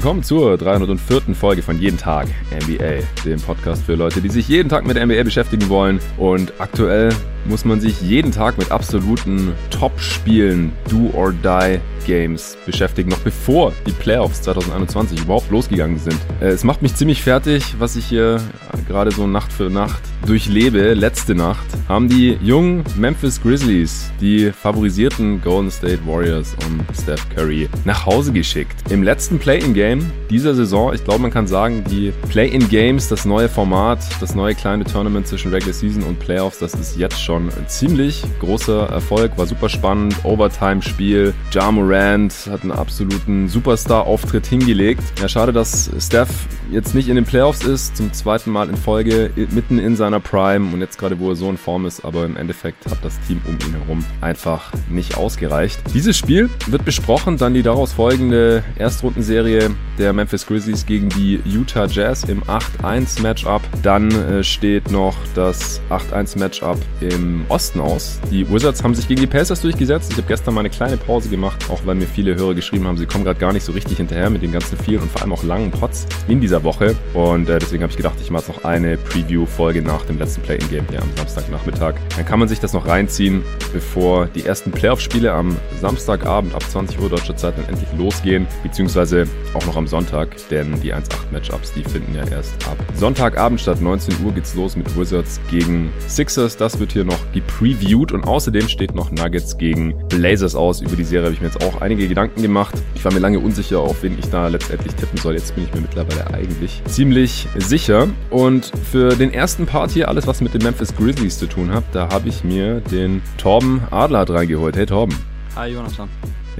willkommen zur 304. Folge von Jeden Tag NBA, dem Podcast für Leute, die sich jeden Tag mit NBA beschäftigen wollen. Und aktuell muss man sich jeden Tag mit absoluten Top-Spielen, Do-or-Die Games beschäftigen, noch bevor die Playoffs 2021 überhaupt losgegangen sind. Äh, es macht mich ziemlich fertig, was ich hier gerade so Nacht für Nacht durchlebe. Letzte Nacht haben die jungen Memphis Grizzlies die favorisierten Golden State Warriors und Steph Curry nach Hause geschickt. Im letzten Play-in-Game dieser Saison, ich glaube, man kann sagen, die Play-in-Games, das neue Format, das neue kleine Tournament zwischen Regular Season und Playoffs, das ist jetzt schon ein ziemlich großer Erfolg, war super spannend, Overtime-Spiel, Ja Morant hat einen absoluten Superstar-Auftritt hingelegt. Ja, schade, dass Steph jetzt nicht in den Playoffs ist, zum zweiten Mal in Folge, mitten in seiner Prime und jetzt gerade, wo er so in Form ist, aber im Endeffekt hat das Team um ihn herum einfach nicht ausgereicht. Dieses Spiel wird besprochen, dann die daraus folgende Erstrundenserie der Memphis Grizzlies gegen die Utah Jazz im 8-1 Matchup. Dann äh, steht noch das 8-1 Matchup im Osten aus. Die Wizards haben sich gegen die Pacers durchgesetzt. Ich habe gestern mal eine kleine Pause gemacht, auch weil mir viele Hörer geschrieben haben, sie kommen gerade gar nicht so richtig hinterher mit den ganzen vielen und vor allem auch langen Pots in dieser Woche. Und äh, deswegen habe ich gedacht, ich mache jetzt noch eine Preview-Folge nach dem letzten Play-in-Game hier am Samstagnachmittag. Dann kann man sich das noch reinziehen, bevor die ersten Playoff-Spiele am Samstagabend ab 20 Uhr deutscher Zeit dann endlich losgehen, beziehungsweise auch noch am Sonntag, denn die 1-8-Matchups, die finden ja erst ab Sonntagabend statt. 19 Uhr geht's los mit Wizards gegen Sixers. Das wird hier noch gepreviewt und außerdem steht noch Nuggets gegen Blazers aus. Über die Serie habe ich mir jetzt auch einige Gedanken gemacht. Ich war mir lange unsicher, auf wen ich da letztendlich tippen soll. Jetzt bin ich mir mittlerweile eigentlich ziemlich sicher. Und für den ersten Part hier, alles was mit den Memphis Grizzlies zu tun hat, da habe ich mir den Torben Adler reingeholt. Hey Torben. Hi Jonathan.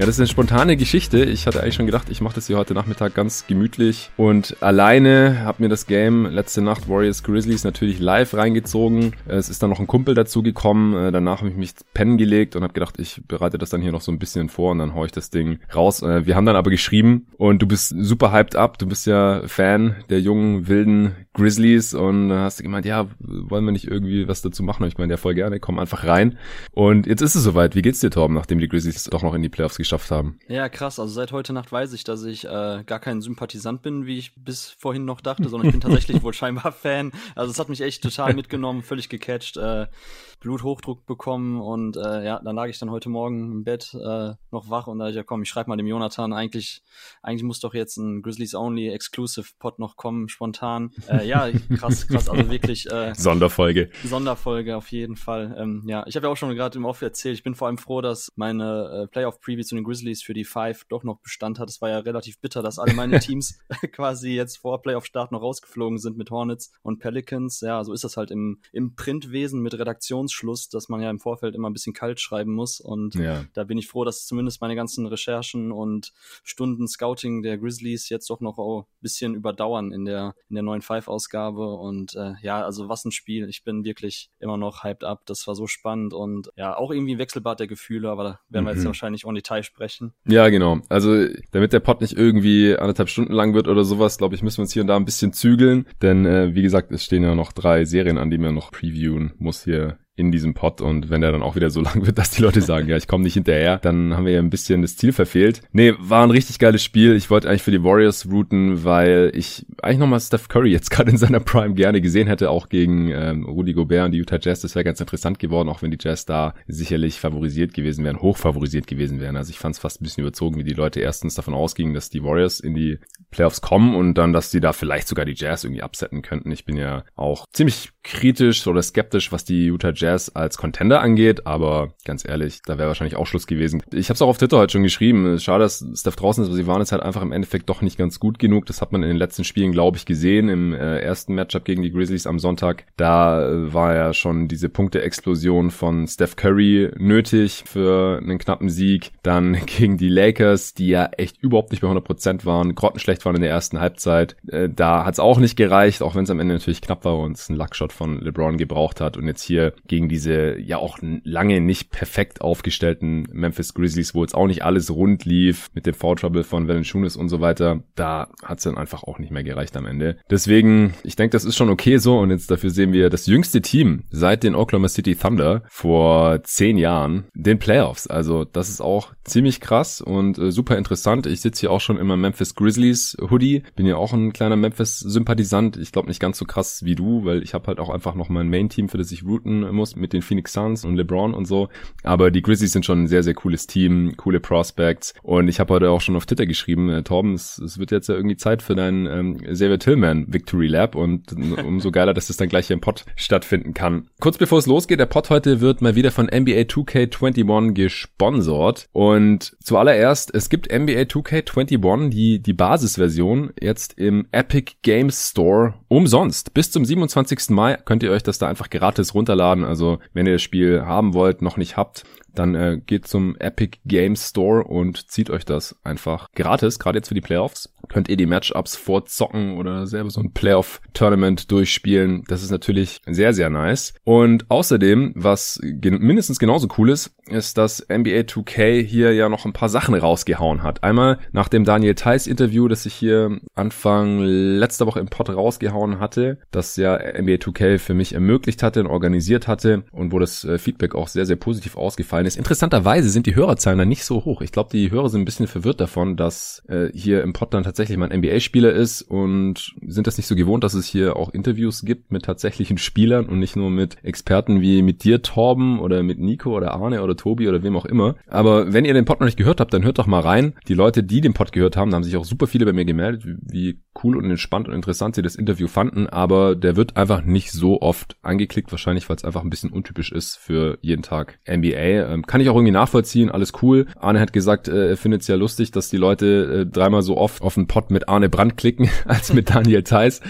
Ja, das ist eine spontane Geschichte. Ich hatte eigentlich schon gedacht, ich mache das hier heute Nachmittag ganz gemütlich und alleine. Hab mir das Game letzte Nacht Warriors Grizzlies natürlich live reingezogen. Es ist dann noch ein Kumpel dazu gekommen. Äh, danach habe ich mich pennen gelegt und habe gedacht, ich bereite das dann hier noch so ein bisschen vor und dann haue ich das Ding raus. Äh, wir haben dann aber geschrieben und du bist super hyped up. Du bist ja Fan der jungen, wilden Grizzlies und hast du gemeint, ja, wollen wir nicht irgendwie was dazu machen? Und ich meine, ja, voll gerne, komm einfach rein. Und jetzt ist es soweit. Wie geht's dir, Torben, nachdem die Grizzlies doch noch in die Playoffs geschafft haben. Ja, krass. Also seit heute Nacht weiß ich, dass ich äh, gar kein Sympathisant bin, wie ich bis vorhin noch dachte, sondern ich bin tatsächlich wohl scheinbar Fan. Also es hat mich echt total mitgenommen, völlig gecatcht. Äh, Bluthochdruck bekommen und äh, ja, dann lag ich dann heute Morgen im Bett äh, noch wach und da ich ja komm, ich schreibe mal dem Jonathan, eigentlich, eigentlich muss doch jetzt ein Grizzlies Only Exclusive Pod noch kommen, spontan. Äh, ja, krass, krass, also wirklich äh, Sonderfolge. Sonderfolge auf jeden Fall. Ähm, ja, ich habe ja auch schon gerade im Off erzählt, ich bin vor allem froh, dass meine äh, Playoff Preview zu den Grizzlies für die Five doch noch Bestand hat. Es war ja relativ bitter, dass alle meine Teams quasi jetzt vor Playoff Start noch rausgeflogen sind mit Hornets und Pelicans. Ja, so ist das halt im im Printwesen mit Redaktions Redaktionsschluss, dass man ja im Vorfeld immer ein bisschen kalt schreiben muss. Und ja. da bin ich froh, dass zumindest meine ganzen Recherchen und Stunden Scouting der Grizzlies jetzt doch noch ein bisschen überdauern in der, in der neuen Five-Ausgabe. Und äh, ja, also was ein Spiel. Ich bin wirklich immer noch hyped up. Das war so spannend und ja, auch irgendwie ein Wechselbad der Gefühle, aber da werden wir jetzt mhm. wahrscheinlich auch Detail sprechen. Ja, genau. Also damit der Pod nicht irgendwie anderthalb Stunden lang wird oder sowas, glaube ich, müssen wir uns hier und da ein bisschen zügeln. Denn äh, wie gesagt, es stehen ja noch drei Serien an, die man noch previewen muss hier in diesem Pod und wenn der dann auch wieder so lang wird, dass die Leute sagen, ja, ich komme nicht hinterher, dann haben wir ja ein bisschen das Ziel verfehlt. Nee, war ein richtig geiles Spiel. Ich wollte eigentlich für die Warriors routen, weil ich eigentlich nochmal Steph Curry jetzt gerade in seiner Prime gerne gesehen hätte, auch gegen ähm, Rudy Gobert und die Utah Jazz. Das wäre ganz interessant geworden, auch wenn die Jazz da sicherlich favorisiert gewesen wären, hoch gewesen wären. Also ich fand es fast ein bisschen überzogen, wie die Leute erstens davon ausgingen, dass die Warriors in die Playoffs kommen und dann, dass die da vielleicht sogar die Jazz irgendwie absetzen könnten. Ich bin ja auch ziemlich kritisch oder skeptisch, was die Utah Jazz als Contender angeht, aber ganz ehrlich, da wäre wahrscheinlich auch Schluss gewesen. Ich habe es auch auf Twitter heute schon geschrieben. Schade, dass Steph draußen ist, aber sie waren jetzt halt einfach im Endeffekt doch nicht ganz gut genug. Das hat man in den letzten Spielen, glaube ich, gesehen. Im äh, ersten Matchup gegen die Grizzlies am Sonntag, da äh, war ja schon diese Punkte-Explosion von Steph Curry nötig für einen knappen Sieg. Dann gegen die Lakers, die ja echt überhaupt nicht bei 100% waren, grottenschlecht waren in der ersten Halbzeit. Äh, da hat es auch nicht gereicht, auch wenn es am Ende natürlich knapp war und es ein Luckshot von LeBron gebraucht hat. Und jetzt hier gegen diese ja auch lange nicht perfekt aufgestellten Memphis Grizzlies, wo jetzt auch nicht alles rund lief mit dem Foul Trouble von Valanciunas und so weiter, da hat es dann einfach auch nicht mehr gereicht am Ende. Deswegen, ich denke, das ist schon okay so. Und jetzt dafür sehen wir das jüngste Team seit den Oklahoma City Thunder vor zehn Jahren, den Playoffs. Also das ist auch ziemlich krass und äh, super interessant. Ich sitze hier auch schon immer Memphis Grizzlies Hoodie. Bin ja auch ein kleiner Memphis-Sympathisant. Ich glaube nicht ganz so krass wie du, weil ich habe halt auch einfach noch mein Main-Team, für das ich routen muss, mit den Phoenix Suns und LeBron und so. Aber die Grizzlies sind schon ein sehr, sehr cooles Team, coole Prospects. Und ich habe heute auch schon auf Twitter geschrieben, äh, Torben, es, es, wird jetzt ja irgendwie Zeit für dein ähm, Tillman Victory Lab und umso geiler, dass das dann gleich hier im Pod stattfinden kann. Kurz bevor es losgeht, der Pod heute wird mal wieder von NBA 2K21 gesponsert. Und zuallererst, es gibt NBA 2K21, die, die Basisversion, jetzt im Epic Games Store umsonst. Bis zum 27. Mai könnt ihr euch das da einfach gratis runterladen. Also wenn ihr das Spiel haben wollt, noch nicht habt, dann äh, geht zum Epic Games Store und zieht euch das einfach gratis, gerade jetzt für die Playoffs. Könnt ihr die Matchups vorzocken oder selber so ein Playoff-Tournament durchspielen. Das ist natürlich sehr, sehr nice. Und außerdem, was gen mindestens genauso cool ist, ist, dass NBA 2K hier ja noch ein paar Sachen rausgehauen hat. Einmal nach dem Daniel Theiss Interview, das ich hier Anfang letzter Woche im Pod rausgehauen hatte, das ja NBA 2K für mich ermöglicht hatte und organisiert hatte und wo das äh, Feedback auch sehr, sehr positiv ausgefallen ist. Interessanterweise sind die Hörerzahlen da nicht so hoch. Ich glaube, die Hörer sind ein bisschen verwirrt davon, dass äh, hier im Pod dann tatsächlich mal ein NBA-Spieler ist und sind das nicht so gewohnt, dass es hier auch Interviews gibt mit tatsächlichen Spielern und nicht nur mit Experten wie mit dir, Torben, oder mit Nico oder Arne oder Tobi oder wem auch immer. Aber wenn ihr den Pod noch nicht gehört habt, dann hört doch mal rein. Die Leute, die den Pod gehört haben, da haben sich auch super viele bei mir gemeldet, wie cool und entspannt und interessant sie das Interview fanden, aber der wird einfach nicht so oft angeklickt, wahrscheinlich, weil es einfach ein bisschen untypisch ist für jeden Tag NBA. Ähm, kann ich auch irgendwie nachvollziehen, alles cool. Arne hat gesagt, äh, er findet es ja lustig, dass die Leute äh, dreimal so oft auf den Pod mit Arne Brandt klicken, als mit Daniel Theiss.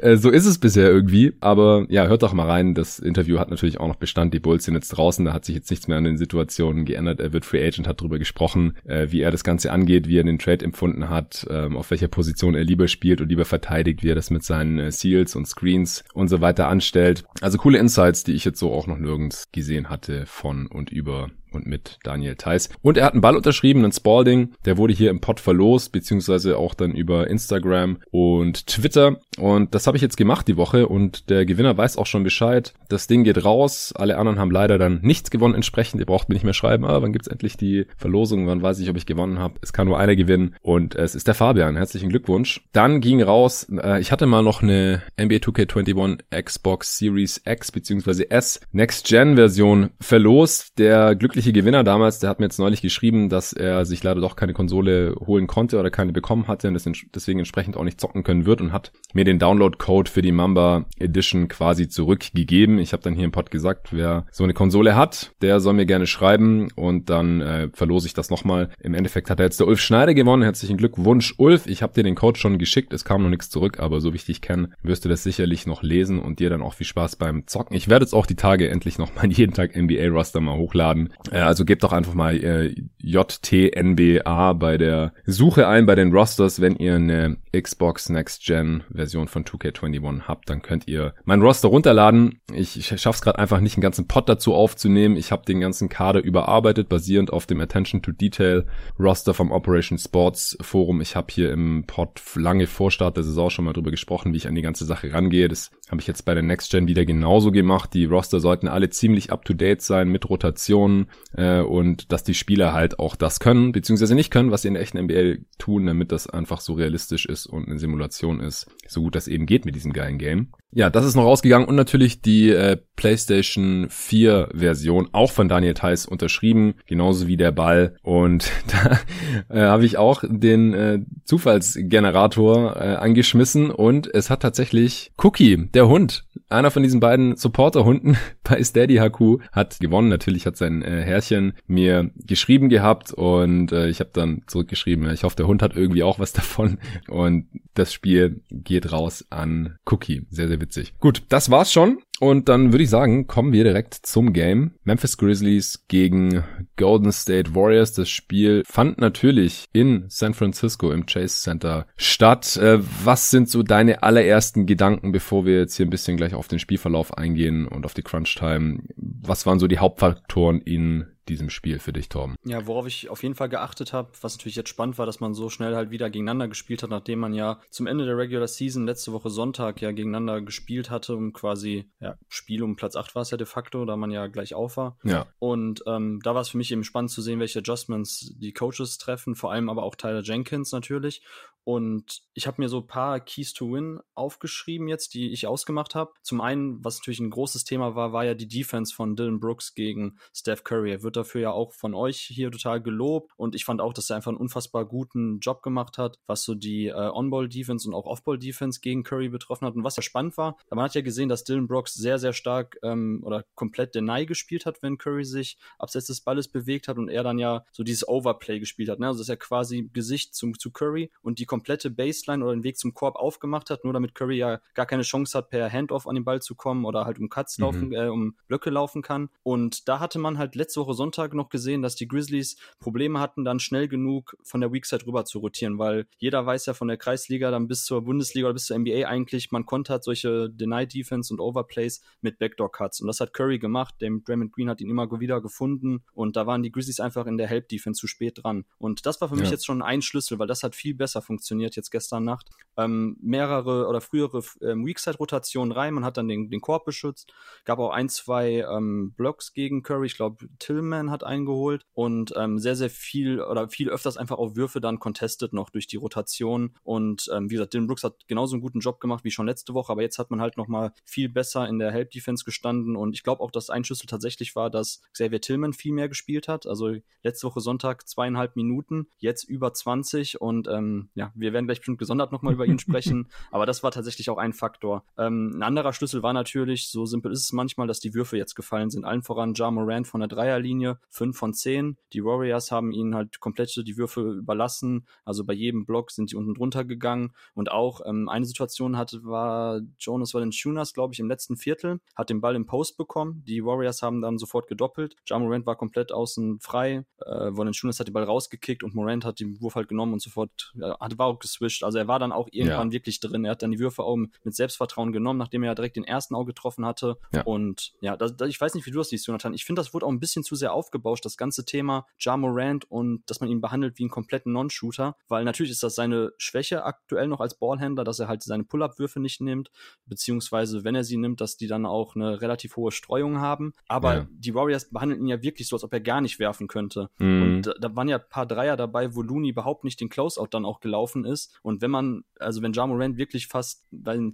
Äh, so ist es bisher irgendwie, aber ja, hört doch mal rein. Das Interview hat natürlich auch noch Bestand. Die Bulls sind jetzt draußen, da hat sich jetzt nichts mehr an den Situationen geändert. Er wird Free Agent, hat darüber gesprochen, äh, wie er das Ganze angeht, wie er den Trade empfunden hat, ähm, auf welcher Position er lieber spielt und lieber verteidigt, wie er das mit seinen äh, Seals und Screens und so weiter anstellt. Also coole Insights, die ich jetzt so auch noch nirgends gesehen hatte von und über uh, und mit Daniel Theiss. Und er hat einen Ball unterschrieben, einen Spalding. Der wurde hier im Pod verlost, beziehungsweise auch dann über Instagram und Twitter. Und das habe ich jetzt gemacht die Woche und der Gewinner weiß auch schon Bescheid. Das Ding geht raus. Alle anderen haben leider dann nichts gewonnen entsprechend. Ihr braucht mir nicht mehr schreiben, ah, wann gibt's endlich die Verlosung? Wann weiß ich, ob ich gewonnen habe? Es kann nur einer gewinnen und es ist der Fabian. Herzlichen Glückwunsch. Dann ging raus, äh, ich hatte mal noch eine NBA 2K21 Xbox Series X beziehungsweise S Next Gen Version verlost. Der glückliche glückliche Gewinner damals, der hat mir jetzt neulich geschrieben, dass er sich leider doch keine Konsole holen konnte oder keine bekommen hatte und deswegen entsprechend auch nicht zocken können wird und hat mir den Download-Code für die Mamba Edition quasi zurückgegeben. Ich habe dann hier im Pod gesagt, wer so eine Konsole hat, der soll mir gerne schreiben und dann äh, verlose ich das nochmal. Im Endeffekt hat er jetzt der Ulf Schneider gewonnen. Herzlichen Glückwunsch, Ulf. Ich habe dir den Code schon geschickt, es kam noch nichts zurück, aber so wie ich dich kenne, wirst du das sicherlich noch lesen und dir dann auch viel Spaß beim Zocken. Ich werde jetzt auch die Tage endlich noch mal jeden Tag NBA-Roster mal hochladen. Äh, also gebt doch einfach mal äh, JTNBA bei der Suche ein bei den Rosters, wenn ihr eine Xbox Next Gen Version von 2K21 habt, dann könnt ihr mein Roster runterladen. Ich, ich schaff's gerade einfach nicht, einen ganzen Pod dazu aufzunehmen. Ich habe den ganzen Kader überarbeitet, basierend auf dem Attention to Detail Roster vom Operation Sports Forum. Ich habe hier im Pod lange vor Start der Saison schon mal drüber gesprochen, wie ich an die ganze Sache rangehe. Das habe ich jetzt bei der Next Gen wieder genauso gemacht. Die Roster sollten alle ziemlich up to date sein mit Rotationen, äh, und dass die Spieler halt auch das können, beziehungsweise nicht können, was sie in der echten NBA tun, damit das einfach so realistisch ist und eine Simulation ist, so gut das eben geht mit diesem geilen Game. Ja, das ist noch rausgegangen und natürlich die äh, PlayStation 4 Version, auch von Daniel Theiss unterschrieben, genauso wie der Ball. Und da äh, habe ich auch den äh, Zufallsgenerator äh, angeschmissen und es hat tatsächlich Cookie, der Hund, einer von diesen beiden Supporterhunden bei Steady HQ, hat gewonnen. Natürlich hat sein äh, Herrchen mir geschrieben gehabt und äh, ich habe dann zurückgeschrieben, ich hoffe, der Hund hat irgendwie auch was davon. Und das Spiel geht raus an Cookie. Sehr, sehr witzig. Gut, das war's schon. Und dann würde ich sagen, kommen wir direkt zum Game. Memphis Grizzlies gegen Golden State Warriors. Das Spiel fand natürlich in San Francisco im Chase Center statt. Äh, was sind so deine allerersten Gedanken, bevor wir jetzt hier ein bisschen gleich auf den Spielverlauf eingehen und auf die Crunch Time? Was waren so die Hauptfaktoren in diesem Spiel für dich, Torben? Ja, worauf ich auf jeden Fall geachtet habe, was natürlich jetzt spannend war, dass man so schnell halt wieder gegeneinander gespielt hat, nachdem man ja zum Ende der Regular Season letzte Woche Sonntag ja gegeneinander gespielt hatte, um quasi, ja, Spiel um Platz 8 war es ja de facto, da man ja gleich auf war. Ja. Und ähm, da war es für mich eben spannend zu sehen, welche Adjustments die Coaches treffen, vor allem aber auch Tyler Jenkins natürlich. Und ich habe mir so ein paar Keys to Win aufgeschrieben jetzt, die ich ausgemacht habe. Zum einen, was natürlich ein großes Thema war, war ja die Defense von Dylan Brooks gegen Steph Curry. Er wird dafür ja auch von euch hier total gelobt. Und ich fand auch, dass er einfach einen unfassbar guten Job gemacht hat, was so die äh, On-Ball-Defense und auch Off-Ball-Defense gegen Curry betroffen hat. Und was ja spannend war, man hat ja gesehen, dass Dylan Brooks sehr, sehr stark ähm, oder komplett Deny gespielt hat, wenn Curry sich abseits des Balles bewegt hat und er dann ja so dieses Overplay gespielt hat. Ne? Also dass er quasi Gesicht zum, zu Curry und die komplette Baseline oder den Weg zum Korb aufgemacht hat, nur damit Curry ja gar keine Chance hat, per Handoff an den Ball zu kommen oder halt um Cuts mhm. laufen, äh, um Blöcke laufen kann. Und da hatte man halt letzte Woche Sonntag noch gesehen, dass die Grizzlies Probleme hatten, dann schnell genug von der Weakside rüber zu rotieren, weil jeder weiß ja von der Kreisliga dann bis zur Bundesliga oder bis zur NBA eigentlich, man konnte halt solche Deny Defense und Overplays mit Backdoor Cuts. Und das hat Curry gemacht. Dem Draymond Green hat ihn immer wieder gefunden. Und da waren die Grizzlies einfach in der Help Defense zu spät dran. Und das war für ja. mich jetzt schon ein Schlüssel, weil das hat viel besser funktioniert jetzt gestern Nacht. Ähm, mehrere oder frühere ähm, Weakside-Rotationen rein. Man hat dann den, den Korb beschützt. Gab auch ein, zwei ähm, Blocks gegen Curry. Ich glaube, Tillman hat eingeholt. Und ähm, sehr, sehr viel oder viel öfters einfach auf Würfe dann contested noch durch die Rotation. Und ähm, wie gesagt, Dylan Brooks hat genauso einen guten Job gemacht wie schon letzte Woche. Aber jetzt hat man halt noch mal viel besser in der Help-Defense gestanden. Und ich glaube auch, dass ein Schlüssel tatsächlich war, dass Xavier Tillman viel mehr gespielt hat. Also letzte Woche Sonntag zweieinhalb Minuten, jetzt über 20 und ähm, ja, wir werden gleich bestimmt gesondert nochmal über ihn sprechen, aber das war tatsächlich auch ein Faktor. Ähm, ein anderer Schlüssel war natürlich, so simpel ist es manchmal, dass die Würfe jetzt gefallen sind. Allen voran Ja Morant von der Dreierlinie, 5 von 10. Die Warriors haben ihn halt komplett die Würfe überlassen, also bei jedem Block sind die unten drunter gegangen und auch ähm, eine Situation hatte, war Jonas Valanciunas, glaube ich, im letzten Viertel, hat den Ball im Post bekommen, die Warriors haben dann sofort gedoppelt, Ja Morant war komplett außen frei, äh, Valanciunas hat den Ball rausgekickt und Morant hat den Wurf halt genommen und sofort, ja, hat, war auch geswischt. Also er war dann auch irgendwann ja. wirklich drin. Er hat dann die Würfe auch mit Selbstvertrauen genommen, nachdem er ja direkt den ersten auch getroffen hatte. Ja. Und ja, das, das, ich weiß nicht, wie du das siehst, Jonathan. Ich finde, das wurde auch ein bisschen zu sehr aufgebauscht, das ganze Thema Ja Morant und dass man ihn behandelt wie einen kompletten Non-Shooter, weil natürlich ist das seine Schwäche aktuell noch als Ballhändler, dass er halt seine Pull-Up-Würfe nicht nimmt, beziehungsweise wenn er sie nimmt, dass die dann auch eine relativ hohe Streuung haben. Aber ja. die Warriors behandeln ihn ja wirklich so, als ob er gar nicht werfen könnte. Mhm. Und da, da waren ja ein paar Dreier dabei, wo Looney überhaupt nicht den Closeout dann auch gelaufen ist. Und wenn man, also wenn Ja Morant wirklich fast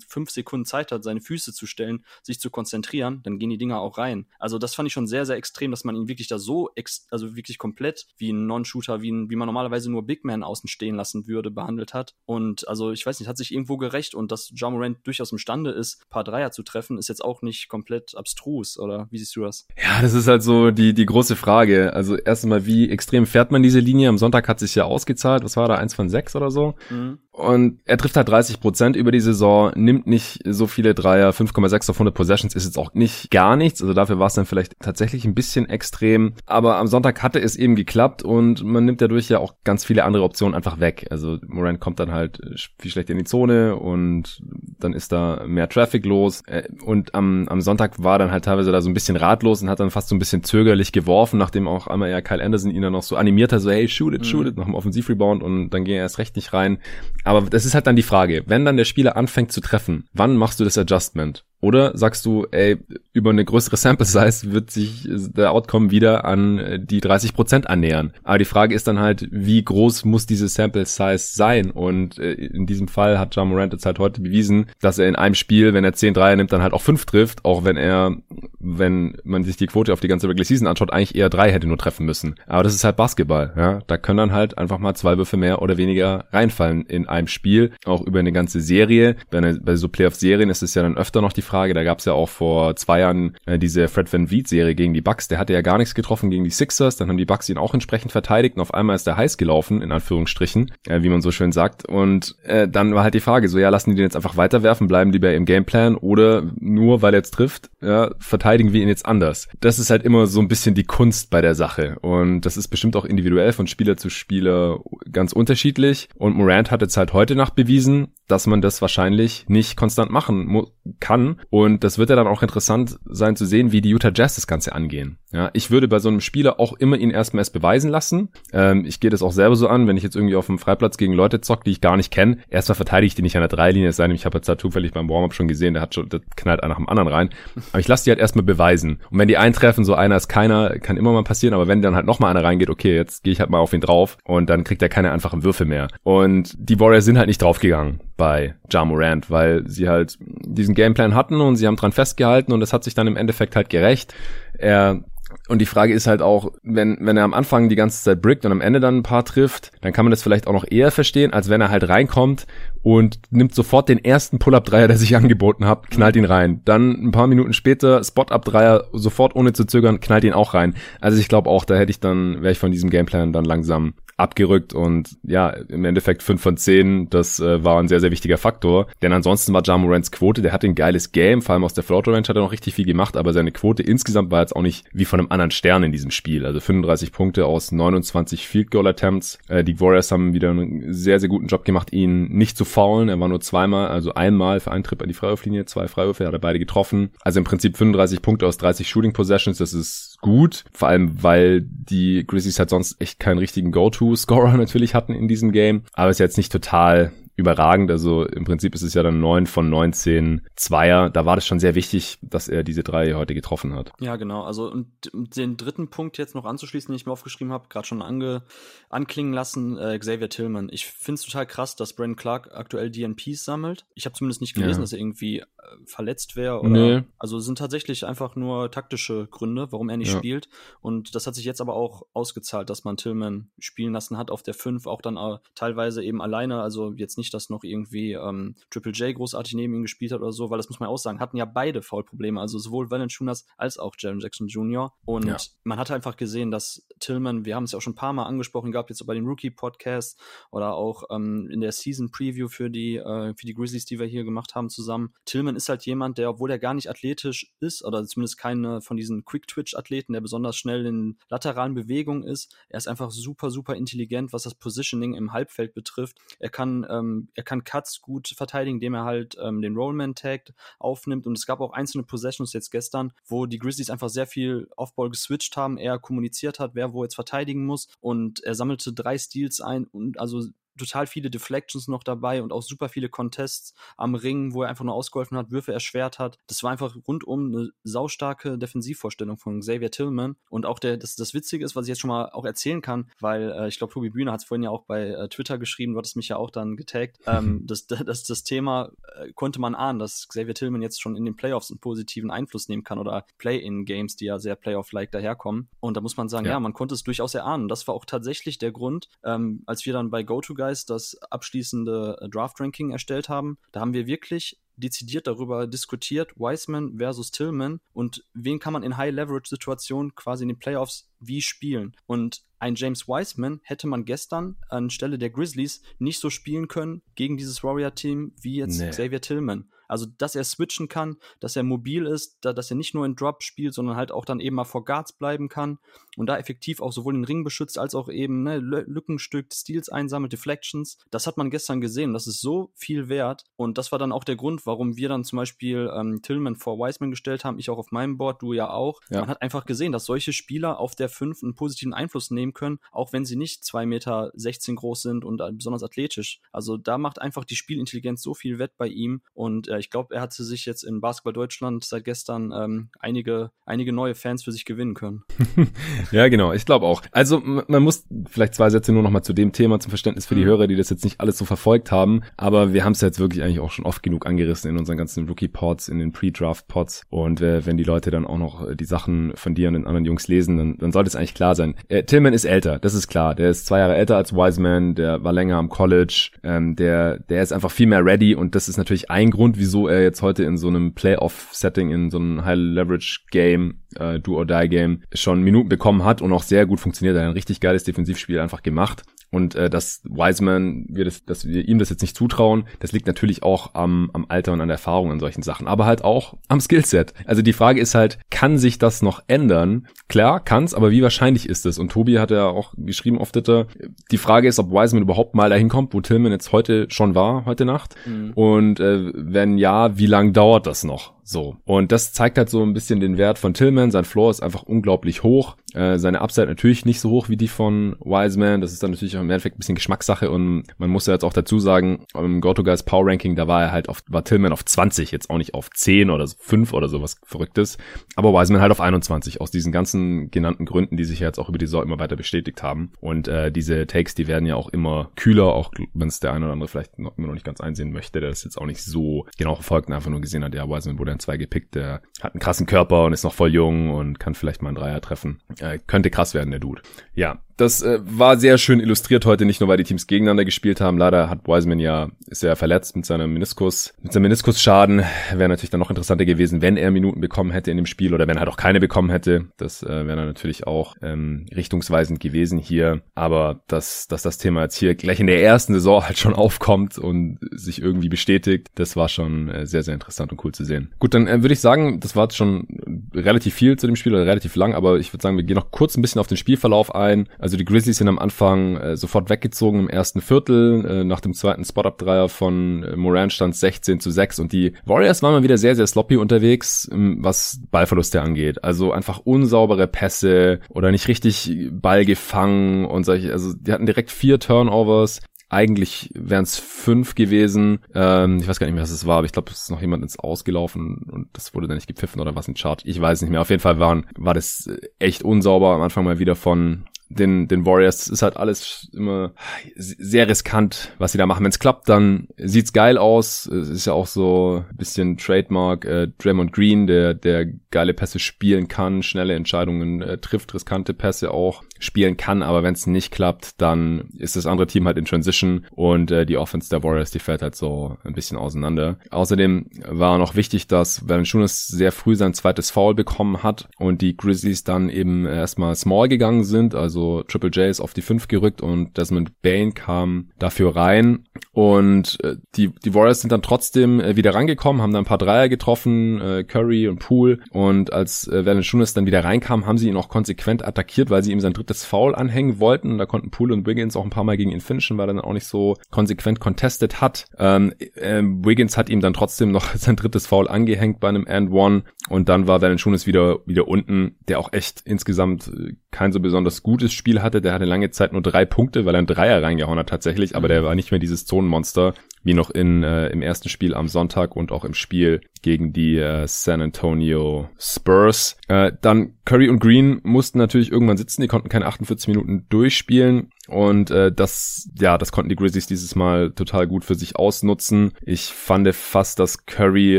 fünf Sekunden Zeit hat, seine Füße zu stellen, sich zu konzentrieren, dann gehen die Dinger auch rein. Also das fand ich schon sehr, sehr extrem, dass man ihn wirklich da so, also wirklich komplett wie ein Non-Shooter, wie, wie man normalerweise nur Big Man außen stehen lassen würde, behandelt hat. Und also ich weiß nicht, hat sich irgendwo gerecht und dass Ja Morant durchaus imstande ist, ein paar Dreier zu treffen, ist jetzt auch nicht komplett abstrus, oder wie siehst du das? Ja, das ist halt so die, die große Frage. Also erst einmal, wie extrem fährt man diese Linie? Am Sonntag hat sich ja ausgezahlt. Was war da? Eins von sechs oder so? Mhm. Und er trifft halt 30 Prozent über die Saison, nimmt nicht so viele Dreier, 5,6 auf 100 Possessions ist jetzt auch nicht gar nichts. Also dafür war es dann vielleicht tatsächlich ein bisschen extrem. Aber am Sonntag hatte es eben geklappt und man nimmt dadurch ja auch ganz viele andere Optionen einfach weg. Also Morant kommt dann halt viel schlechter in die Zone und dann ist da mehr Traffic los. Äh, und am, am Sonntag war dann halt teilweise da so ein bisschen ratlos und hat dann fast so ein bisschen zögerlich geworfen, nachdem auch einmal ja Kyle Anderson ihn dann noch so animiert hat, so hey, shoot it, shoot mhm. it, nach dem Offensivrebound und dann ging er erst recht nicht rein. Aber das ist halt dann die Frage, wenn dann der Spieler anfängt zu treffen, wann machst du das Adjustment? Oder sagst du, ey, über eine größere Sample Size wird sich der Outcome wieder an äh, die 30 Prozent annähern. Aber die Frage ist dann halt, wie groß muss diese Sample Size sein? Und äh, in diesem Fall hat John Morant jetzt halt heute bewiesen, dass er in einem Spiel, wenn er 10 Dreier nimmt, dann halt auch 5 trifft, auch wenn er, wenn man sich die Quote auf die ganze Regular Season anschaut, eigentlich eher 3 hätte nur treffen müssen. Aber das ist halt Basketball, ja. Da können dann halt einfach mal zwei Würfe mehr oder weniger reinfallen in einem Spiel, auch über eine ganze Serie. Bei, bei so Playoff-Serien ist es ja dann öfter noch die Frage, da gab es ja auch vor zwei Jahren äh, diese Fred Van Vliet Serie gegen die Bucks, der hatte ja gar nichts getroffen gegen die Sixers, dann haben die Bucks ihn auch entsprechend verteidigt und auf einmal ist der heiß gelaufen, in Anführungsstrichen, äh, wie man so schön sagt. Und äh, dann war halt die Frage, so ja, lassen die den jetzt einfach weiterwerfen, bleiben die bei ihrem Gameplan? Oder nur weil er jetzt trifft, ja, verteidigen wir ihn jetzt anders. Das ist halt immer so ein bisschen die Kunst bei der Sache. Und das ist bestimmt auch individuell von Spieler zu Spieler ganz unterschiedlich. Und Morant hat jetzt halt heute Nacht bewiesen, dass man das wahrscheinlich nicht konstant machen mu kann. Und das wird ja dann auch interessant sein zu sehen, wie die Utah Jazz das Ganze angehen. Ja, ich würde bei so einem Spieler auch immer ihn erstmal erst beweisen lassen. Ähm, ich gehe das auch selber so an, wenn ich jetzt irgendwie auf dem Freiplatz gegen Leute zock, die ich gar nicht kenne. Erstmal verteidige ich die nicht an der Dreilinie, es sei denn, ich habe jetzt da zufällig beim Warm-Up schon gesehen, der hat schon, der knallt einer nach dem anderen rein. Aber ich lasse die halt erstmal beweisen. Und wenn die eintreffen, so einer ist keiner, kann immer mal passieren, aber wenn dann halt nochmal einer reingeht, okay, jetzt gehe ich halt mal auf ihn drauf und dann kriegt er keine einfachen Würfe mehr. Und die Warriors sind halt nicht draufgegangen bei Ja Morant, weil sie halt diesen Gameplan hatten und sie haben dran festgehalten und es hat sich dann im Endeffekt halt gerecht. Er und die Frage ist halt auch, wenn, wenn er am Anfang die ganze Zeit brickt und am Ende dann ein paar trifft, dann kann man das vielleicht auch noch eher verstehen, als wenn er halt reinkommt und nimmt sofort den ersten Pull-Up-Dreier, der sich angeboten hat, knallt ihn rein. Dann ein paar Minuten später Spot-Up-Dreier, sofort ohne zu zögern, knallt ihn auch rein. Also ich glaube auch, da hätte ich dann, wäre ich von diesem Gameplan dann langsam abgerückt und ja, im Endeffekt 5 von 10, das äh, war ein sehr, sehr wichtiger Faktor. Denn ansonsten war Jamorants Quote, der hatte ein geiles Game, vor allem aus der Floater Range hat er noch richtig viel gemacht, aber seine Quote insgesamt war jetzt auch nicht wie von einem anderen Stern in diesem Spiel. Also 35 Punkte aus 29 Field Goal Attempts. Äh, die Warriors haben wieder einen sehr, sehr guten Job gemacht, ihn nicht zu faulen. Er war nur zweimal, also einmal für einen Trip an die Freiwurflinie, zwei Freiwürfe, hat er beide getroffen. Also im Prinzip 35 Punkte aus 30 Shooting Possessions, das ist gut. Vor allem, weil die Grizzlies halt sonst echt keinen richtigen Go-To-Scorer natürlich hatten in diesem Game. Aber es ist jetzt nicht total überragend. Also im Prinzip ist es ja dann neun von 19 Zweier. Da war das schon sehr wichtig, dass er diese drei heute getroffen hat. Ja, genau. Also und den dritten Punkt jetzt noch anzuschließen, den ich mir aufgeschrieben habe, gerade schon ange, anklingen lassen, äh, Xavier Tillman. Ich finde es total krass, dass Brandon Clark aktuell DNPs sammelt. Ich habe zumindest nicht gelesen, ja. dass er irgendwie äh, verletzt wäre nee. also sind tatsächlich einfach nur taktische Gründe, warum er nicht ja. spielt. Und das hat sich jetzt aber auch ausgezahlt, dass man Tillman spielen lassen hat auf der 5, auch dann äh, teilweise eben alleine, also jetzt nicht nicht, dass noch irgendwie ähm, Triple J großartig neben ihm gespielt hat oder so, weil das muss man auch sagen, hatten ja beide Foul-Probleme, also sowohl Valanciunas als auch Jaron Jackson Jr. Und ja. man hat einfach gesehen, dass Tillman, wir haben es ja auch schon ein paar Mal angesprochen gehabt, jetzt bei den Rookie-Podcasts oder auch ähm, in der Season-Preview für die, äh, für die Grizzlies, die wir hier gemacht haben zusammen. Tillman ist halt jemand, der, obwohl er gar nicht athletisch ist, oder zumindest keine von diesen Quick-Twitch-Athleten, der besonders schnell in lateralen Bewegungen ist, er ist einfach super, super intelligent, was das Positioning im Halbfeld betrifft. Er kann ähm, er kann Cuts gut verteidigen, indem er halt ähm, den Rollman-Tag aufnimmt. Und es gab auch einzelne Possessions jetzt gestern, wo die Grizzlies einfach sehr viel Offball geswitcht haben, er kommuniziert hat, wer wo jetzt verteidigen muss. Und er sammelte drei Steals ein und also total viele Deflections noch dabei und auch super viele Contests am Ring, wo er einfach nur ausgeholfen hat, Würfe erschwert hat. Das war einfach rundum eine saustarke Defensivvorstellung von Xavier Tillman. Und auch der, das, das Witzige ist, was ich jetzt schon mal auch erzählen kann, weil äh, ich glaube, Tobi Bühner hat es vorhin ja auch bei äh, Twitter geschrieben, du hattest mich ja auch dann getaggt. Ähm, das, das, das Thema äh, konnte man ahnen, dass Xavier Tillman jetzt schon in den Playoffs einen positiven Einfluss nehmen kann oder Play-in-Games, die ja sehr Playoff-like daherkommen. Und da muss man sagen, ja. ja, man konnte es durchaus erahnen. Das war auch tatsächlich der Grund, ähm, als wir dann bei GoToGuys Guys das abschließende äh, Draft-Ranking erstellt haben, da haben wir wirklich dezidiert darüber diskutiert, Wiseman versus Tillman und wen kann man in High-Leverage-Situationen quasi in den Playoffs wie spielen. Und ein James Wiseman hätte man gestern anstelle der Grizzlies nicht so spielen können gegen dieses Warrior-Team wie jetzt nee. Xavier Tillman. Also, dass er switchen kann, dass er mobil ist, da, dass er nicht nur in Drop spielt, sondern halt auch dann eben mal vor Guards bleiben kann und da effektiv auch sowohl den Ring beschützt als auch eben ne, Lückenstück, Steals einsammelt, Deflections. Das hat man gestern gesehen. Das ist so viel wert. Und das war dann auch der Grund, warum wir dann zum Beispiel ähm, Tillman vor Wiseman gestellt haben. Ich auch auf meinem Board, du ja auch. Ja. Man hat einfach gesehen, dass solche Spieler auf der 5 einen positiven Einfluss nehmen können, auch wenn sie nicht 2,16 Meter groß sind und äh, besonders athletisch. Also da macht einfach die Spielintelligenz so viel wett bei ihm. Und äh, ich glaube, er hatte sich jetzt in Basketball Deutschland seit gestern ähm, einige, einige neue Fans für sich gewinnen können. ja, genau. Ich glaube auch. Also man muss vielleicht zwei Sätze nur noch mal zu dem Thema zum Verständnis für die mhm. Hörer, die das jetzt nicht alles so verfolgt haben. Aber wir haben es jetzt wirklich eigentlich auch schon oft genug angerissen in unseren ganzen Rookie-Pods, in den Pre-Draft-Pods. Und äh, wenn die Leute dann auch noch die Sachen von dir und den anderen Jungs lesen, dann, dann sollte es eigentlich klar sein. Äh, Tillman ist älter, das ist klar. Der ist zwei Jahre älter als Wiseman, der war länger am College, ähm, der, der ist einfach viel mehr ready und das ist natürlich ein Grund, wieso er jetzt heute in so einem Playoff-Setting, in so einem High-Leverage-Game, äh, Do-or-Die-Game schon Minuten bekommen hat und auch sehr gut funktioniert. Er hat ein richtig geiles Defensivspiel einfach gemacht. Und äh, dass Wiseman, wir das, dass wir ihm das jetzt nicht zutrauen, das liegt natürlich auch am, am Alter und an der Erfahrung an solchen Sachen, aber halt auch am Skillset. Also die Frage ist halt, kann sich das noch ändern? Klar, kann's, aber wie wahrscheinlich ist es? Und Tobi hat ja auch geschrieben auf Twitter, die Frage ist, ob Wiseman überhaupt mal dahin kommt, wo Tillman jetzt heute schon war, heute Nacht. Mhm. Und äh, wenn ja, wie lang dauert das noch? So. Und das zeigt halt so ein bisschen den Wert von Tillman. Sein Floor ist einfach unglaublich hoch. Äh, seine Upside natürlich nicht so hoch wie die von Wiseman. Das ist dann natürlich auch im Endeffekt ein bisschen Geschmackssache. Und man muss ja jetzt auch dazu sagen, im GoToGuys Power Ranking, da war er halt auf, war Tillman auf 20, jetzt auch nicht auf 10 oder 5 oder sowas Verrücktes. Aber Wiseman halt auf 21, aus diesen ganzen genannten Gründen, die sich ja jetzt auch über die Saison immer weiter bestätigt haben. Und äh, diese Takes, die werden ja auch immer kühler, auch wenn es der eine oder andere vielleicht noch, noch nicht ganz einsehen möchte, der das jetzt auch nicht so genau verfolgt und einfach nur gesehen hat, ja, Wiseman wurde Bayern 2 gepickt. Der hat einen krassen Körper und ist noch voll jung und kann vielleicht mal einen Dreier treffen. Äh, könnte krass werden, der Dude. Ja, das äh, war sehr schön illustriert heute, nicht nur weil die Teams gegeneinander gespielt haben. Leider hat Wiseman ja, ist ja verletzt mit seinem Meniskus, mit seinem Meniskusschaden. Wäre natürlich dann noch interessanter gewesen, wenn er Minuten bekommen hätte in dem Spiel oder wenn er halt auch keine bekommen hätte. Das äh, wäre dann natürlich auch ähm, richtungsweisend gewesen hier. Aber dass, dass das Thema jetzt hier gleich in der ersten Saison halt schon aufkommt und sich irgendwie bestätigt, das war schon äh, sehr, sehr interessant und cool zu sehen. Gut, dann äh, würde ich sagen, das war jetzt schon relativ viel zu dem Spiel oder relativ lang, aber ich würde sagen, wir gehen noch kurz ein bisschen auf den Spielverlauf ein. Also die Grizzlies sind am Anfang äh, sofort weggezogen im ersten Viertel. Äh, nach dem zweiten Spot-Up-Dreier von äh, Moran stand 16 zu 6 und die Warriors waren mal wieder sehr, sehr sloppy unterwegs, ähm, was Ballverluste angeht. Also einfach unsaubere Pässe oder nicht richtig Ball gefangen und solche, also die hatten direkt vier Turnovers. Eigentlich wären es fünf gewesen. Ähm, ich weiß gar nicht mehr, was es war, aber ich glaube, es ist noch jemand ins Ausgelaufen und das wurde dann nicht gepfiffen oder was in Chart. Ich weiß nicht mehr. Auf jeden Fall waren, war das echt unsauber am Anfang mal wieder von den, den Warriors. Das ist halt alles immer sehr riskant, was sie da machen. Wenn es klappt, dann sieht's geil aus. Es ist ja auch so ein bisschen Trademark äh, Draymond Green, der, der geile Pässe spielen kann, schnelle Entscheidungen äh, trifft, riskante Pässe auch spielen kann, aber wenn es nicht klappt, dann ist das andere Team halt in Transition und äh, die Offense der Warriors, die fällt halt so ein bisschen auseinander. Außerdem war noch wichtig, dass Valanciunas sehr früh sein zweites Foul bekommen hat und die Grizzlies dann eben erstmal small gegangen sind, also also Triple J ist auf die 5 gerückt und Desmond Bain kam dafür rein. Und äh, die, die Warriors sind dann trotzdem äh, wieder rangekommen, haben dann ein paar Dreier getroffen, äh, Curry und Poole. Und als äh, Valanciunas dann wieder reinkam, haben sie ihn auch konsequent attackiert, weil sie ihm sein drittes Foul anhängen wollten. Und da konnten Poole und Wiggins auch ein paar Mal gegen ihn finishen, weil er dann auch nicht so konsequent contested hat. Ähm, äh, Wiggins hat ihm dann trotzdem noch sein drittes Foul angehängt bei einem And One. Und dann war Valanciunas wieder, wieder unten, der auch echt insgesamt äh, kein so besonders gutes Spiel hatte. Der hatte lange Zeit nur drei Punkte, weil er einen Dreier reingehauen hat tatsächlich, aber der war nicht mehr dieses Zonenmonster wie noch in äh, im ersten Spiel am Sonntag und auch im Spiel gegen die äh, San Antonio Spurs. Äh, dann Curry und Green mussten natürlich irgendwann sitzen, die konnten keine 48 Minuten durchspielen und äh, das ja, das konnten die Grizzlies dieses Mal total gut für sich ausnutzen. Ich fand fast, dass Curry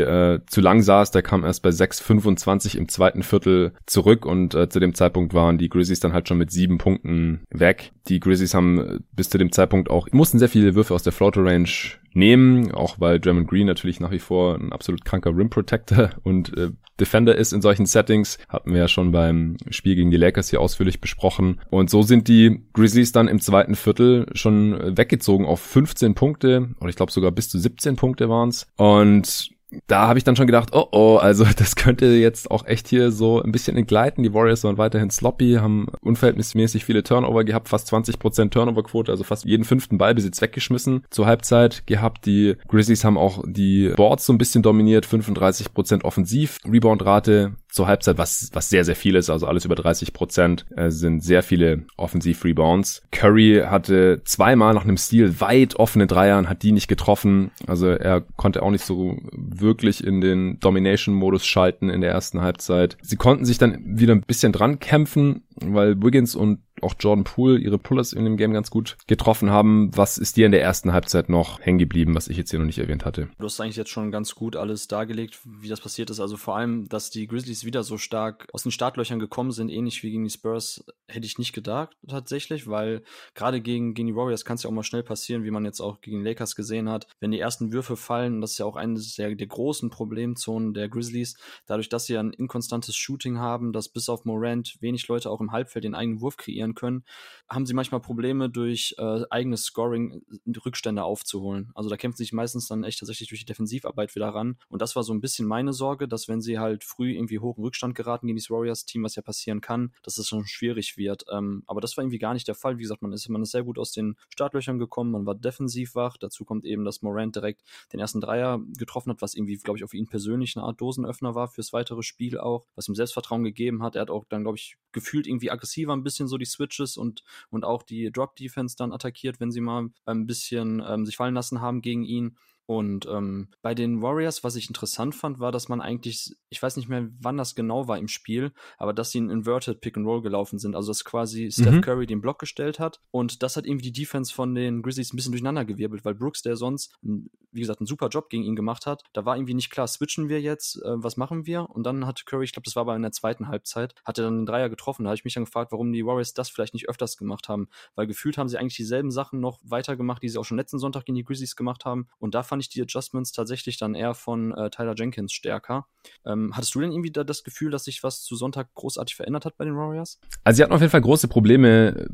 äh, zu lang saß, der kam erst bei 6:25 im zweiten Viertel zurück und äh, zu dem Zeitpunkt waren die Grizzlies dann halt schon mit sieben Punkten weg. Die Grizzlies haben bis zu dem Zeitpunkt auch mussten sehr viele Würfe aus der Floater Range nehmen, auch weil Draymond Green natürlich nach wie vor ein absolut kranker Rim Protector und äh, Defender ist in solchen Settings. Hatten wir ja schon beim Spiel gegen die Lakers hier ausführlich besprochen. Und so sind die Grizzlies dann im zweiten Viertel schon weggezogen auf 15 Punkte oder ich glaube sogar bis zu 17 Punkte waren's Und da habe ich dann schon gedacht, oh oh, also das könnte jetzt auch echt hier so ein bisschen entgleiten. Die Warriors waren weiterhin sloppy, haben unverhältnismäßig viele Turnover gehabt, fast 20% Turnoverquote, also fast jeden fünften Ballbesitz weggeschmissen zur Halbzeit gehabt. Die Grizzlies haben auch die Boards so ein bisschen dominiert, 35% Offensiv, Rebound-Rate zur Halbzeit, was, was sehr, sehr viel ist, also alles über 30 Prozent, äh, sind sehr viele Offensiv-Rebounds. Curry hatte zweimal nach einem Stil weit offene Dreiern, hat die nicht getroffen, also er konnte auch nicht so wirklich in den Domination-Modus schalten in der ersten Halbzeit. Sie konnten sich dann wieder ein bisschen dran kämpfen, weil Wiggins und auch Jordan Poole ihre Pullers in dem Game ganz gut getroffen haben. Was ist dir in der ersten Halbzeit noch hängen geblieben, was ich jetzt hier noch nicht erwähnt hatte? Du hast eigentlich jetzt schon ganz gut alles dargelegt, wie das passiert ist. Also vor allem, dass die Grizzlies wieder so stark aus den Startlöchern gekommen sind, ähnlich wie gegen die Spurs, hätte ich nicht gedacht tatsächlich, weil gerade gegen, gegen die Warriors kann es ja auch mal schnell passieren, wie man jetzt auch gegen die Lakers gesehen hat. Wenn die ersten Würfe fallen, das ist ja auch eines der, der großen Problemzonen der Grizzlies, dadurch, dass sie ein inkonstantes Shooting haben, dass bis auf Morant wenig Leute auch im Halbfeld den eigenen Wurf kreieren können, haben sie manchmal Probleme durch äh, eigenes Scoring Rückstände aufzuholen. Also da kämpfen sich meistens dann echt tatsächlich durch die Defensivarbeit wieder ran. Und das war so ein bisschen meine Sorge, dass wenn sie halt früh irgendwie hoch in Rückstand geraten gegen dieses Warriors-Team, was ja passieren kann, dass es schon schwierig wird. Ähm, aber das war irgendwie gar nicht der Fall. Wie gesagt, man ist, man ist sehr gut aus den Startlöchern gekommen, man war defensiv wach. Dazu kommt eben, dass Morant direkt den ersten Dreier getroffen hat, was irgendwie, glaube ich, auf ihn persönlich eine Art Dosenöffner war fürs weitere Spiel auch, was ihm Selbstvertrauen gegeben hat. Er hat auch dann, glaube ich, gefühlt irgendwie aggressiver ein bisschen so die Switches und, und auch die Drop-Defense dann attackiert, wenn sie mal ein bisschen ähm, sich fallen lassen haben gegen ihn. Und ähm, bei den Warriors, was ich interessant fand, war, dass man eigentlich, ich weiß nicht mehr, wann das genau war im Spiel, aber dass sie ein Inverted Pick and Roll gelaufen sind. Also dass quasi Steph mhm. Curry den Block gestellt hat. Und das hat irgendwie die Defense von den Grizzlies ein bisschen durcheinander gewirbelt, weil Brooks, der sonst, wie gesagt, einen super Job gegen ihn gemacht hat, da war irgendwie nicht klar, switchen wir jetzt, äh, was machen wir? Und dann hat Curry, ich glaube, das war aber in der zweiten Halbzeit, hat er dann den Dreier getroffen. Da habe ich mich dann gefragt, warum die Warriors das vielleicht nicht öfters gemacht haben. Weil gefühlt haben sie eigentlich dieselben Sachen noch weitergemacht, die sie auch schon letzten Sonntag gegen die Grizzlies gemacht haben. Und da fand fand ich die Adjustments tatsächlich dann eher von äh, Tyler Jenkins stärker. Ähm, hattest du denn irgendwie da das Gefühl, dass sich was zu Sonntag großartig verändert hat bei den Warriors? Also sie hatten auf jeden Fall große Probleme,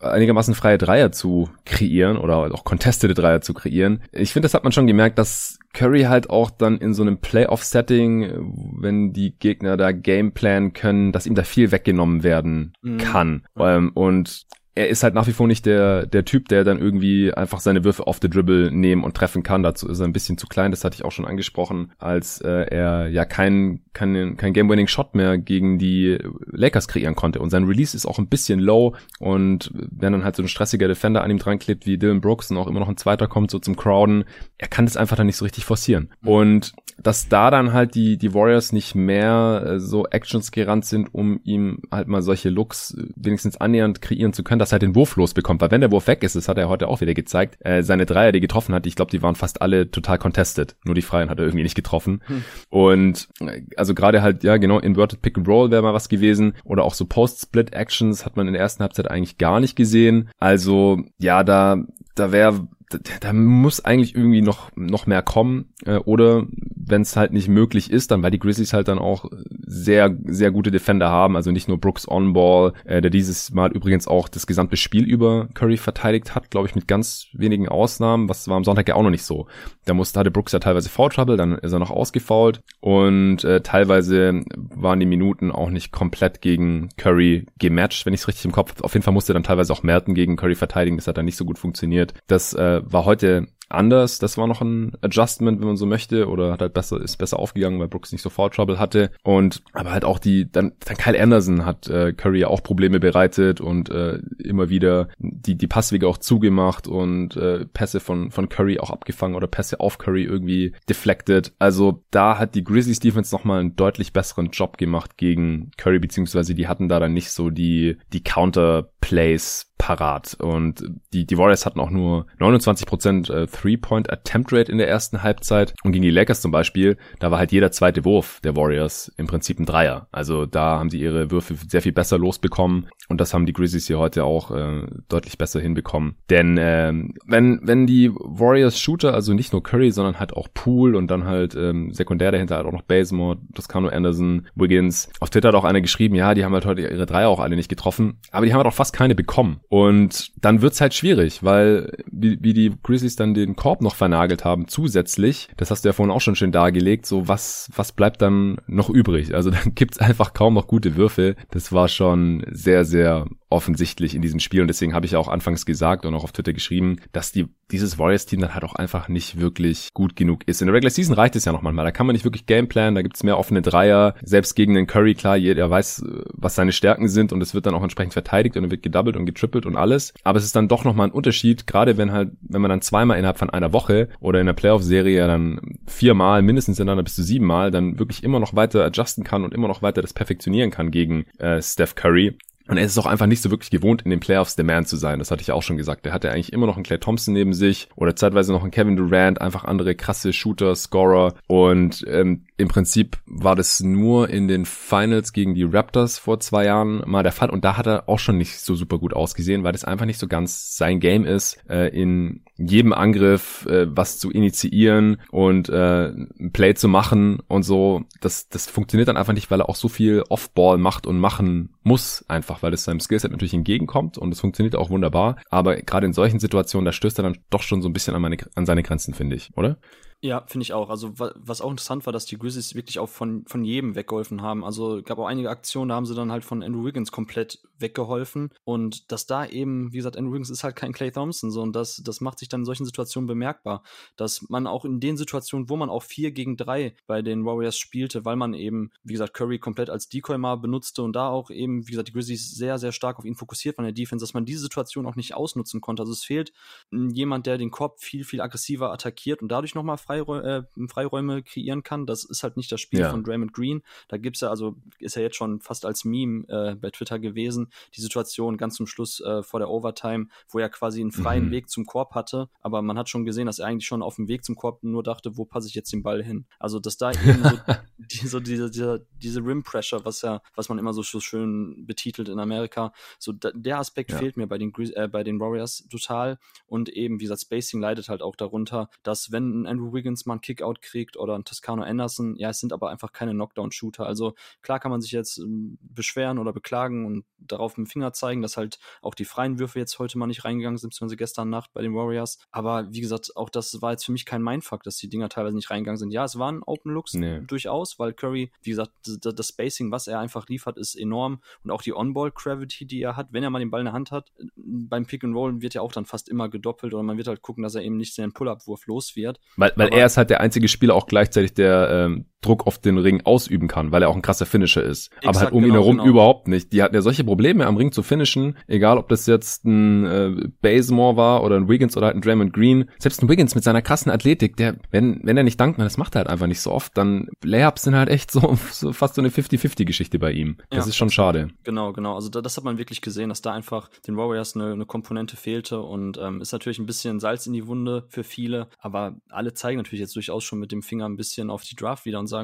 einigermaßen freie Dreier zu kreieren oder auch contestete Dreier zu kreieren. Ich finde, das hat man schon gemerkt, dass Curry halt auch dann in so einem Playoff-Setting, wenn die Gegner da Gameplan können, dass ihm da viel weggenommen werden mhm. kann. Mhm. und er ist halt nach wie vor nicht der, der Typ, der dann irgendwie einfach seine Würfe off the dribble nehmen und treffen kann. Dazu ist er ein bisschen zu klein, das hatte ich auch schon angesprochen, als äh, er ja kein, kein, kein Game-Winning-Shot mehr gegen die Lakers kreieren konnte. Und sein Release ist auch ein bisschen low und wenn dann halt so ein stressiger Defender an ihm dran klebt wie Dylan Brooks und auch immer noch ein zweiter kommt so zum Crowden, er kann das einfach dann nicht so richtig forcieren. Und dass da dann halt die, die Warriors nicht mehr äh, so Actions gerannt sind, um ihm halt mal solche Looks äh, wenigstens annähernd kreieren zu können, dass er den Wurf losbekommt. Weil wenn der Wurf weg ist, das hat er heute auch wieder gezeigt, äh, seine Dreier, die getroffen hat, ich glaube, die waren fast alle total contested. Nur die Freien hat er irgendwie nicht getroffen. Hm. Und äh, also gerade halt, ja genau, Inverted Pick and Roll wäre mal was gewesen. Oder auch so Post-Split-Actions hat man in der ersten Halbzeit eigentlich gar nicht gesehen. Also ja, da, da wäre da, da muss eigentlich irgendwie noch noch mehr kommen äh, oder wenn es halt nicht möglich ist, dann weil die Grizzlies halt dann auch sehr sehr gute Defender haben, also nicht nur Brooks on Ball, äh, der dieses Mal übrigens auch das gesamte Spiel über Curry verteidigt hat, glaube ich mit ganz wenigen Ausnahmen, was war am Sonntag ja auch noch nicht so. Da musste hatte Brooks ja teilweise Foul Trouble, dann ist er noch ausgefault und äh, teilweise waren die Minuten auch nicht komplett gegen Curry gematcht, wenn ich es richtig im Kopf. Auf jeden Fall musste dann teilweise auch Merton gegen Curry verteidigen, das hat dann nicht so gut funktioniert. Das äh, war heute anders. Das war noch ein Adjustment, wenn man so möchte, oder hat halt besser, ist besser aufgegangen, weil Brooks nicht so Foul Trouble hatte. Und aber halt auch die, dann, dann Kyle Anderson hat äh, Curry ja auch Probleme bereitet und äh, immer wieder die, die Passwege auch zugemacht und äh, Pässe von, von Curry auch abgefangen oder Pässe auf Curry irgendwie deflected. Also da hat die Grizzlies Defense nochmal einen deutlich besseren Job gemacht gegen Curry, beziehungsweise die hatten da dann nicht so die, die Counter Plays parat. Und die, die Warriors hatten auch nur 29% äh, Three-Point Attempt Rate in der ersten Halbzeit. Und gegen die Lakers zum Beispiel, da war halt jeder zweite Wurf der Warriors im Prinzip ein Dreier. Also da haben sie ihre Würfe sehr viel besser losbekommen. Und das haben die Grizzlies hier heute auch äh, deutlich besser hinbekommen. Denn ähm, wenn, wenn die Warriors Shooter, also nicht nur Curry, sondern halt auch Poole und dann halt ähm, sekundär dahinter halt auch noch Bazemore, Toscano Anderson, Wiggins. Auf Twitter hat auch einer geschrieben, ja, die haben halt heute ihre Dreier auch alle nicht getroffen. Aber die haben halt auch fast keine bekommen. Und dann wird's halt schwierig, weil wie, wie die Grizzlies dann den Korb noch vernagelt haben zusätzlich, das hast du ja vorhin auch schon schön dargelegt, so was, was bleibt dann noch übrig? Also dann gibt's einfach kaum noch gute Würfe. Das war schon sehr, sehr offensichtlich in diesem Spiel. Und deswegen habe ich auch anfangs gesagt und auch auf Twitter geschrieben, dass die dieses Warriors-Team dann halt auch einfach nicht wirklich gut genug ist. In der Regular Season reicht es ja noch manchmal, da kann man nicht wirklich Gameplan, da gibt's mehr offene Dreier, selbst gegen den Curry, klar, jeder weiß, was seine Stärken sind und es wird dann auch entsprechend verteidigt und dann wird gedoubled und getrippelt und alles, aber es ist dann doch nochmal ein Unterschied, gerade wenn halt, wenn man dann zweimal innerhalb von einer Woche oder in der Playoff-Serie dann viermal, mindestens ineinander bis zu siebenmal, dann wirklich immer noch weiter adjusten kann und immer noch weiter das perfektionieren kann gegen äh, Steph Curry, und er ist auch einfach nicht so wirklich gewohnt, in den Playoffs der Man zu sein. Das hatte ich auch schon gesagt. Er hatte eigentlich immer noch einen Clay Thompson neben sich oder zeitweise noch einen Kevin Durant, einfach andere krasse Shooter, Scorer. Und ähm, im Prinzip war das nur in den Finals gegen die Raptors vor zwei Jahren mal der Fall. Und da hat er auch schon nicht so super gut ausgesehen, weil das einfach nicht so ganz sein Game ist, äh, in jedem Angriff äh, was zu initiieren und äh, ein Play zu machen und so. Das, das funktioniert dann einfach nicht, weil er auch so viel Off-Ball macht und machen muss einfach, weil es seinem Skillset natürlich entgegenkommt und es funktioniert auch wunderbar. Aber gerade in solchen Situationen, da stößt er dann doch schon so ein bisschen an, meine, an seine Grenzen, finde ich, oder? Ja, finde ich auch. Also was auch interessant war, dass die Grizzlies wirklich auch von, von jedem weggeholfen haben. Also gab auch einige Aktionen, da haben sie dann halt von Andrew Wiggins komplett weggeholfen. Und dass da eben, wie gesagt, Andrew Wiggins ist halt kein Clay Thompson, so und das, das macht sich dann in solchen Situationen bemerkbar. Dass man auch in den Situationen, wo man auch vier gegen drei bei den Warriors spielte, weil man eben, wie gesagt, Curry komplett als Decoy mal benutzte und da auch eben, wie gesagt, die Grizzlies sehr, sehr stark auf ihn fokussiert waren der Defense, dass man diese Situation auch nicht ausnutzen konnte. Also es fehlt jemand, der den Korb viel, viel aggressiver attackiert und dadurch nochmal Freirä äh, Freiräume kreieren kann. Das ist halt nicht das Spiel ja. von Draymond Green. Da gibt's ja, also ist ja jetzt schon fast als Meme äh, bei Twitter gewesen, die Situation ganz zum Schluss äh, vor der Overtime, wo er quasi einen freien mhm. Weg zum Korb hatte, aber man hat schon gesehen, dass er eigentlich schon auf dem Weg zum Korb nur dachte, wo passe ich jetzt den Ball hin? Also, dass da eben so, die, so diese, diese, diese Rim Pressure, was ja, was man immer so, so schön betitelt in Amerika, so da, der Aspekt ja. fehlt mir bei den, äh, bei den Warriors total und eben, wie gesagt, Spacing leidet halt auch darunter, dass wenn ein Andrew Wiggins mal einen Kickout kriegt oder ein Toscano Anderson, ja, es sind aber einfach keine Knockdown-Shooter. Also klar kann man sich jetzt ähm, beschweren oder beklagen und darauf mit dem Finger zeigen, dass halt auch die freien Würfe jetzt heute mal nicht reingegangen sind, beziehungsweise gestern Nacht bei den Warriors. Aber wie gesagt, auch das war jetzt für mich kein Mindfuck, dass die Dinger teilweise nicht reingegangen sind. Ja, es waren Open Looks nee. durchaus, weil Curry, wie gesagt, das, Spacing, was er einfach liefert, ist enorm und auch die On-Ball-Gravity, die er hat, wenn er mal den Ball in der Hand hat, beim Pick and Roll wird ja auch dann fast immer gedoppelt oder man wird halt gucken, dass er eben nicht seinen Pull-Up-Wurf los wird. Weil, weil er ist halt der einzige Spieler auch gleichzeitig, der ähm, Druck auf den Ring ausüben kann, weil er auch ein krasser Finisher ist. Exakt, aber halt um genau, ihn herum genau. überhaupt nicht. Die hatten ja solche Probleme am Ring zu finishen, egal ob das jetzt ein äh, Bazemore war oder ein Wiggins oder halt ein Draymond Green. Selbst ein Wiggins mit seiner krassen Athletik, der, wenn, wenn er nicht dankt, das macht er halt einfach nicht so oft, dann Layups sind halt echt so, so fast so eine 50-50-Geschichte bei ihm. Das ja, ist schon schade. Genau, genau. Also da, das hat man wirklich gesehen, dass da einfach den Warriors eine, eine Komponente fehlte und ähm, ist natürlich ein bisschen Salz in die Wunde für viele, aber alle zeigen natürlich jetzt durchaus schon mit dem Finger ein bisschen auf die Draft wieder und sagen,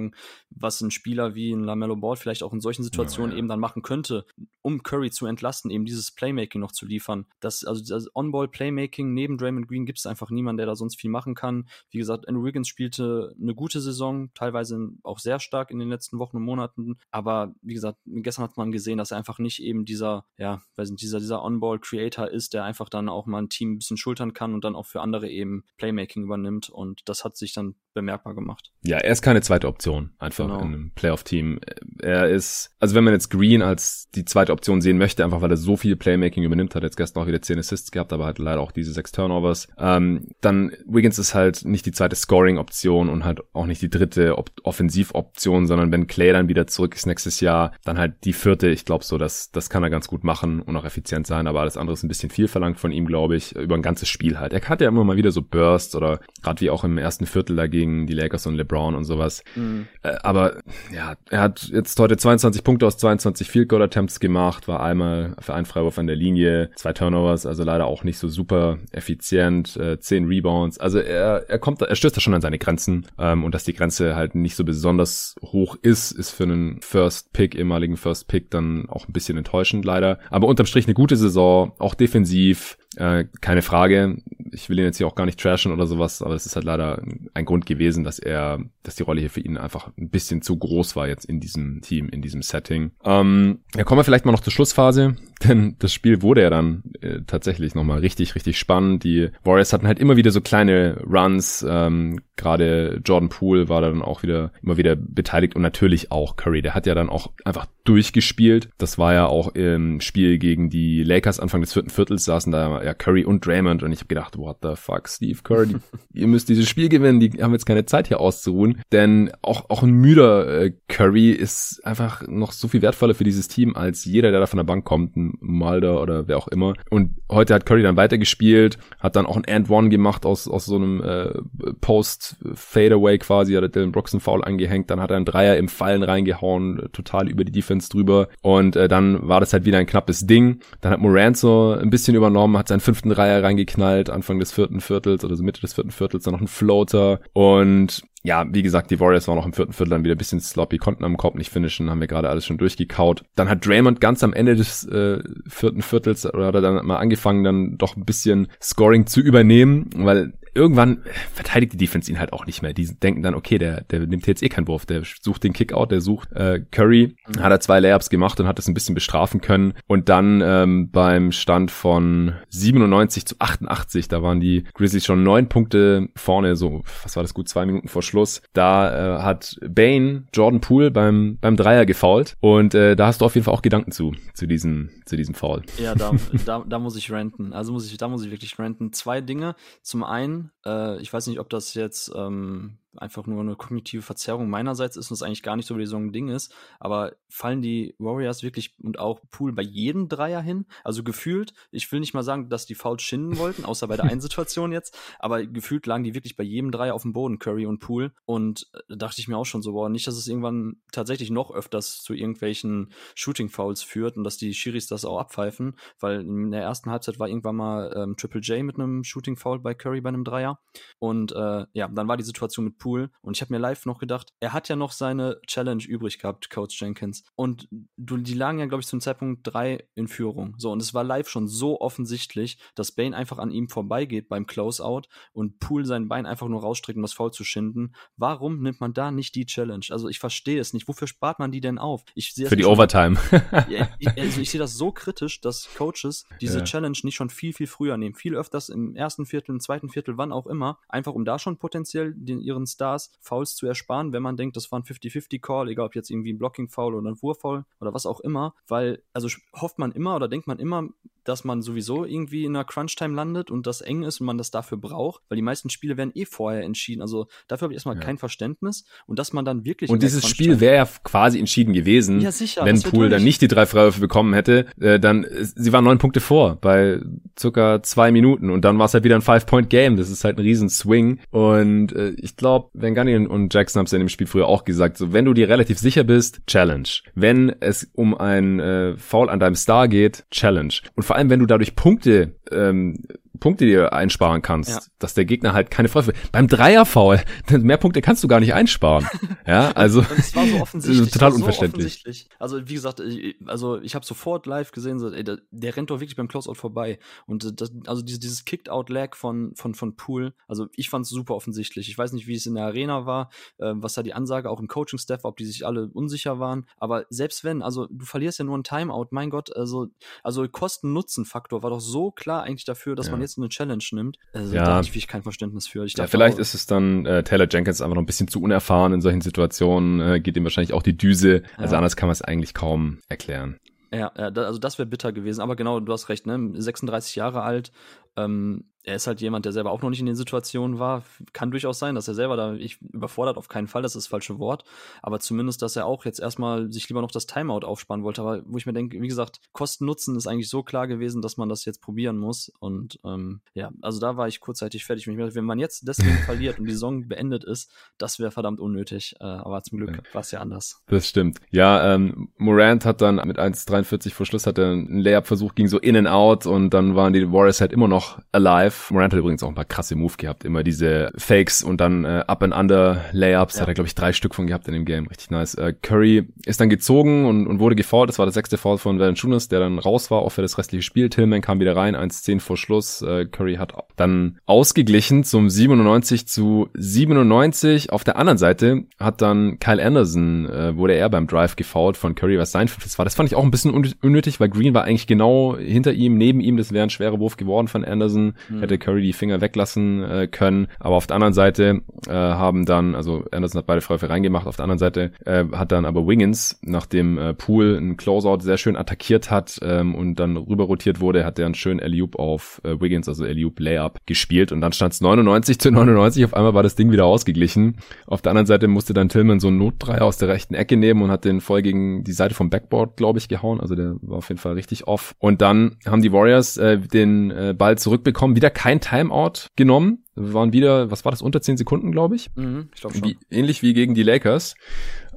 was ein Spieler wie ein Lamello Ball vielleicht auch in solchen Situationen ja, ja. eben dann machen könnte, um Curry zu entlasten, eben dieses Playmaking noch zu liefern. Das, also das On-Ball-Playmaking neben Draymond Green gibt es einfach niemanden, der da sonst viel machen kann. Wie gesagt, Andrew Wiggins spielte eine gute Saison, teilweise auch sehr stark in den letzten Wochen und Monaten. Aber wie gesagt, gestern hat man gesehen, dass er einfach nicht eben dieser, ja, weiß nicht, dieser, dieser On-Ball-Creator ist, der einfach dann auch mal ein Team ein bisschen schultern kann und dann auch für andere eben Playmaking übernimmt. Und das hat sich dann bemerkbar gemacht. Ja, er ist keine zweite Option, einfach genau. in einem Playoff-Team. Er ist, also wenn man jetzt Green als die zweite Option sehen möchte, einfach weil er so viel Playmaking übernimmt, hat jetzt gestern auch wieder 10 Assists gehabt, aber hat leider auch diese sechs Turnovers. Ähm, dann Wiggins ist halt nicht die zweite Scoring-Option und halt auch nicht die dritte Offensiv-Option, sondern wenn Clay dann wieder zurück ist nächstes Jahr, dann halt die vierte. Ich glaube so, dass das kann er ganz gut machen und auch effizient sein, aber alles andere ist ein bisschen viel verlangt von ihm, glaube ich, über ein ganzes Spiel halt. Er hat ja immer mal wieder so Bursts oder gerade wie auch im ersten Viertel dagegen gegen die Lakers und LeBron und sowas. Mhm. Äh, aber ja, er hat jetzt heute 22 Punkte aus 22 Field Goal Attempts gemacht, war einmal für einen Freiwurf an der Linie, zwei Turnovers, also leider auch nicht so super effizient, äh, zehn Rebounds. Also er, er kommt, er stößt da schon an seine Grenzen ähm, und dass die Grenze halt nicht so besonders hoch ist, ist für einen First Pick, ehemaligen First Pick dann auch ein bisschen enttäuschend leider. Aber unterm Strich eine gute Saison, auch defensiv, äh, keine Frage. Ich will ihn jetzt hier auch gar nicht trashen oder sowas, aber es ist halt leider ein Grund gewesen, dass er, dass die Rolle hier für ihn einfach ein bisschen zu groß war jetzt in diesem Team, in diesem Setting. Ähm, ja, kommen wir vielleicht mal noch zur Schlussphase, denn das Spiel wurde ja dann äh, tatsächlich nochmal richtig, richtig spannend. Die Warriors hatten halt immer wieder so kleine Runs, ähm, gerade Jordan Poole war dann auch wieder immer wieder beteiligt und natürlich auch Curry. Der hat ja dann auch einfach durchgespielt. Das war ja auch im Spiel gegen die Lakers Anfang des vierten Viertels saßen da ja Curry und Draymond und ich habe gedacht, what the fuck, Steve Curry, ihr müsst dieses Spiel gewinnen, die haben jetzt keine Zeit hier auszuruhen, denn auch auch ein müder äh, Curry ist einfach noch so viel wertvoller für dieses Team als jeder, der da von der Bank kommt, ein Mulder oder wer auch immer. Und heute hat Curry dann weitergespielt, hat dann auch ein And One gemacht aus aus so einem äh, Post Fadeaway quasi, hat Dylan Brooks einen Foul angehängt, dann hat er einen Dreier im Fallen reingehauen, total über die Defense drüber und äh, dann war das halt wieder ein knappes Ding. Dann hat Morant so ein bisschen übernommen, hat seinen fünften Dreier reingeknallt, Anfang des vierten Viertels oder so Mitte des vierten Viertels, dann noch ein Floater. Und ja, wie gesagt, die Warriors waren auch im vierten Viertel dann wieder ein bisschen sloppy, konnten am Korb nicht finishen, haben wir gerade alles schon durchgekaut. Dann hat Draymond ganz am Ende des äh, vierten Viertels oder hat er dann mal angefangen, dann doch ein bisschen Scoring zu übernehmen, weil irgendwann verteidigt die Defense ihn halt auch nicht mehr. Die denken dann, okay, der, der nimmt jetzt eh keinen Wurf, der sucht den Kickout, der sucht äh, Curry, hat er zwei Layups gemacht und hat es ein bisschen bestrafen können. Und dann ähm, beim Stand von 97 zu 88, da waren die Grizzlies schon neun Punkte vorne, so, was war das gut, zwei Minuten vor Schluss. Da äh, hat Bane Jordan Poole beim, beim Dreier gefault und äh, da hast du auf jeden Fall auch Gedanken zu, zu diesem, zu diesem Foul. Ja, da, da, da muss ich renten. Also muss ich, da muss ich wirklich renten. Zwei Dinge. Zum einen, äh, ich weiß nicht, ob das jetzt ähm, einfach nur eine kognitive Verzerrung meinerseits ist und es eigentlich gar nicht so wie so ein Ding ist. Aber fallen die Warriors wirklich und auch Pool bei jedem Dreier hin? Also gefühlt, ich will nicht mal sagen, dass die Fouls schinden wollten, außer bei der einen Situation jetzt, aber gefühlt lagen die wirklich bei jedem Dreier auf dem Boden, Curry und Pool. Und da dachte ich mir auch schon so, boah, nicht, dass es irgendwann tatsächlich noch öfters zu irgendwelchen Shooting-Fouls führt und dass die Schiris das auch abpfeifen, weil in der ersten Halbzeit war irgendwann mal ähm, Triple J mit einem Shooting-Foul bei Curry bei einem Dreier. Und äh, ja, dann war die Situation mit Pool. Und ich habe mir live noch gedacht, er hat ja noch seine Challenge übrig gehabt, Coach Jenkins. Und du, die lagen ja, glaube ich, zum Zeitpunkt drei in Führung. So, und es war live schon so offensichtlich, dass Bane einfach an ihm vorbeigeht beim Closeout und Pool sein Bein einfach nur rausstreckt, um das Foul zu schinden. Warum nimmt man da nicht die Challenge? Also ich verstehe es nicht. Wofür spart man die denn auf? Ich Für die Overtime. ja, ich, also ich sehe das so kritisch, dass Coaches diese ja. Challenge nicht schon viel, viel früher nehmen. Viel öfters im ersten Viertel, im zweiten Viertel, wann auch immer. Einfach um da schon potenziell den, ihren Stars Fouls zu ersparen, wenn man denkt, das war ein 50-50-Call, egal ob jetzt irgendwie ein Blocking-Foul oder ein Wurf-Foul oder was auch immer, weil, also hofft man immer oder denkt man immer, dass man sowieso irgendwie in einer Crunch-Time landet und das eng ist und man das dafür braucht, weil die meisten Spiele werden eh vorher entschieden. Also dafür habe ich erstmal ja. kein Verständnis und dass man dann wirklich. Und dieses Spiel wäre ja quasi entschieden gewesen, ja, sicher, wenn Pool dann nicht die drei Freiwürfe bekommen hätte. Äh, dann, sie waren neun Punkte vor bei circa zwei Minuten und dann war es halt wieder ein Five-Point-Game. Das ist halt ein riesen Swing. Und äh, ich glaube, Van Gunny und Jackson haben es ja in dem Spiel früher auch gesagt, so wenn du dir relativ sicher bist, Challenge. Wenn es um ein äh, Foul an deinem Star geht, Challenge. Und vor allem, wenn du dadurch Punkte ähm, Punkte dir einsparen kannst, ja. dass der Gegner halt keine Freude Beim Dreierfoul, mehr Punkte kannst du gar nicht einsparen. ja, also und es war so offensichtlich, total unverständlich. So offensichtlich. Also wie gesagt, ich, also ich habe sofort live gesehen, so, ey, der, der, rennt doch wirklich beim Closeout vorbei und das, also dieses, dieses Kicked Out Lag von von von Pool, also ich fand es super offensichtlich. Ich weiß nicht, wie es in der Arena war, äh, was da die Ansage auch im Coaching Staff, ob die sich alle unsicher waren, aber selbst wenn, also du verlierst ja nur ein Timeout, mein Gott, also also Kosten-Nutzen Faktor war doch so klar eigentlich dafür, dass ja. man jetzt eine Challenge nimmt. Also ja. da hatte ich kein Verständnis für. Ich ja, vielleicht auch, ist es dann äh, Taylor Jenkins einfach noch ein bisschen zu unerfahren in solchen Situationen, äh, geht ihm wahrscheinlich auch die Düse. Also ja. anders kann man es eigentlich kaum erklären. Ja, ja also das wäre bitter gewesen. Aber genau, du hast recht, ne? 36 Jahre alt, ähm, er ist halt jemand, der selber auch noch nicht in den Situationen war. Kann durchaus sein, dass er selber da, ich überfordert auf keinen Fall, das ist das falsche Wort, aber zumindest, dass er auch jetzt erstmal sich lieber noch das Timeout aufsparen wollte. Aber wo ich mir denke, wie gesagt, Kosten-Nutzen ist eigentlich so klar gewesen, dass man das jetzt probieren muss. Und ähm, ja, also da war ich kurzzeitig fertig. Wenn man jetzt deswegen verliert und die Saison beendet ist, das wäre verdammt unnötig. Äh, aber zum Glück war es ja anders. Das stimmt. Ja, ähm, Morant hat dann mit 1,43 vor Schluss hat er einen Layup-Versuch, ging so in and out und dann waren die Warriors halt immer noch alive Drive. Morant hat übrigens auch ein paar krasse Move gehabt. Immer diese Fakes und dann äh, Up and Under Layups. Ja. Hat er, glaube ich, drei Stück von gehabt in dem Game. Richtig nice. Äh, Curry ist dann gezogen und, und wurde gefault. Das war der sechste Foul von Valanciunas, der dann raus war, auch für das restliche Spiel. Tillman kam wieder rein, 1-10 vor Schluss. Äh, Curry hat dann ausgeglichen zum 97 zu 97. Auf der anderen Seite hat dann Kyle Anderson, äh, wurde er beim Drive gefault von Curry, was sein Fünftes war. Das fand ich auch ein bisschen unnötig, weil Green war eigentlich genau hinter ihm, neben ihm. Das wäre ein schwerer Wurf geworden von Anderson. Mhm hätte Curry die Finger weglassen äh, können. Aber auf der anderen Seite äh, haben dann, also Anderson hat beide Freiwürfe reingemacht, auf der anderen Seite äh, hat dann aber Wiggins, nachdem äh, Poole einen Closeout sehr schön attackiert hat ähm, und dann rüber rotiert wurde, hat er einen schönen Eliup auf äh, Wiggins, also Eliup Layup gespielt und dann stand es 99 zu 99. Auf einmal war das Ding wieder ausgeglichen. Auf der anderen Seite musste dann Tillman so einen Notdreier aus der rechten Ecke nehmen und hat den voll gegen die Seite vom Backboard, glaube ich, gehauen. Also der war auf jeden Fall richtig off. Und dann haben die Warriors äh, den äh, Ball zurückbekommen, wieder kein Timeout genommen. Wir waren wieder, was war das, unter 10 Sekunden, glaube ich. Mhm, ich glaube schon. Wie, ähnlich wie gegen die Lakers.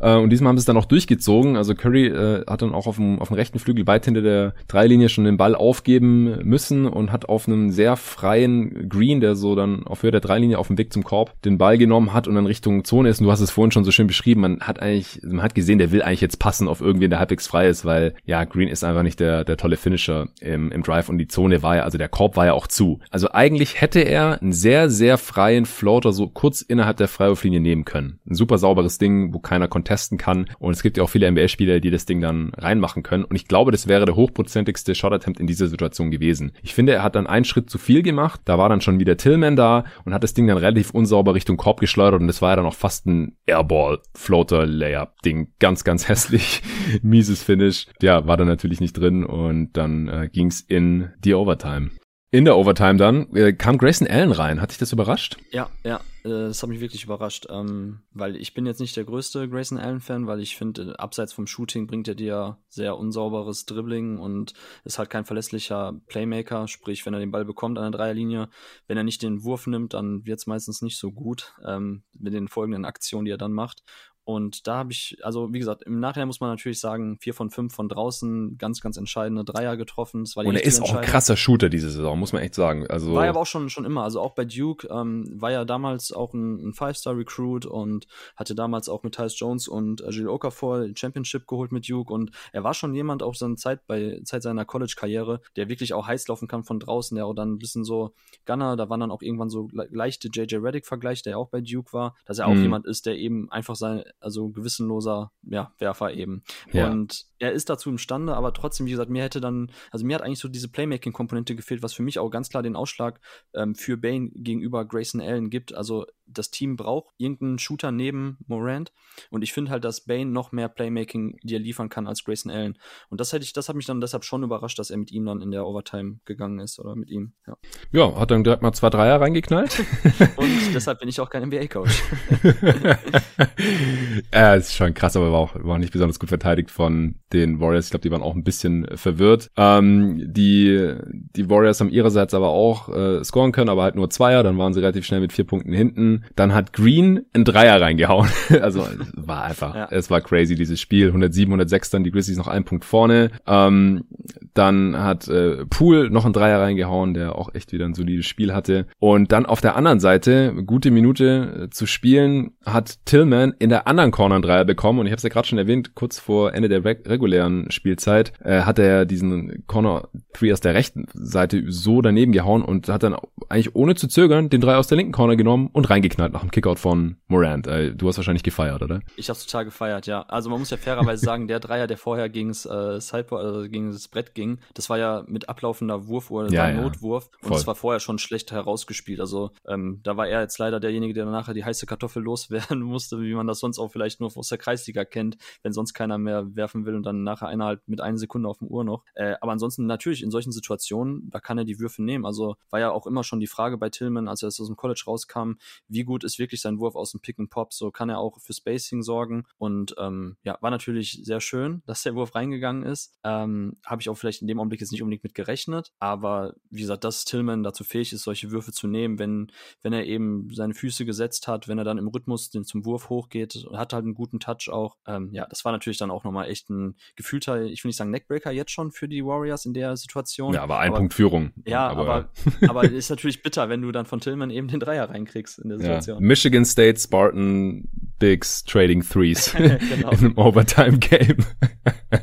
Äh, und diesmal haben sie es dann auch durchgezogen. Also Curry äh, hat dann auch auf dem, auf dem rechten Flügel weit hinter der Dreilinie schon den Ball aufgeben müssen und hat auf einem sehr freien Green, der so dann auf Höhe der Dreilinie auf dem Weg zum Korb den Ball genommen hat und dann Richtung Zone ist. Und du hast es vorhin schon so schön beschrieben. Man hat eigentlich, man hat gesehen, der will eigentlich jetzt passen auf irgendwen, der halbwegs frei ist, weil ja, Green ist einfach nicht der, der tolle Finisher im, im Drive und die Zone war ja, also der Korb war ja auch zu. Also eigentlich hätte er einen sehr, sehr freien Floater so kurz innerhalb der Freiwurflinie nehmen können. Ein super sauberes Ding, wo keiner contesten kann. Und es gibt ja auch viele NBA-Spieler, die das Ding dann reinmachen können. Und ich glaube, das wäre der hochprozentigste Shot-Attempt in dieser Situation gewesen. Ich finde, er hat dann einen Schritt zu viel gemacht. Da war dann schon wieder Tillman da und hat das Ding dann relativ unsauber Richtung Korb geschleudert und das war ja dann auch fast ein Airball-Floater-Layup-Ding. Ganz, ganz hässlich. Mieses Finish. Ja, war dann natürlich nicht drin und dann äh, ging's in die Overtime. In der Overtime dann äh, kam Grayson Allen rein. Hat dich das überrascht? Ja, ja, äh, das hat mich wirklich überrascht, ähm, weil ich bin jetzt nicht der größte Grayson Allen-Fan, weil ich finde, äh, abseits vom Shooting bringt er dir sehr unsauberes Dribbling und ist halt kein verlässlicher Playmaker, sprich, wenn er den Ball bekommt an der Dreierlinie, wenn er nicht den Wurf nimmt, dann wird es meistens nicht so gut ähm, mit den folgenden Aktionen, die er dann macht. Und da habe ich, also wie gesagt, im Nachhinein muss man natürlich sagen, vier von fünf von draußen, ganz, ganz entscheidende Dreier getroffen. Das war die Und er ist auch ein krasser Shooter diese Saison, muss man echt sagen. Also war er aber auch schon, schon immer. Also auch bei Duke ähm, war ja damals auch ein, ein Five-Star-Recruit und hatte damals auch mit Tyus Jones und äh, Jill Okafor Championship geholt mit Duke. Und er war schon jemand auch seiner Zeit bei Zeit seiner College-Karriere, der wirklich auch heiß laufen kann von draußen, der auch dann ein bisschen so Gunner, da waren dann auch irgendwann so leichte JJ Reddick-Vergleich, der ja auch bei Duke war, dass er auch mhm. jemand ist, der eben einfach seine also gewissenloser ja, Werfer eben. Ja. Und er ist dazu imstande, aber trotzdem, wie gesagt, mir hätte dann, also mir hat eigentlich so diese Playmaking-Komponente gefehlt, was für mich auch ganz klar den Ausschlag ähm, für Bane gegenüber Grayson Allen gibt. Also das Team braucht irgendeinen Shooter neben Morant und ich finde halt, dass Bane noch mehr Playmaking dir liefern kann als Grayson Allen. Und das hätte ich, das hat mich dann deshalb schon überrascht, dass er mit ihm dann in der Overtime gegangen ist oder mit ihm. Ja, ja hat dann direkt mal zwei Dreier reingeknallt. und deshalb bin ich auch kein NBA-Coach. ja, ist schon krass, aber war auch, war nicht besonders gut verteidigt von den Warriors. Ich glaube, die waren auch ein bisschen verwirrt. Ähm, die, die Warriors haben ihrerseits aber auch äh, scoren können, aber halt nur Zweier. Dann waren sie relativ schnell mit vier Punkten hinten. Dann hat Green ein Dreier reingehauen. also war einfach, ja. es war crazy, dieses Spiel. 107, 106 dann die Grizzlies noch einen Punkt vorne. Ähm, dann hat äh, Poole noch ein Dreier reingehauen, der auch echt wieder ein solides Spiel hatte. Und dann auf der anderen Seite, gute Minute äh, zu spielen, hat Tillman in der anderen Corner einen Dreier bekommen. Und ich habe es ja gerade schon erwähnt, kurz vor Ende der Reg regulären Spielzeit äh, hat er diesen Corner 3 aus der rechten Seite so daneben gehauen und hat dann eigentlich ohne zu zögern den Dreier aus der linken Corner genommen und reingeknallt nach dem Kickout von Morant. Du hast wahrscheinlich gefeiert, oder? Ich habe total gefeiert, ja. Also man muss ja fairerweise sagen, der Dreier, der vorher gegens äh, Sideboard, also gegen das Brett ging, das war ja mit ablaufender Wurfuhr, das ja, war ein ja. Notwurf und Voll. das war vorher schon schlecht herausgespielt. Also ähm, da war er jetzt leider derjenige, der nachher die heiße Kartoffel loswerden musste, wie man das sonst auch vielleicht nur aus der Kreisliga kennt, wenn sonst keiner mehr werfen will und dann nachher einer halt mit einer Sekunde auf dem Uhr noch. Äh, aber ansonsten natürlich in solchen Situationen, da kann er die Würfe nehmen. Also war ja auch immer schon die Frage bei Tillman, als er aus dem College rauskam, wie gut ist wirklich sein Wurf aus dem Pick and Pop, so kann er auch für Spacing sorgen und ähm, ja, war natürlich sehr schön, dass der Wurf reingegangen ist. Ähm, Habe ich auch vielleicht in dem Augenblick jetzt nicht unbedingt mit gerechnet, aber wie gesagt, dass Tillman dazu fähig ist, solche Würfe zu nehmen, wenn, wenn er eben seine Füße gesetzt hat, wenn er dann im Rhythmus den zum Wurf hochgeht, hat halt einen guten Touch auch. Ähm, ja, das war natürlich dann auch nochmal echt ein gefühlter, ich will nicht sagen Neckbreaker jetzt schon für die Warriors in der Situation. Ja, aber ein aber, Punkt Führung. Ja, aber, aber, aber ist natürlich bitter, wenn du dann von Tillman eben den Dreier reinkriegst in der Situation. Ja. Michigan State Spartan Bigs Trading Threes genau. in einem Overtime Game.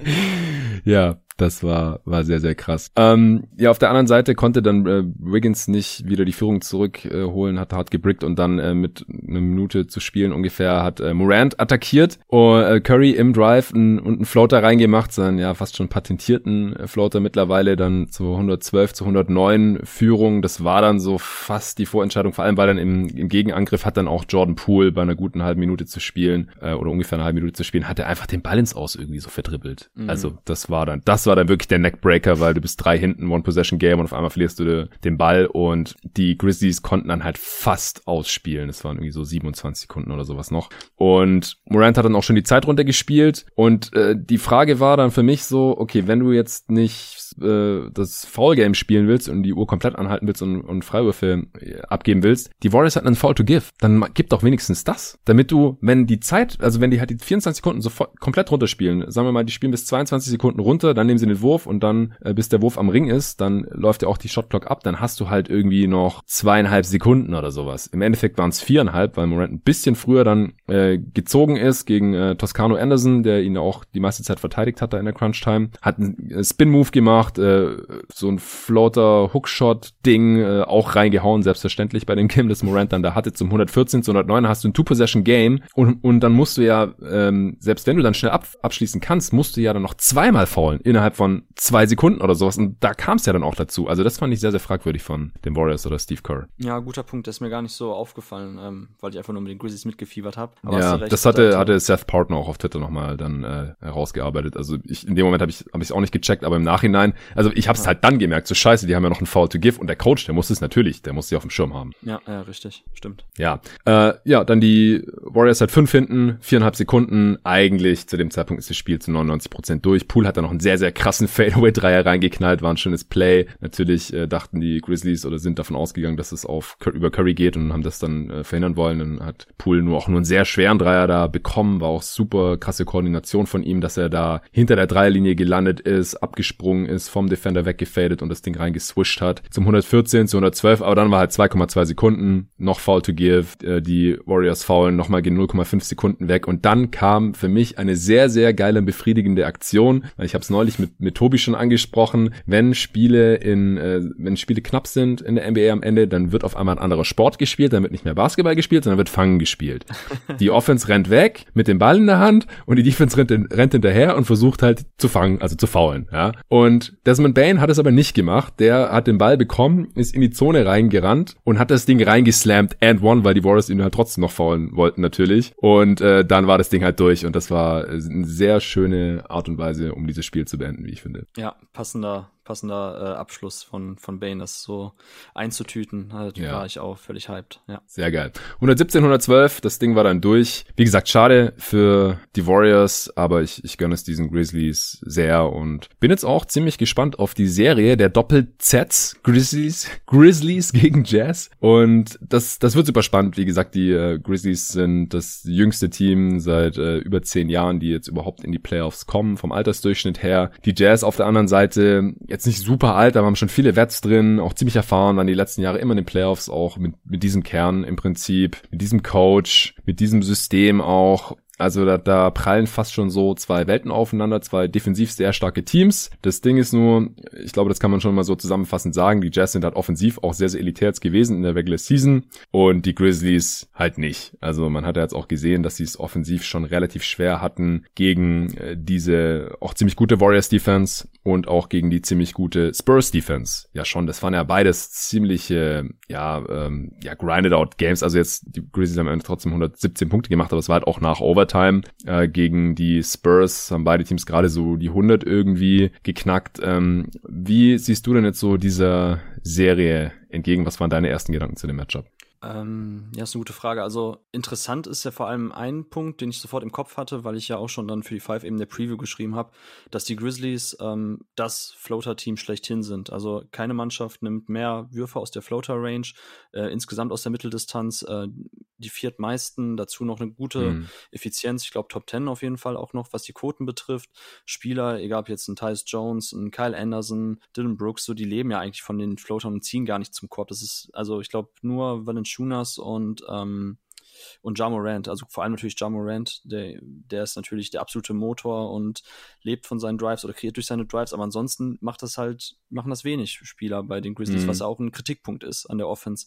ja, das war, war sehr, sehr krass. Ähm, ja, auf der anderen Seite konnte dann äh, Wiggins nicht wieder die Führung zurückholen, äh, hat hart gebrickt und dann äh, mit einer Minute zu spielen ungefähr hat äh, Morant attackiert und äh, Curry im Drive n, und einen Floater reingemacht, seinen ja fast schon patentierten äh, Floater mittlerweile dann zu 112 zu 109 Führung. Das war dann so fast die Vorentscheidung, vor allem weil dann im, im Gegenangriff hat dann auch Jordan Poole bei einer guten halben Minute zu spielen äh, oder ungefähr eine halbe Minute zu spielen, hat er einfach den ins Aus irgendwie so verdribbelt. Mhm. Also das war dann, das war war dann wirklich der Neckbreaker, weil du bist drei hinten, One-Possession-Game und auf einmal verlierst du den Ball und die Grizzlies konnten dann halt fast ausspielen. Es waren irgendwie so 27 Sekunden oder sowas noch. Und Morant hat dann auch schon die Zeit runtergespielt und äh, die Frage war dann für mich so, okay, wenn du jetzt nicht äh, das Foul-Game spielen willst und die Uhr komplett anhalten willst und, und Freiwürfe äh, abgeben willst, die Warriors hatten einen Foul to give. Dann gib doch wenigstens das, damit du, wenn die Zeit, also wenn die halt die 24 Sekunden so komplett runterspielen, sagen wir mal, die spielen bis 22 Sekunden runter, dann nehmen sie den Wurf und dann, äh, bis der Wurf am Ring ist, dann läuft ja auch die Shotclock ab, dann hast du halt irgendwie noch zweieinhalb Sekunden oder sowas. Im Endeffekt waren es viereinhalb, weil Morant ein bisschen früher dann äh, gezogen ist gegen äh, Toscano Anderson, der ihn auch die meiste Zeit verteidigt hat da in der Crunch-Time, hat einen äh, Spin-Move gemacht, äh, so ein floater Hookshot-Ding äh, auch reingehauen, selbstverständlich bei dem Game, das Morant dann da hatte, zum 114 zu 109 hast du ein Two-Possession-Game und, und dann musst du ja, ähm, selbst wenn du dann schnell ab, abschließen kannst, musst du ja dann noch zweimal faulen innerhalb von zwei Sekunden oder sowas und da kam es ja dann auch dazu. Also das fand ich sehr, sehr fragwürdig von den Warriors oder Steve Kerr. Ja, guter Punkt, das ist mir gar nicht so aufgefallen, ähm, weil ich einfach nur mit den Grizzlies mitgefiebert habe. Ja, das hatte, hatte Seth Partner auch auf Twitter nochmal dann äh, herausgearbeitet. Also ich, in dem Moment habe ich es hab auch nicht gecheckt, aber im Nachhinein, also ich habe es ja. halt dann gemerkt, so scheiße, die haben ja noch einen Foul to give und der Coach, der muss es natürlich, der muss sie auf dem Schirm haben. Ja, ja, richtig, stimmt. Ja, äh, ja, dann die Warriors halt fünf hinten, viereinhalb Sekunden. Eigentlich zu dem Zeitpunkt ist das Spiel zu 99 Prozent durch. Poole hat da noch einen sehr, sehr krassen Fadeaway-Dreier reingeknallt, war ein schönes Play. Natürlich äh, dachten die Grizzlies oder sind davon ausgegangen, dass es auf über Curry geht und haben das dann äh, verhindern wollen. Dann hat Poole nur auch nur einen sehr schweren Dreier da bekommen, war auch super krasse Koordination von ihm, dass er da hinter der Dreierlinie gelandet ist, abgesprungen ist, vom Defender weggefadet und das Ding reingeswischt hat. Zum 114 zu 112, aber dann war halt 2,2 Sekunden, noch Foul to give, äh, die Warriors faulen nochmal gegen 0,5 Sekunden weg und dann kam für mich eine sehr, sehr geile, befriedigende Aktion. Ich habe es neulich mit, mit Tobi schon angesprochen, wenn Spiele in, äh, wenn Spiele knapp sind in der NBA am Ende, dann wird auf einmal ein anderer Sport gespielt, dann wird nicht mehr Basketball gespielt, sondern wird Fangen gespielt. Die Offense rennt weg mit dem Ball in der Hand und die Defense rennt, rennt hinterher und versucht halt zu fangen, also zu faulen. Ja? Und Desmond Bain hat es aber nicht gemacht. Der hat den Ball bekommen, ist in die Zone reingerannt und hat das Ding reingeslammt and one, weil die Warriors ihn halt trotzdem noch faulen wollten natürlich. Und äh, dann war das Ding halt durch und das war eine sehr schöne Art und Weise, um dieses Spiel zu beenden, wie ich finde. Ja, passender passender äh, Abschluss von, von Bane, das so einzutüten. Halt, ja. war ich auch völlig hyped. Ja. Sehr geil. 117, 112, das Ding war dann durch. Wie gesagt, schade für die Warriors, aber ich, ich gönne es diesen Grizzlies sehr und bin jetzt auch ziemlich gespannt auf die Serie der Doppel-Zs Grizzlies, Grizzlies gegen Jazz. Und das, das wird super spannend. Wie gesagt, die äh, Grizzlies sind das jüngste Team seit äh, über zehn Jahren, die jetzt überhaupt in die Playoffs kommen, vom Altersdurchschnitt her. Die Jazz auf der anderen Seite jetzt nicht super alt, aber haben schon viele Wets drin, auch ziemlich erfahren, waren die letzten Jahre immer in den Playoffs, auch mit, mit diesem Kern im Prinzip, mit diesem Coach, mit diesem System auch. Also da, da prallen fast schon so zwei Welten aufeinander, zwei defensiv sehr starke Teams. Das Ding ist nur, ich glaube, das kann man schon mal so zusammenfassend sagen, die Jazz sind halt offensiv auch sehr, sehr elitär gewesen in der Regular Season und die Grizzlies halt nicht. Also man hat ja jetzt auch gesehen, dass sie es offensiv schon relativ schwer hatten gegen äh, diese auch ziemlich gute Warriors Defense und auch gegen die ziemlich gute Spurs Defense. Ja schon, das waren ja beides ziemliche, ja, ähm, ja, grinded out Games. Also jetzt, die Grizzlies haben trotzdem 117 Punkte gemacht, aber es war halt auch nach Overtime äh, gegen die Spurs haben beide Teams gerade so die 100 irgendwie geknackt. Ähm, wie siehst du denn jetzt so dieser Serie entgegen? Was waren deine ersten Gedanken zu dem Matchup? Ähm, ja, ist eine gute Frage. Also interessant ist ja vor allem ein Punkt, den ich sofort im Kopf hatte, weil ich ja auch schon dann für die Five eben der Preview geschrieben habe, dass die Grizzlies ähm, das Floater-Team schlechthin sind. Also keine Mannschaft nimmt mehr Würfe aus der Floater-Range, äh, insgesamt aus der Mitteldistanz. Äh, die viertmeisten, dazu noch eine gute mhm. Effizienz. Ich glaube, Top 10 auf jeden Fall auch noch, was die Quoten betrifft. Spieler, egal ob jetzt ein Tyus Jones, ein Kyle Anderson, Dylan Brooks, so die leben ja eigentlich von den Floatern und ziehen gar nicht zum Korb. Das ist, also ich glaube, nur Valanciunas und ähm, und Ja Morant, also vor allem natürlich Ja Morant, der, der ist natürlich der absolute Motor und lebt von seinen Drives oder kreiert durch seine Drives, aber ansonsten macht das halt, machen das wenig Spieler bei den Grizzlies, mhm. was ja auch ein Kritikpunkt ist an der Offense.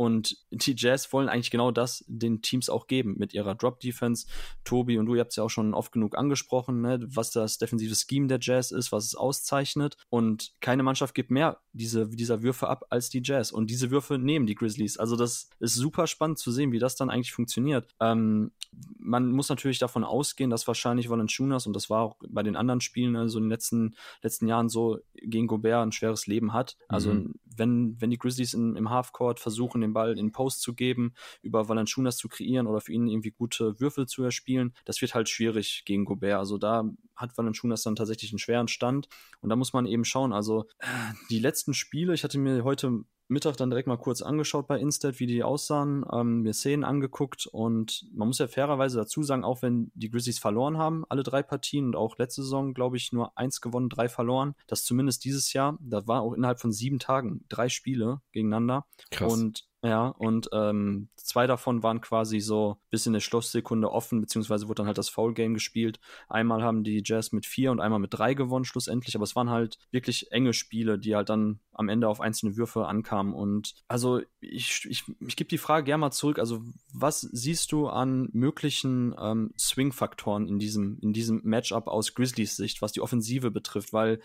Und die Jazz wollen eigentlich genau das den Teams auch geben mit ihrer Drop-Defense. Tobi und du, ihr habt es ja auch schon oft genug angesprochen, ne, was das defensive Scheme der Jazz ist, was es auszeichnet. Und keine Mannschaft gibt mehr diese, dieser Würfe ab als die Jazz. Und diese Würfe nehmen die Grizzlies. Also das ist super spannend zu sehen, wie das dann eigentlich funktioniert. Ähm, man muss natürlich davon ausgehen, dass wahrscheinlich Valanciunas, und das war auch bei den anderen Spielen, also in den letzten, letzten Jahren so, gegen Gobert ein schweres Leben hat. Also mhm. Wenn, wenn die Grizzlies in, im Halfcourt versuchen, den Ball in Post zu geben, über Valanciunas zu kreieren oder für ihn irgendwie gute Würfel zu erspielen, das wird halt schwierig gegen Gobert. Also da hat Valanciunas dann tatsächlich einen schweren Stand. Und da muss man eben schauen, also äh, die letzten Spiele, ich hatte mir heute Mittag dann direkt mal kurz angeschaut bei Instat, wie die aussahen, ähm, mir Szenen angeguckt und man muss ja fairerweise dazu sagen, auch wenn die Grizzlies verloren haben, alle drei Partien und auch letzte Saison, glaube ich, nur eins gewonnen, drei verloren, dass zumindest dieses Jahr, da war auch innerhalb von sieben Tagen drei Spiele gegeneinander Krass. und ja, und ähm, zwei davon waren quasi so bis in der Schlusssekunde offen, beziehungsweise wurde dann halt das Foul-Game gespielt. Einmal haben die Jazz mit vier und einmal mit drei gewonnen, schlussendlich, aber es waren halt wirklich enge Spiele, die halt dann am Ende auf einzelne Würfe ankamen. Und also ich, ich, ich gebe die Frage gerne mal zurück. Also, was siehst du an möglichen ähm, Swing-Faktoren in diesem, in diesem Matchup aus Grizzlies Sicht, was die Offensive betrifft? Weil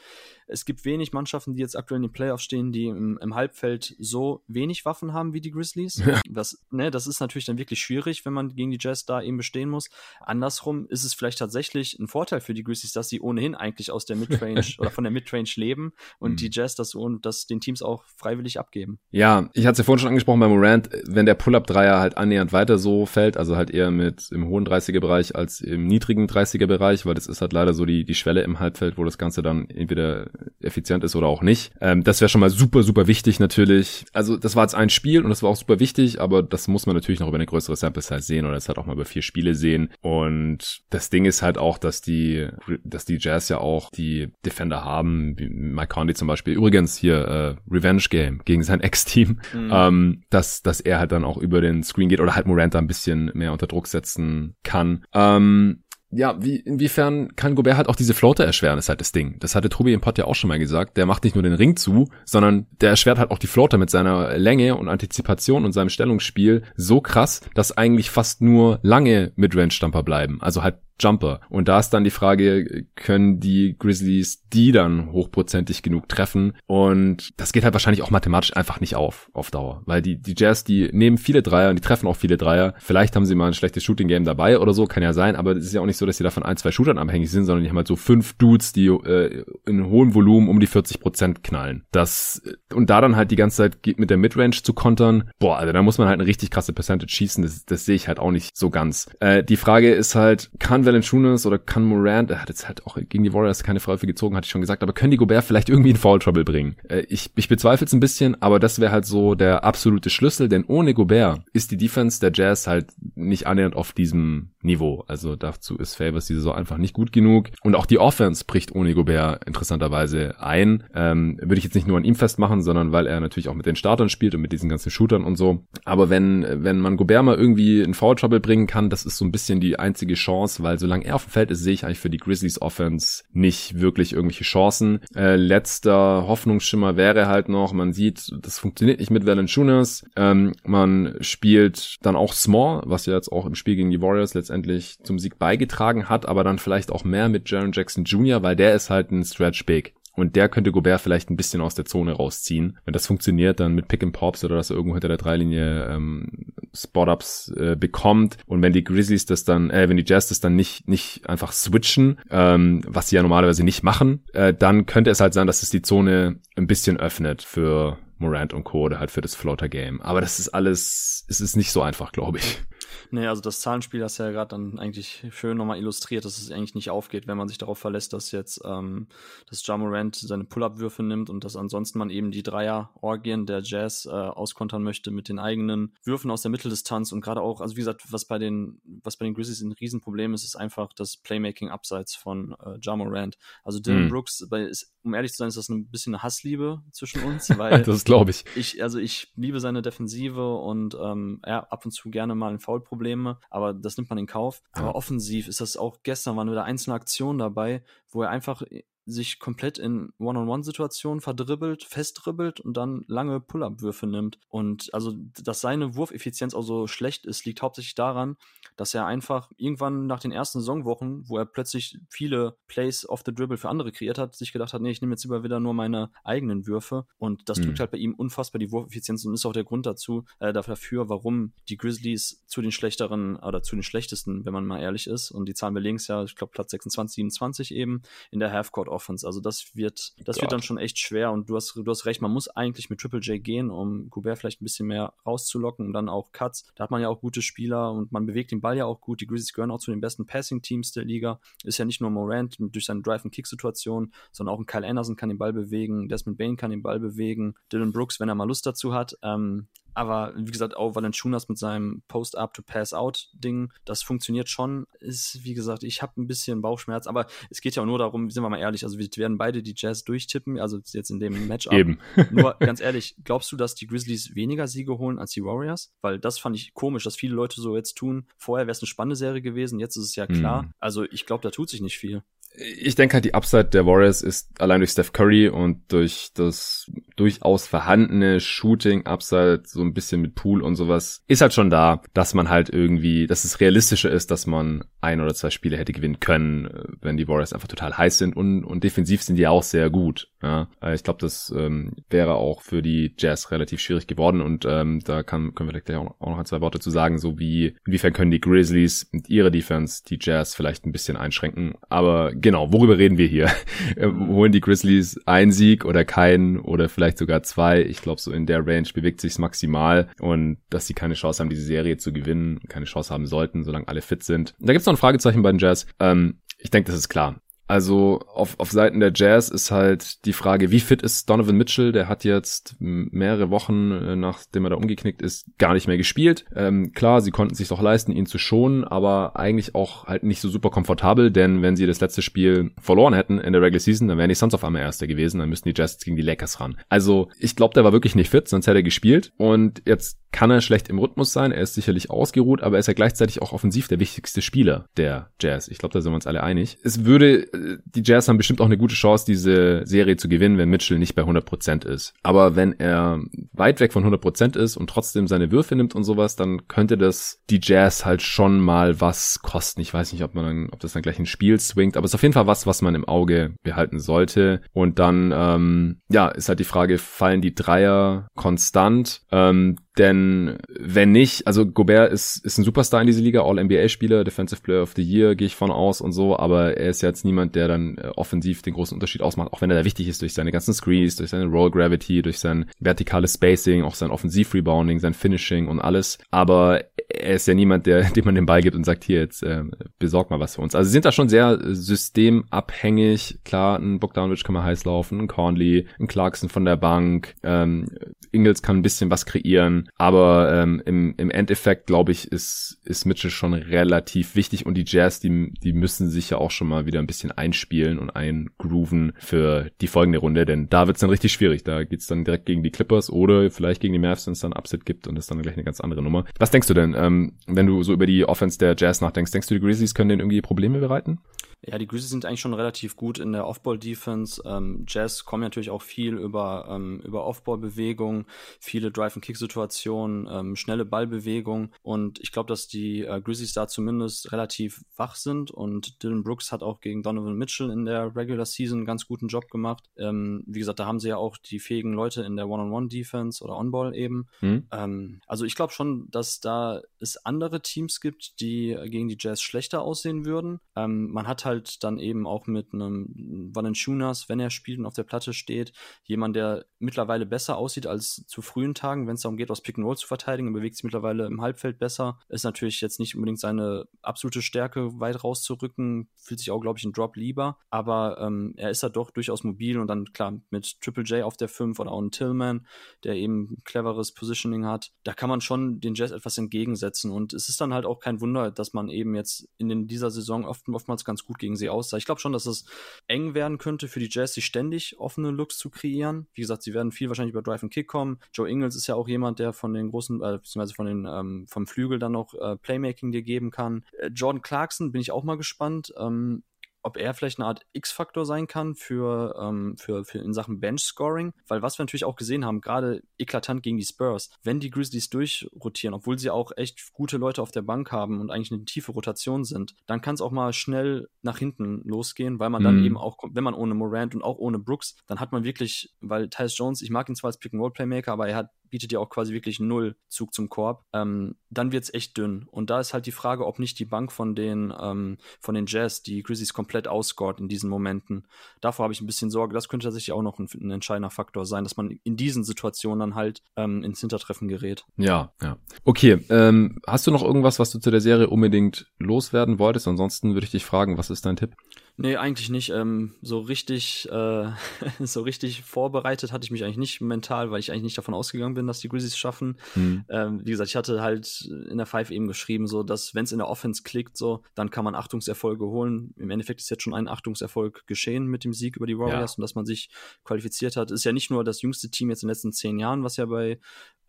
es gibt wenig Mannschaften, die jetzt aktuell in den Playoffs stehen, die im, im Halbfeld so wenig Waffen haben wie die Grizzlies. Ja. Das, ne, das ist natürlich dann wirklich schwierig, wenn man gegen die Jazz da eben bestehen muss. Andersrum ist es vielleicht tatsächlich ein Vorteil für die Grizzlies, dass sie ohnehin eigentlich aus der Midrange oder von der Midrange leben und mhm. die Jazz das, das den Teams auch freiwillig abgeben. Ja, ich hatte es ja vorhin schon angesprochen bei Morant, wenn der Pull-Up-Dreier halt annähernd weiter so fällt, also halt eher mit im hohen 30er-Bereich als im niedrigen 30er-Bereich, weil das ist halt leider so die, die Schwelle im Halbfeld, wo das Ganze dann entweder effizient ist oder auch nicht. Ähm, das wäre schon mal super, super wichtig natürlich. Also das war jetzt ein Spiel und das war auch super wichtig, aber das muss man natürlich noch über eine größere Sample Size sehen oder das halt auch mal über vier Spiele sehen. Und das Ding ist halt auch, dass die, dass die Jazz ja auch die Defender haben, wie Mike Conley zum Beispiel. Übrigens hier äh, Revenge Game gegen sein Ex-Team, mhm. ähm, dass, dass er halt dann auch über den Screen geht oder halt Morant da ein bisschen mehr unter Druck setzen kann. Ähm, ja, wie, inwiefern kann Gobert halt auch diese Floater erschweren, ist halt das Ding. Das hatte Tobi im Pod ja auch schon mal gesagt. Der macht nicht nur den Ring zu, sondern der erschwert halt auch die Floater mit seiner Länge und Antizipation und seinem Stellungsspiel so krass, dass eigentlich fast nur lange Midrange-Stamper bleiben. Also halt Jumper. Und da ist dann die Frage, können die Grizzlies die dann hochprozentig genug treffen? Und das geht halt wahrscheinlich auch mathematisch einfach nicht auf, auf Dauer. Weil die, die Jazz, die nehmen viele Dreier und die treffen auch viele Dreier. Vielleicht haben sie mal ein schlechtes Shooting-Game dabei oder so, kann ja sein, aber es ist ja auch nicht so, dass sie davon ein, zwei Shootern abhängig sind, sondern die haben halt so fünf Dudes, die äh, in hohem Volumen um die 40 Prozent knallen. Das, und da dann halt die ganze Zeit mit der Midrange zu kontern, boah, also da muss man halt eine richtig krasse Percentage schießen, das, das sehe ich halt auch nicht so ganz. Äh, die Frage ist halt, kann Valanciunas oder kann Morant, er hat jetzt halt auch gegen die Warriors keine Freiwürfe gezogen, hatte ich schon gesagt, aber können die Gobert vielleicht irgendwie in Foul Trouble bringen? Äh, ich, ich bezweifle es ein bisschen, aber das wäre halt so der absolute Schlüssel, denn ohne Gobert ist die Defense der Jazz halt nicht annähernd auf diesem Niveau. Also dazu ist Favors diese Saison einfach nicht gut genug. Und auch die Offense bricht ohne Gobert interessanterweise ein. Ähm, würde ich jetzt nicht nur an ihm festmachen, sondern weil er natürlich auch mit den Startern spielt und mit diesen ganzen Shootern und so. Aber wenn, wenn man Gobert mal irgendwie in Foul Trouble bringen kann, das ist so ein bisschen die einzige Chance, weil solange er auf dem Feld ist, sehe ich eigentlich für die Grizzlies Offense nicht wirklich irgendwelche Chancen. Äh, letzter Hoffnungsschimmer wäre halt noch, man sieht, das funktioniert nicht mit Valanciunas. Ähm, man spielt dann auch Small, was ja jetzt auch im Spiel gegen die Warriors letztendlich letztendlich zum Sieg beigetragen hat, aber dann vielleicht auch mehr mit Jaron Jackson Jr., weil der ist halt ein Stretch Big. Und der könnte Gobert vielleicht ein bisschen aus der Zone rausziehen. Wenn das funktioniert, dann mit Pick and Pops oder dass er irgendwo hinter der Dreilinie ähm, Spot-Ups äh, bekommt. Und wenn die Grizzlies das dann, äh, wenn die Jazz das dann nicht, nicht einfach switchen, ähm, was sie ja normalerweise nicht machen, äh, dann könnte es halt sein, dass es die Zone ein bisschen öffnet für Morant und Co. oder halt für das Floater-Game. Aber das ist alles, es ist nicht so einfach, glaube ich. Nee, also das Zahlenspiel hast du ja gerade dann eigentlich schön nochmal illustriert, dass es eigentlich nicht aufgeht, wenn man sich darauf verlässt, dass jetzt ähm, das Jamorant seine Pull-Up-Würfe nimmt und dass ansonsten man eben die Dreier-Orgien der Jazz äh, auskontern möchte mit den eigenen Würfen aus der Mitteldistanz und gerade auch, also wie gesagt, was bei den, was bei den Grizzlies ein Riesenproblem ist, ist einfach das Playmaking abseits von äh, Jamorant. Also Dylan mhm. Brooks, bei, ist, um ehrlich zu sein, ist das ein bisschen eine Hassliebe zwischen uns, weil das glaube ich. ich. Also ich liebe seine Defensive und ähm, ja, ab und zu gerne mal ein Foul Probleme, aber das nimmt man in Kauf. Aber offensiv ist das auch gestern waren wieder einzelne Aktionen dabei, wo er einfach sich komplett in One-on-One-Situationen verdribbelt, festdribbelt und dann lange Pull-Up-Würfe nimmt. Und also, dass seine Wurfeffizienz auch so schlecht ist, liegt hauptsächlich daran, dass er einfach irgendwann nach den ersten Saisonwochen, wo er plötzlich viele Plays off the Dribble für andere kreiert hat, sich gedacht hat, nee, ich nehme jetzt lieber wieder nur meine eigenen Würfe. Und das mhm. drückt halt bei ihm unfassbar die Wurfeffizienz und ist auch der Grund dazu, äh, dafür, warum die Grizzlies zu den schlechteren oder zu den schlechtesten, wenn man mal ehrlich ist. Und die Zahlen belegen es ja, ich glaube Platz 26, 27 eben in der Half-Court Offense. Also das wird, das wird dann schon echt schwer. Und du hast, du hast recht, man muss eigentlich mit Triple J gehen, um Gobert vielleicht ein bisschen mehr rauszulocken und dann auch Cuts. Da hat man ja auch gute Spieler und man bewegt den Ball ja auch gut. Die Grizzlies gehören auch zu den besten Passing-Teams der Liga. Ist ja nicht nur Morant durch seine Drive-and-Kick-Situation, sondern auch ein Kyle Anderson kann den Ball bewegen, Desmond Bain kann den Ball bewegen, Dylan Brooks, wenn er mal Lust dazu hat. Ähm, aber wie gesagt, auch Valanciunas mit seinem Post-Up-to-Pass-Out-Ding, das funktioniert schon. Ist, wie gesagt, ich habe ein bisschen Bauchschmerz, aber es geht ja auch nur darum, sind wir mal ehrlich, also wir werden beide die Jazz durchtippen, also jetzt in dem Matchup. Eben. nur ganz ehrlich, glaubst du, dass die Grizzlies weniger Siege holen als die Warriors? Weil das fand ich komisch, dass viele Leute so jetzt tun. Vorher wäre es eine spannende Serie gewesen, jetzt ist es ja klar. Mm. Also ich glaube, da tut sich nicht viel ich denke halt, die Upside der Warriors ist allein durch Steph Curry und durch das durchaus vorhandene Shooting-Upside, so ein bisschen mit Pool und sowas, ist halt schon da, dass man halt irgendwie, dass es realistischer ist, dass man ein oder zwei Spiele hätte gewinnen können, wenn die Warriors einfach total heiß sind und, und defensiv sind die auch sehr gut. Ja, ich glaube, das ähm, wäre auch für die Jazz relativ schwierig geworden und ähm, da kann, können wir gleich auch, auch noch ein, zwei Worte zu sagen, so wie, inwiefern können die Grizzlies mit ihrer Defense die Jazz vielleicht ein bisschen einschränken, aber genau, worüber reden wir hier? Äh, holen die Grizzlies einen Sieg oder keinen oder vielleicht sogar zwei? Ich glaube, so in der Range bewegt sich's maximal und dass sie keine Chance haben, diese Serie zu gewinnen, keine Chance haben sollten, solange alle fit sind. Da gibt's noch ein Fragezeichen bei den Jazz. Ähm, ich denke, das ist klar. Also auf, auf Seiten der Jazz ist halt die Frage, wie fit ist Donovan Mitchell? Der hat jetzt mehrere Wochen, äh, nachdem er da umgeknickt ist, gar nicht mehr gespielt. Ähm, klar, sie konnten sich doch leisten, ihn zu schonen, aber eigentlich auch halt nicht so super komfortabel, denn wenn sie das letzte Spiel verloren hätten in der Regular Season, dann wären die Suns auf einmal Erster gewesen, dann müssten die Jazz gegen die Lakers ran. Also ich glaube, der war wirklich nicht fit, sonst hätte er gespielt und jetzt kann er schlecht im Rhythmus sein, er ist sicherlich ausgeruht, aber er ist ja gleichzeitig auch offensiv der wichtigste Spieler der Jazz. Ich glaube, da sind wir uns alle einig. Es würde die Jazz haben bestimmt auch eine gute Chance, diese Serie zu gewinnen, wenn Mitchell nicht bei 100% ist. Aber wenn er weit weg von 100% ist und trotzdem seine Würfe nimmt und sowas, dann könnte das die Jazz halt schon mal was kosten. Ich weiß nicht, ob man dann, ob das dann gleich ein Spiel swingt, aber es ist auf jeden Fall was, was man im Auge behalten sollte. Und dann, ähm, ja, ist halt die Frage, fallen die Dreier konstant? Ähm, denn wenn nicht, also Gobert ist, ist ein Superstar in dieser Liga, All-NBA-Spieler, Defensive Player of the Year, gehe ich von aus und so, aber er ist jetzt niemand, der dann äh, offensiv den großen Unterschied ausmacht, auch wenn er da wichtig ist durch seine ganzen Screens, durch seine Roll Gravity, durch sein vertikales Spacing, auch sein Offensiv-Rebounding, sein Finishing und alles. Aber er ist ja niemand, der, dem man den Ball gibt und sagt, hier, jetzt äh, besorg mal was für uns. Also sie sind da schon sehr systemabhängig. Klar, ein Bogdanovic kann man heiß laufen, ein Cornley, ein Clarkson von der Bank, ähm, Ingles kann ein bisschen was kreieren, aber ähm, im, im Endeffekt, glaube ich, ist, ist Mitchell schon relativ wichtig und die Jazz, die, die müssen sich ja auch schon mal wieder ein bisschen einspielen und eingrooven für die folgende Runde, denn da wird's dann richtig schwierig. Da geht's dann direkt gegen die Clippers oder vielleicht gegen die Mavs, wenn es dann Upset gibt und das ist dann gleich eine ganz andere Nummer. Was denkst du denn, ähm, wenn du so über die Offense der Jazz nachdenkst? Denkst du, die Grizzlies können denen irgendwie Probleme bereiten? Ja, die Grizzlies sind eigentlich schon relativ gut in der Off-Ball-Defense. Ähm, Jazz kommen natürlich auch viel über, ähm, über Off-Ball-Bewegungen, viele Drive-and-Kick-Situationen, ähm, schnelle Ballbewegungen. Und ich glaube, dass die äh, Grizzlies da zumindest relativ wach sind. Und Dylan Brooks hat auch gegen Donovan Mitchell in der Regular Season einen ganz guten Job gemacht. Ähm, wie gesagt, da haben sie ja auch die fähigen Leute in der One-on-One-Defense oder On-Ball eben. Mhm. Also ich glaube schon, dass da es andere Teams gibt, die gegen die Jazz schlechter aussehen würden. Ähm, man hat halt dann eben auch mit einem Valanciunas, wenn er spielt und auf der Platte steht, jemand, der mittlerweile besser aussieht als zu frühen Tagen, wenn es darum geht, aus Pick and Roll zu verteidigen, er bewegt sich mittlerweile im Halbfeld besser. Ist natürlich jetzt nicht unbedingt seine absolute Stärke, weit rauszurücken, fühlt sich auch, glaube ich, ein Drop lieber, aber ähm, er ist da doch durchaus mobil und dann klar mit Triple J auf der 5 oder auch ein Tillman, der eben cleveres Positioning hat, da kann man schon den Jazz etwas entgegensetzen und es ist dann halt auch kein Wunder, dass man eben jetzt in den, dieser Saison oft, oftmals ganz gut gegen sie aussah. Ich glaube schon, dass es eng werden könnte für die Jazz, sich ständig offene Looks zu kreieren. Wie gesagt, sie werden viel wahrscheinlich über Drive and Kick kommen. Joe Ingles ist ja auch jemand, der von den großen, äh, beziehungsweise von den, ähm, vom Flügel dann noch äh, Playmaking dir geben kann. Äh, Jordan Clarkson bin ich auch mal gespannt. Ähm, ob er vielleicht eine Art X-Faktor sein kann für, ähm, für, für in Sachen Bench-Scoring. Weil was wir natürlich auch gesehen haben, gerade eklatant gegen die Spurs, wenn die Grizzlies durchrotieren, obwohl sie auch echt gute Leute auf der Bank haben und eigentlich eine tiefe Rotation sind, dann kann es auch mal schnell nach hinten losgehen, weil man dann mhm. eben auch, wenn man ohne Morant und auch ohne Brooks, dann hat man wirklich, weil Tyus Jones, ich mag ihn zwar als Pick-and-Roll-Playmaker, aber er hat bietet ja auch quasi wirklich null Zug zum Korb. Ähm, dann es echt dünn. Und da ist halt die Frage, ob nicht die Bank von den, ähm, von den Jazz die Grizzlies komplett ausscored in diesen Momenten. Davor habe ich ein bisschen Sorge. Das könnte tatsächlich auch noch ein, ein entscheidender Faktor sein, dass man in diesen Situationen dann halt ähm, ins Hintertreffen gerät. Ja, ja. Okay, ähm, hast du noch irgendwas, was du zu der Serie unbedingt loswerden wolltest? Ansonsten würde ich dich fragen, was ist dein Tipp? Nee, eigentlich nicht. Ähm, so richtig, äh, so richtig vorbereitet hatte ich mich eigentlich nicht mental, weil ich eigentlich nicht davon ausgegangen bin, dass die Grizzlies schaffen. Mhm. Ähm, wie gesagt, ich hatte halt in der Five eben geschrieben, so dass wenn es in der Offense klickt, so dann kann man Achtungserfolge holen. Im Endeffekt ist jetzt schon ein Achtungserfolg geschehen mit dem Sieg über die Warriors ja. und dass man sich qualifiziert hat. Ist ja nicht nur das jüngste Team jetzt in den letzten zehn Jahren, was ja bei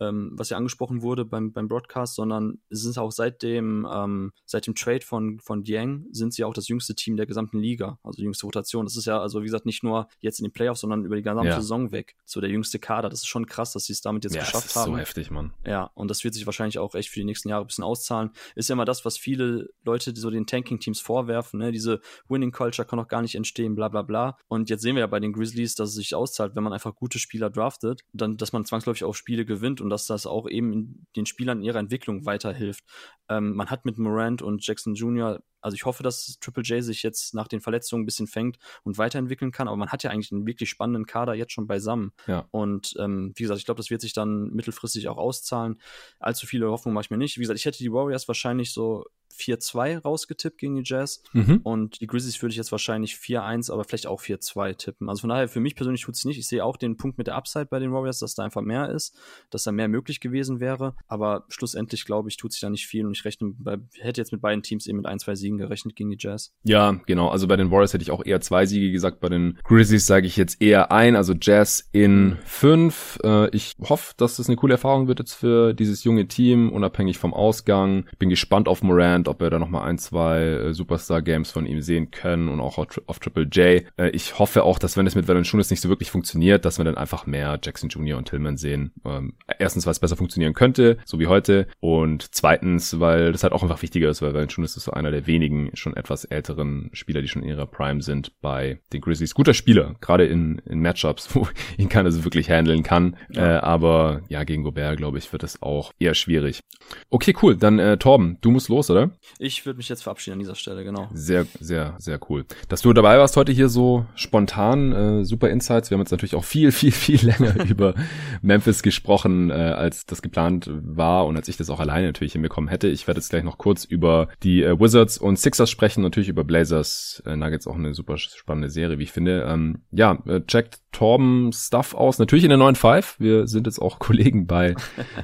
ähm, was ja angesprochen wurde beim, beim Broadcast, sondern es ist auch seit dem, ähm, seit dem Trade von, von Dieng sind sie auch das jüngste Team der gesamten Liga, also die jüngste Rotation. Das ist ja, also wie gesagt, nicht nur jetzt in den Playoffs, sondern über die gesamte ja. Saison weg. So der jüngste Kader. Das ist schon krass, dass sie es damit jetzt ja, geschafft das ist haben. So heftig, Mann. Ja, und das wird sich wahrscheinlich auch echt für die nächsten Jahre ein bisschen auszahlen. Ist ja immer das, was viele Leute so den Tanking-Teams vorwerfen, ne? Diese Winning Culture kann auch gar nicht entstehen, bla bla bla. Und jetzt sehen wir ja bei den Grizzlies, dass es sich auszahlt, wenn man einfach gute Spieler draftet, dann, dass man zwangsläufig auch Spiele gewinnt und dass das auch eben den Spielern in ihrer Entwicklung weiterhilft. Ähm, man hat mit Morant und Jackson Jr. Also ich hoffe, dass Triple J sich jetzt nach den Verletzungen ein bisschen fängt und weiterentwickeln kann. Aber man hat ja eigentlich einen wirklich spannenden Kader jetzt schon beisammen. Ja. Und ähm, wie gesagt, ich glaube, das wird sich dann mittelfristig auch auszahlen. Allzu viele Hoffnung mache ich mir nicht. Wie gesagt, ich hätte die Warriors wahrscheinlich so 4-2 rausgetippt gegen die Jazz. Mhm. Und die Grizzlies würde ich jetzt wahrscheinlich 4-1, aber vielleicht auch 4-2 tippen. Also von daher, für mich persönlich tut es nicht. Ich sehe auch den Punkt mit der Upside bei den Warriors, dass da einfach mehr ist, dass da mehr möglich gewesen wäre. Aber schlussendlich, glaube ich, tut sich da nicht viel. Und ich rechne, bei, hätte jetzt mit beiden Teams eben mit ein, zwei Siegen gerechnet gegen die Jazz. Ja, genau. Also bei den Warriors hätte ich auch eher zwei Siege gesagt. Bei den Grizzlies sage ich jetzt eher ein. Also Jazz in fünf. Äh, ich hoffe, dass das eine coole Erfahrung wird jetzt für dieses junge Team, unabhängig vom Ausgang. Bin gespannt auf Morant, ob er da nochmal ein, zwei äh, Superstar-Games von ihm sehen können und auch auf, auf Triple J. Äh, ich hoffe auch, dass wenn es mit Valanciunas nicht so wirklich funktioniert, dass wir dann einfach mehr Jackson Jr. und Tillman sehen. Ähm, erstens, weil es besser funktionieren könnte, so wie heute. Und zweitens, weil das halt auch einfach wichtiger ist, weil Valanciunas ist so einer der wenigen schon etwas älteren Spieler, die schon in ihrer Prime sind bei den Grizzlies. Guter Spieler, gerade in, in Matchups, wo ihn keiner so wirklich handeln kann. Ja. Äh, aber ja, gegen Gobert, glaube ich, wird es auch eher schwierig. Okay, cool. Dann äh, Torben, du musst los, oder? Ich würde mich jetzt verabschieden an dieser Stelle, genau. Sehr, sehr, sehr cool. Dass du dabei warst heute hier so spontan, äh, super Insights. Wir haben jetzt natürlich auch viel, viel, viel länger über Memphis gesprochen, äh, als das geplant war und als ich das auch alleine natürlich hinbekommen hätte. Ich werde jetzt gleich noch kurz über die äh, Wizards und Sixers sprechen, natürlich über Blazers, äh, Nuggets auch eine super spannende Serie, wie ich finde. Ähm, ja, äh, checkt Torben Stuff aus, natürlich in der neuen Five. Wir sind jetzt auch Kollegen bei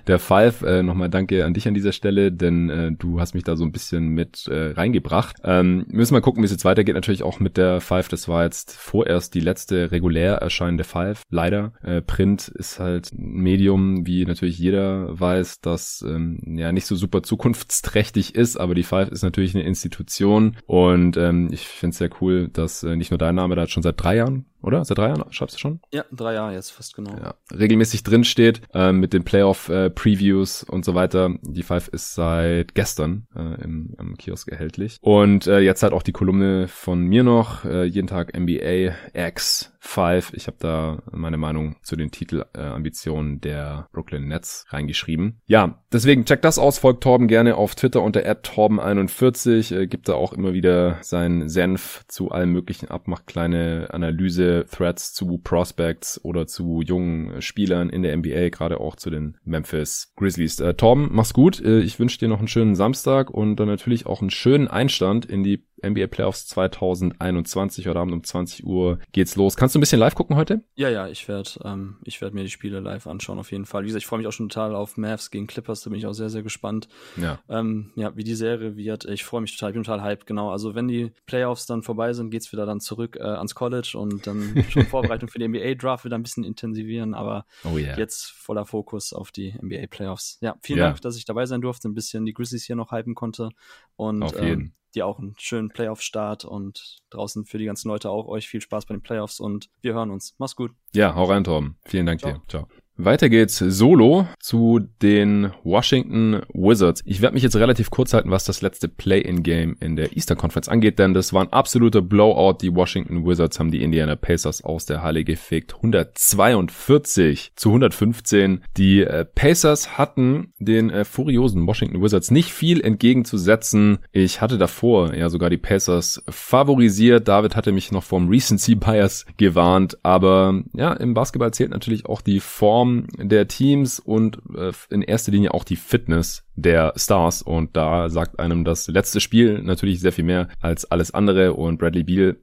der Five. Äh, Nochmal danke an dich an dieser Stelle, denn äh, du hast mich da so ein bisschen mit äh, reingebracht. Ähm, müssen wir gucken, wie es jetzt weitergeht. Natürlich auch mit der Five. Das war jetzt vorerst die letzte regulär erscheinende Five. Leider. Äh, Print ist halt ein Medium, wie natürlich jeder weiß, das ähm, ja nicht so super zukunftsträchtig ist, aber die Five ist natürlich eine Institution und ähm, ich finde es sehr cool, dass äh, nicht nur dein Name da schon seit drei Jahren oder? Seit drei Jahren schreibst du schon? Ja, drei Jahre jetzt fast genau. Ja, regelmäßig drin steht äh, mit den Playoff-Previews äh, und so weiter. Die Five ist seit gestern äh, im, im Kiosk erhältlich. Und äh, jetzt halt auch die Kolumne von mir noch, äh, jeden Tag NBA X Five. Ich habe da meine Meinung zu den Titelambitionen äh, der Brooklyn Nets reingeschrieben. Ja, deswegen checkt das aus, folgt Torben gerne auf Twitter unter @torben41, äh, gibt da auch immer wieder seinen Senf zu allem möglichen ab, macht kleine Analyse Threads zu Prospects oder zu jungen Spielern in der NBA, gerade auch zu den Memphis Grizzlies. Äh, Torben, mach's gut. Äh, ich wünsche dir noch einen schönen Samstag und dann natürlich auch einen schönen Einstand in die NBA Playoffs 2021. Heute Abend um 20 Uhr geht's los. Kannst du ein bisschen live gucken heute? Ja, ja, ich werde ähm, ich werd mir die Spiele live anschauen, auf jeden Fall. Wie gesagt, ich freue mich auch schon total auf Mavs gegen Clippers, da bin ich auch sehr, sehr gespannt. Ja, ähm, ja wie die Serie wird. Ich freue mich total, ich bin total hyped, genau. Also wenn die Playoffs dann vorbei sind, geht's wieder dann zurück äh, ans College und dann schon Vorbereitung für die NBA-Draft wieder ein bisschen intensivieren, aber oh yeah. jetzt voller Fokus auf die NBA-Playoffs. Ja, vielen ja. Dank, dass ich dabei sein durfte, ein bisschen die Grizzlies hier noch hypen konnte und auf jeden. Ähm, dir auch einen schönen Playoff-Start und draußen für die ganzen Leute auch euch viel Spaß bei den Playoffs und wir hören uns. Mach's gut. Ja, hau rein, Torben. Vielen Dank Ciao. dir. Ciao. Weiter geht's solo zu den Washington Wizards. Ich werde mich jetzt relativ kurz halten, was das letzte Play-in-Game in der Eastern Conference angeht, denn das war ein absoluter Blowout. Die Washington Wizards haben die Indiana Pacers aus der Halle gefegt. 142 zu 115. Die äh, Pacers hatten den äh, furiosen Washington Wizards nicht viel entgegenzusetzen. Ich hatte davor ja sogar die Pacers favorisiert. David hatte mich noch vom Recency Bias gewarnt, aber ja, im Basketball zählt natürlich auch die Form Form der Teams und äh, in erster Linie auch die Fitness der Stars. Und da sagt einem das letzte Spiel natürlich sehr viel mehr als alles andere. Und Bradley Beal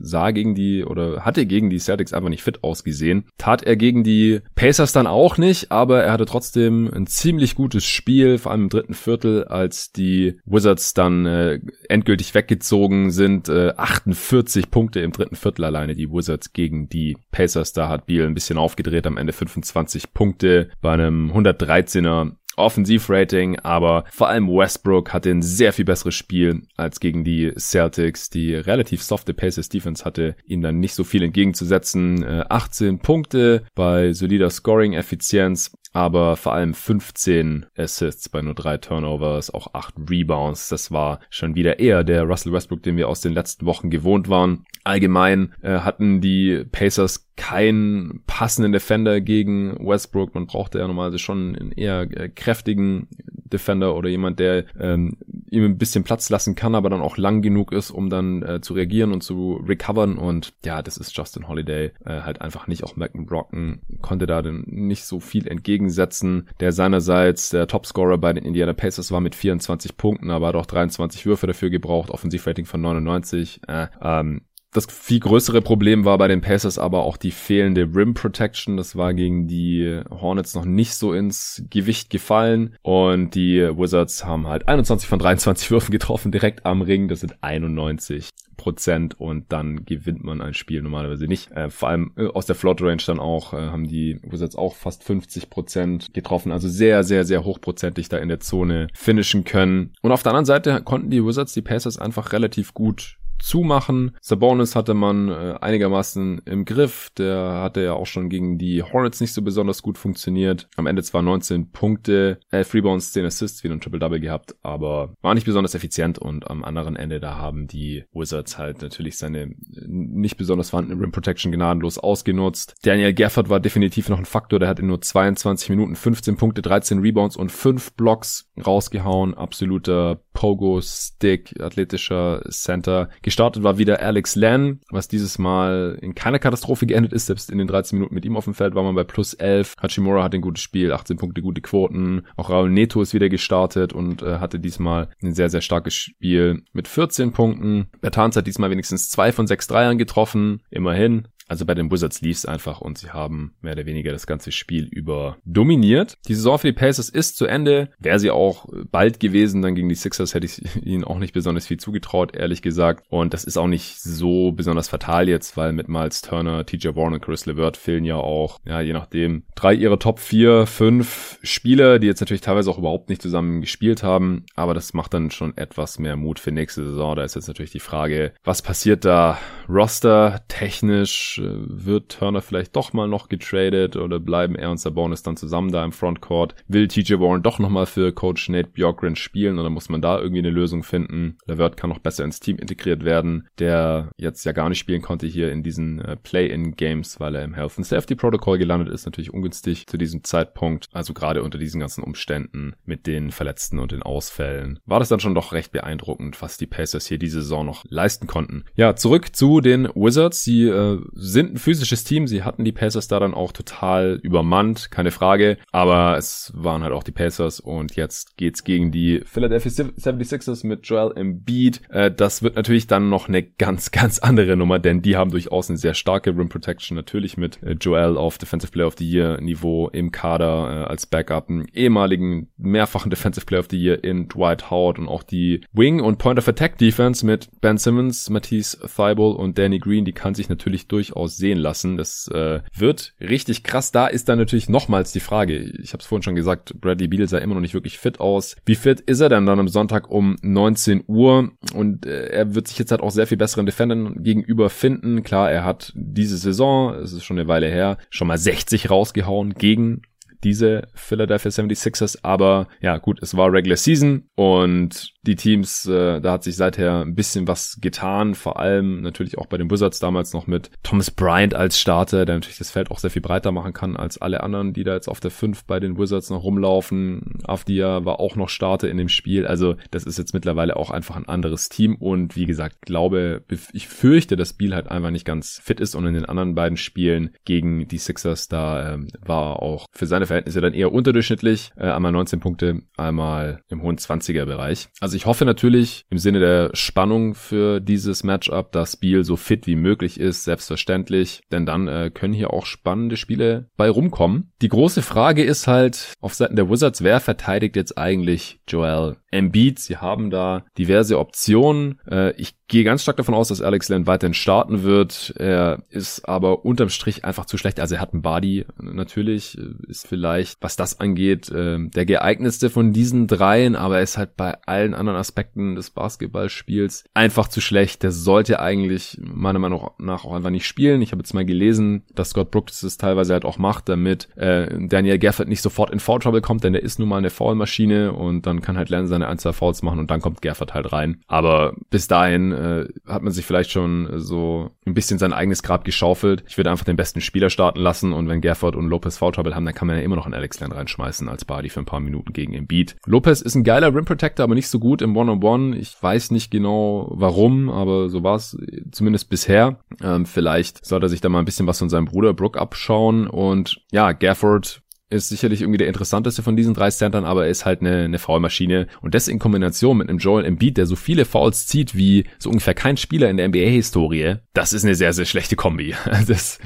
sah gegen die oder hatte gegen die Celtics einfach nicht fit ausgesehen. Tat er gegen die Pacers dann auch nicht, aber er hatte trotzdem ein ziemlich gutes Spiel, vor allem im dritten Viertel, als die Wizards dann äh, endgültig weggezogen sind. Äh, 48 Punkte im dritten Viertel alleine die Wizards gegen die Pacers. Da hat Beal ein bisschen aufgedreht, am Ende 25 Punkte bei einem 113er Offensivrating, aber vor allem Westbrook hatte ein sehr viel besseres Spiel als gegen die Celtics. Die relativ softe Pacers Defense hatte ihm dann nicht so viel entgegenzusetzen. 18 äh, Punkte bei solider Scoring-Effizienz aber vor allem 15 Assists bei nur drei Turnovers, auch acht Rebounds. Das war schon wieder eher der Russell Westbrook, den wir aus den letzten Wochen gewohnt waren. Allgemein äh, hatten die Pacers keinen passenden Defender gegen Westbrook. Man brauchte ja normalerweise schon einen eher äh, kräftigen Defender oder jemand, der ähm, ihm ein bisschen Platz lassen kann, aber dann auch lang genug ist, um dann äh, zu reagieren und zu recovern. Und ja, das ist Justin Holiday äh, halt einfach nicht. Auch Malcolm Brocken konnte da dann nicht so viel entgegensetzen. Der seinerseits der Topscorer bei den Indiana Pacers war mit 24 Punkten, aber hat auch 23 Würfe dafür gebraucht. Offensivrating von 99. Äh, ähm, das viel größere Problem war bei den Pacers aber auch die fehlende Rim Protection. Das war gegen die Hornets noch nicht so ins Gewicht gefallen. Und die Wizards haben halt 21 von 23 Würfen getroffen, direkt am Ring. Das sind 91 Prozent und dann gewinnt man ein Spiel normalerweise nicht. Äh, vor allem äh, aus der Float Range dann auch äh, haben die Wizards auch fast 50 Prozent getroffen. Also sehr, sehr, sehr hochprozentig da in der Zone finishen können. Und auf der anderen Seite konnten die Wizards die Pacers einfach relativ gut zumachen. Sabonis hatte man äh, einigermaßen im Griff. Der hatte ja auch schon gegen die Hornets nicht so besonders gut funktioniert. Am Ende zwar 19 Punkte, 11 Rebounds, 10 Assists, wieder ein Triple-Double gehabt, aber war nicht besonders effizient und am anderen Ende da haben die Wizards halt natürlich seine nicht besonders vorhandene Rim Protection gnadenlos ausgenutzt. Daniel Gafford war definitiv noch ein Faktor, der hat in nur 22 Minuten 15 Punkte, 13 Rebounds und 5 Blocks rausgehauen. Absoluter Pogo-Stick, athletischer Center Gestartet war wieder Alex Len, was dieses Mal in keiner Katastrophe geendet ist. Selbst in den 13 Minuten mit ihm auf dem Feld war man bei plus 11. Hachimura hat ein gutes Spiel, 18 Punkte, gute Quoten. Auch Raul Neto ist wieder gestartet und äh, hatte diesmal ein sehr, sehr starkes Spiel mit 14 Punkten. Bertans hat diesmal wenigstens zwei von sechs Dreiern getroffen. Immerhin. Also bei den Wizards lief es einfach und sie haben mehr oder weniger das ganze Spiel über dominiert. Die Saison für die Pacers ist zu Ende. Wäre sie auch bald gewesen, dann gegen die Sixers hätte ich ihnen auch nicht besonders viel zugetraut, ehrlich gesagt. Und das ist auch nicht so besonders fatal jetzt, weil mit Miles Turner, TJ Warren und Chris LeVert fehlen ja auch, ja, je nachdem, drei ihrer Top 4, 5 Spieler, die jetzt natürlich teilweise auch überhaupt nicht zusammen gespielt haben. Aber das macht dann schon etwas mehr Mut für nächste Saison. Da ist jetzt natürlich die Frage, was passiert da Roster technisch? Wird Turner vielleicht doch mal noch getradet oder bleiben er und Sabonis dann zusammen da im Frontcourt? Will TJ Warren doch nochmal für Coach Nate Bjorkgren spielen oder muss man da irgendwie eine Lösung finden? Levert kann noch besser ins Team integriert werden, der jetzt ja gar nicht spielen konnte hier in diesen äh, Play-in-Games, weil er im Health and Safety Protocol gelandet ist, natürlich ungünstig zu diesem Zeitpunkt. Also gerade unter diesen ganzen Umständen mit den Verletzten und den Ausfällen war das dann schon doch recht beeindruckend, was die Pacers hier diese Saison noch leisten konnten. Ja, zurück zu den Wizards. Sie äh, sind ein physisches Team. Sie hatten die Pacers da dann auch total übermannt, keine Frage. Aber es waren halt auch die Pacers und jetzt geht's gegen die Philadelphia 76ers mit Joel Embiid. Äh, das wird natürlich dann noch eine ganz, ganz andere Nummer, denn die haben durchaus eine sehr starke Rim Protection. Natürlich mit äh, Joel auf Defensive Player of the Year Niveau im Kader äh, als Backup, einen ehemaligen mehrfachen Defensive Player of the Year in Dwight Howard und auch die Wing und Point of Attack Defense mit Ben Simmons, Matisse Thibault und Danny Green, die kann sich natürlich durchaus durchaus sehen lassen. Das äh, wird richtig krass. Da ist dann natürlich nochmals die Frage, ich habe es vorhin schon gesagt, Bradley Beal sah immer noch nicht wirklich fit aus. Wie fit ist er denn dann am Sonntag um 19 Uhr? Und äh, er wird sich jetzt halt auch sehr viel besseren Defendern gegenüber finden. Klar, er hat diese Saison, es ist schon eine Weile her, schon mal 60 rausgehauen gegen diese Philadelphia 76ers. Aber ja, gut, es war Regular Season und die Teams, äh, da hat sich seither ein bisschen was getan, vor allem natürlich auch bei den Wizards damals noch mit Thomas Bryant als Starter, der natürlich das Feld auch sehr viel breiter machen kann als alle anderen, die da jetzt auf der 5 bei den Wizards noch rumlaufen. Avdia war auch noch Starter in dem Spiel, also das ist jetzt mittlerweile auch einfach ein anderes Team und wie gesagt, glaube, ich fürchte, dass Beal halt einfach nicht ganz fit ist und in den anderen beiden Spielen gegen die Sixers, da äh, war auch für seine Verhältnisse dann eher unterdurchschnittlich, äh, einmal 19 Punkte, einmal im hohen 20er Bereich. Also also ich hoffe natürlich im Sinne der Spannung für dieses Matchup, dass Biel so fit wie möglich ist, selbstverständlich, denn dann äh, können hier auch spannende Spiele bei rumkommen. Die große Frage ist halt auf Seiten der Wizards, wer verteidigt jetzt eigentlich Joel Embiid? Sie haben da diverse Optionen. Äh, ich gehe ganz stark davon aus, dass Alex Len weiterhin starten wird. Er ist aber unterm Strich einfach zu schlecht. Also er hat einen Body natürlich, ist vielleicht, was das angeht, äh, der geeignetste von diesen dreien, aber er ist halt bei allen anderen Aspekten des Basketballspiels einfach zu schlecht. Der sollte eigentlich meiner Meinung nach auch einfach nicht spielen. Ich habe jetzt mal gelesen, dass Scott Brooks das teilweise halt auch macht, damit äh, Daniel Gafford nicht sofort in Foul Trouble kommt, denn der ist nun mal eine Foulmaschine und dann kann halt Len seine ein, zwei Fouls machen und dann kommt Gafford halt rein. Aber bis dahin äh, hat man sich vielleicht schon so ein bisschen sein eigenes Grab geschaufelt. Ich würde einfach den besten Spieler starten lassen und wenn Gafford und Lopez Foul Trouble haben, dann kann man ja immer noch einen Alex Len reinschmeißen als Body für ein paar Minuten gegen Embiid. Lopez ist ein geiler Rim Protector, aber nicht so gut im One-on-One. -on -One. Ich weiß nicht genau warum, aber so war es zumindest bisher. Ähm, vielleicht sollte er sich da mal ein bisschen was von seinem Bruder Brooke abschauen und ja, Gafford ist sicherlich irgendwie der interessanteste von diesen drei Centern, aber er ist halt eine, eine Foulmaschine. Und das in Kombination mit einem Joel Embiid, der so viele Fouls zieht wie so ungefähr kein Spieler in der NBA-Historie, das ist eine sehr, sehr schlechte Kombi. Das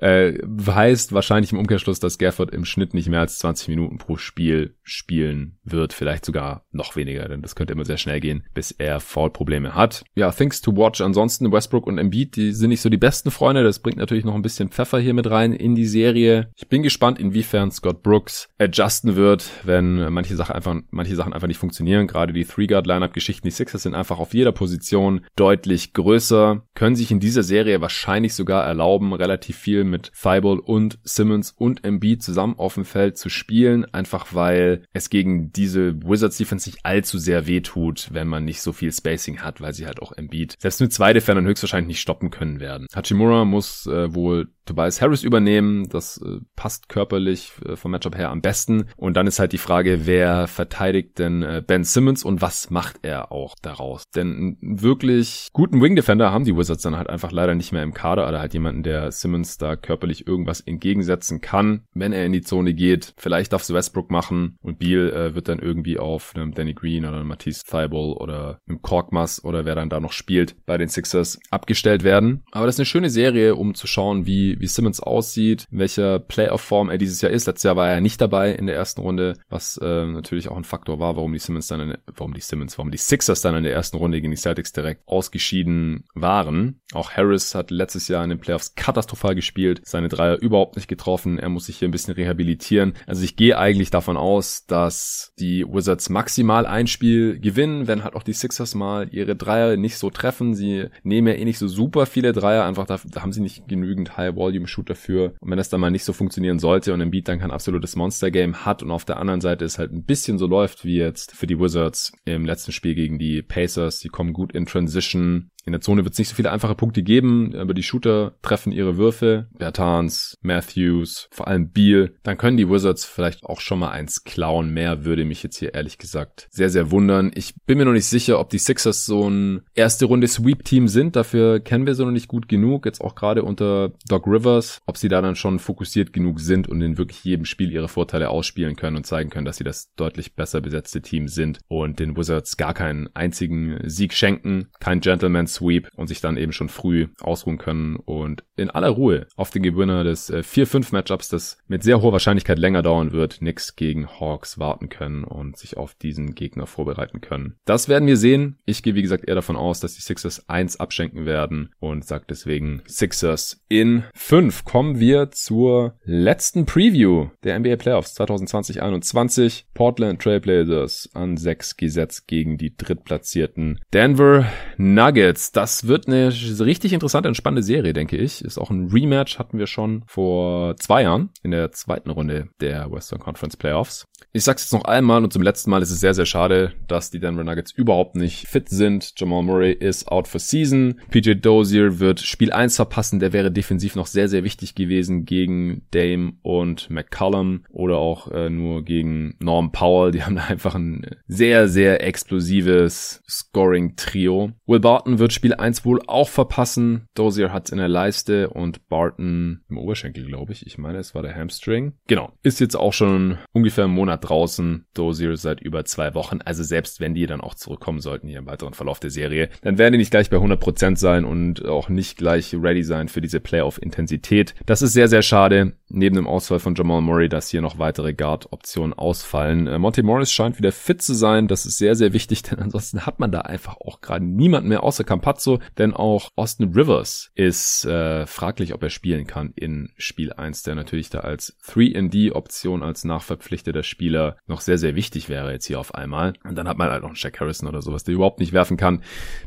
äh, heißt wahrscheinlich im Umkehrschluss, dass Gafford im Schnitt nicht mehr als 20 Minuten pro Spiel spielen wird. Vielleicht sogar noch weniger, denn das könnte immer sehr schnell gehen, bis er Foul-Probleme hat. Ja, things to watch. Ansonsten Westbrook und Embiid, die sind nicht so die besten Freunde. Das bringt natürlich noch ein bisschen Pfeffer hier mit rein in die Serie. Ich bin gespannt, inwiefern Scott Scott Brooks adjusten wird, wenn manche Sachen einfach, manche Sachen einfach nicht funktionieren. Gerade die Three-Guard-Lineup-Geschichten, die Sixers sind einfach auf jeder Position deutlich größer, können sich in dieser Serie wahrscheinlich sogar erlauben, relativ viel mit Thibault und Simmons und Embiid zusammen auf dem Feld zu spielen, einfach weil es gegen diese Wizards Defense nicht allzu sehr wehtut, wenn man nicht so viel Spacing hat, weil sie halt auch Embiid selbst mit zwei Defendern höchstwahrscheinlich nicht stoppen können werden. Hachimura muss äh, wohl Tobias Harris übernehmen. Das äh, passt körperlich äh, vom Matchup her am besten. Und dann ist halt die Frage, wer verteidigt denn äh, Ben Simmons und was macht er auch daraus? Denn einen wirklich guten Wing Defender haben die Wizards dann halt einfach leider nicht mehr im Kader oder halt jemanden, der Simmons da körperlich irgendwas entgegensetzen kann, wenn er in die Zone geht. Vielleicht darf es Westbrook machen und Beal äh, wird dann irgendwie auf einem Danny Green oder einem Matisse Thibault oder einem Korkmas oder wer dann da noch spielt bei den Sixers abgestellt werden. Aber das ist eine schöne Serie, um zu schauen, wie wie Simmons aussieht, in welcher Playoff-Form er dieses Jahr ist. Letztes Jahr war er nicht dabei in der ersten Runde, was äh, natürlich auch ein Faktor war, warum die Simmons dann, in, warum die Simmons, warum die Sixers dann in der ersten Runde gegen die Celtics direkt ausgeschieden waren. Auch Harris hat letztes Jahr in den Playoffs katastrophal gespielt, seine Dreier überhaupt nicht getroffen. Er muss sich hier ein bisschen rehabilitieren. Also ich gehe eigentlich davon aus, dass die Wizards maximal ein Spiel gewinnen, wenn halt auch die Sixers mal ihre Dreier nicht so treffen. Sie nehmen ja eh nicht so super viele Dreier, einfach da, da haben sie nicht genügend High Volume-Shooter für. Und wenn das dann mal nicht so funktionieren sollte und Embiid dann kein absolutes Monster-Game hat und auf der anderen Seite es halt ein bisschen so läuft wie jetzt für die Wizards im letzten Spiel gegen die Pacers, die kommen gut in Transition, in der Zone wird es nicht so viele einfache Punkte geben, aber die Shooter treffen ihre Würfe. Bertans, Matthews, vor allem Beal. Dann können die Wizards vielleicht auch schon mal eins klauen. Mehr würde mich jetzt hier ehrlich gesagt sehr, sehr wundern. Ich bin mir noch nicht sicher, ob die Sixers so ein erste Runde Sweep-Team sind. Dafür kennen wir sie noch nicht gut genug. Jetzt auch gerade unter Doc Rivers. Ob sie da dann schon fokussiert genug sind und in wirklich jedem Spiel ihre Vorteile ausspielen können und zeigen können, dass sie das deutlich besser besetzte Team sind und den Wizards gar keinen einzigen Sieg schenken. Kein Gentleman Sweep und sich dann eben schon früh ausruhen können und in aller Ruhe auf den Gewinner des äh, 4-5-Matchups, das mit sehr hoher Wahrscheinlichkeit länger dauern wird, Knicks gegen Hawks warten können und sich auf diesen Gegner vorbereiten können. Das werden wir sehen. Ich gehe wie gesagt eher davon aus, dass die Sixers 1 abschenken werden und sage deswegen Sixers in 5. Kommen wir zur letzten Preview der NBA Playoffs 2020-21. Portland Trailblazers an 6 gesetzt gegen die drittplatzierten Denver Nuggets. Das wird eine richtig interessante und spannende Serie, denke ich. Ist auch ein Rematch, hatten wir schon vor zwei Jahren in der zweiten Runde der Western Conference Playoffs. Ich sag's jetzt noch einmal und zum letzten Mal ist es sehr, sehr schade, dass die Denver Nuggets überhaupt nicht fit sind. Jamal Murray ist out for season. PJ Dozier wird Spiel 1 verpassen. Der wäre defensiv noch sehr, sehr wichtig gewesen gegen Dame und McCollum oder auch äh, nur gegen Norm Powell. Die haben da einfach ein sehr, sehr explosives Scoring-Trio. Will Barton wird Spiel 1 wohl auch verpassen. Dozier hat's in der Leiste und Barton im Oberschenkel, glaube ich. Ich meine, es war der Hamstring. Genau. Ist jetzt auch schon ungefähr einen Monat draußen. Dozier seit über zwei Wochen. Also selbst wenn die dann auch zurückkommen sollten hier im weiteren Verlauf der Serie, dann werden die nicht gleich bei 100% sein und auch nicht gleich ready sein für diese Playoff-Intensität. Das ist sehr, sehr schade. Neben dem Ausfall von Jamal Murray, dass hier noch weitere Guard-Optionen ausfallen. Äh, Monty Morris scheint wieder fit zu sein. Das ist sehr, sehr wichtig, denn ansonsten hat man da einfach auch gerade niemanden mehr außer Campazzo, denn auch Austin Rivers ist äh, fraglich, ob er spielen kann in Spiel 1, der natürlich da als 3D-Option als nachverpflichteter Spieler noch sehr, sehr wichtig wäre jetzt hier auf einmal. Und dann hat man halt noch einen Jack Harrison oder sowas, der überhaupt nicht werfen kann.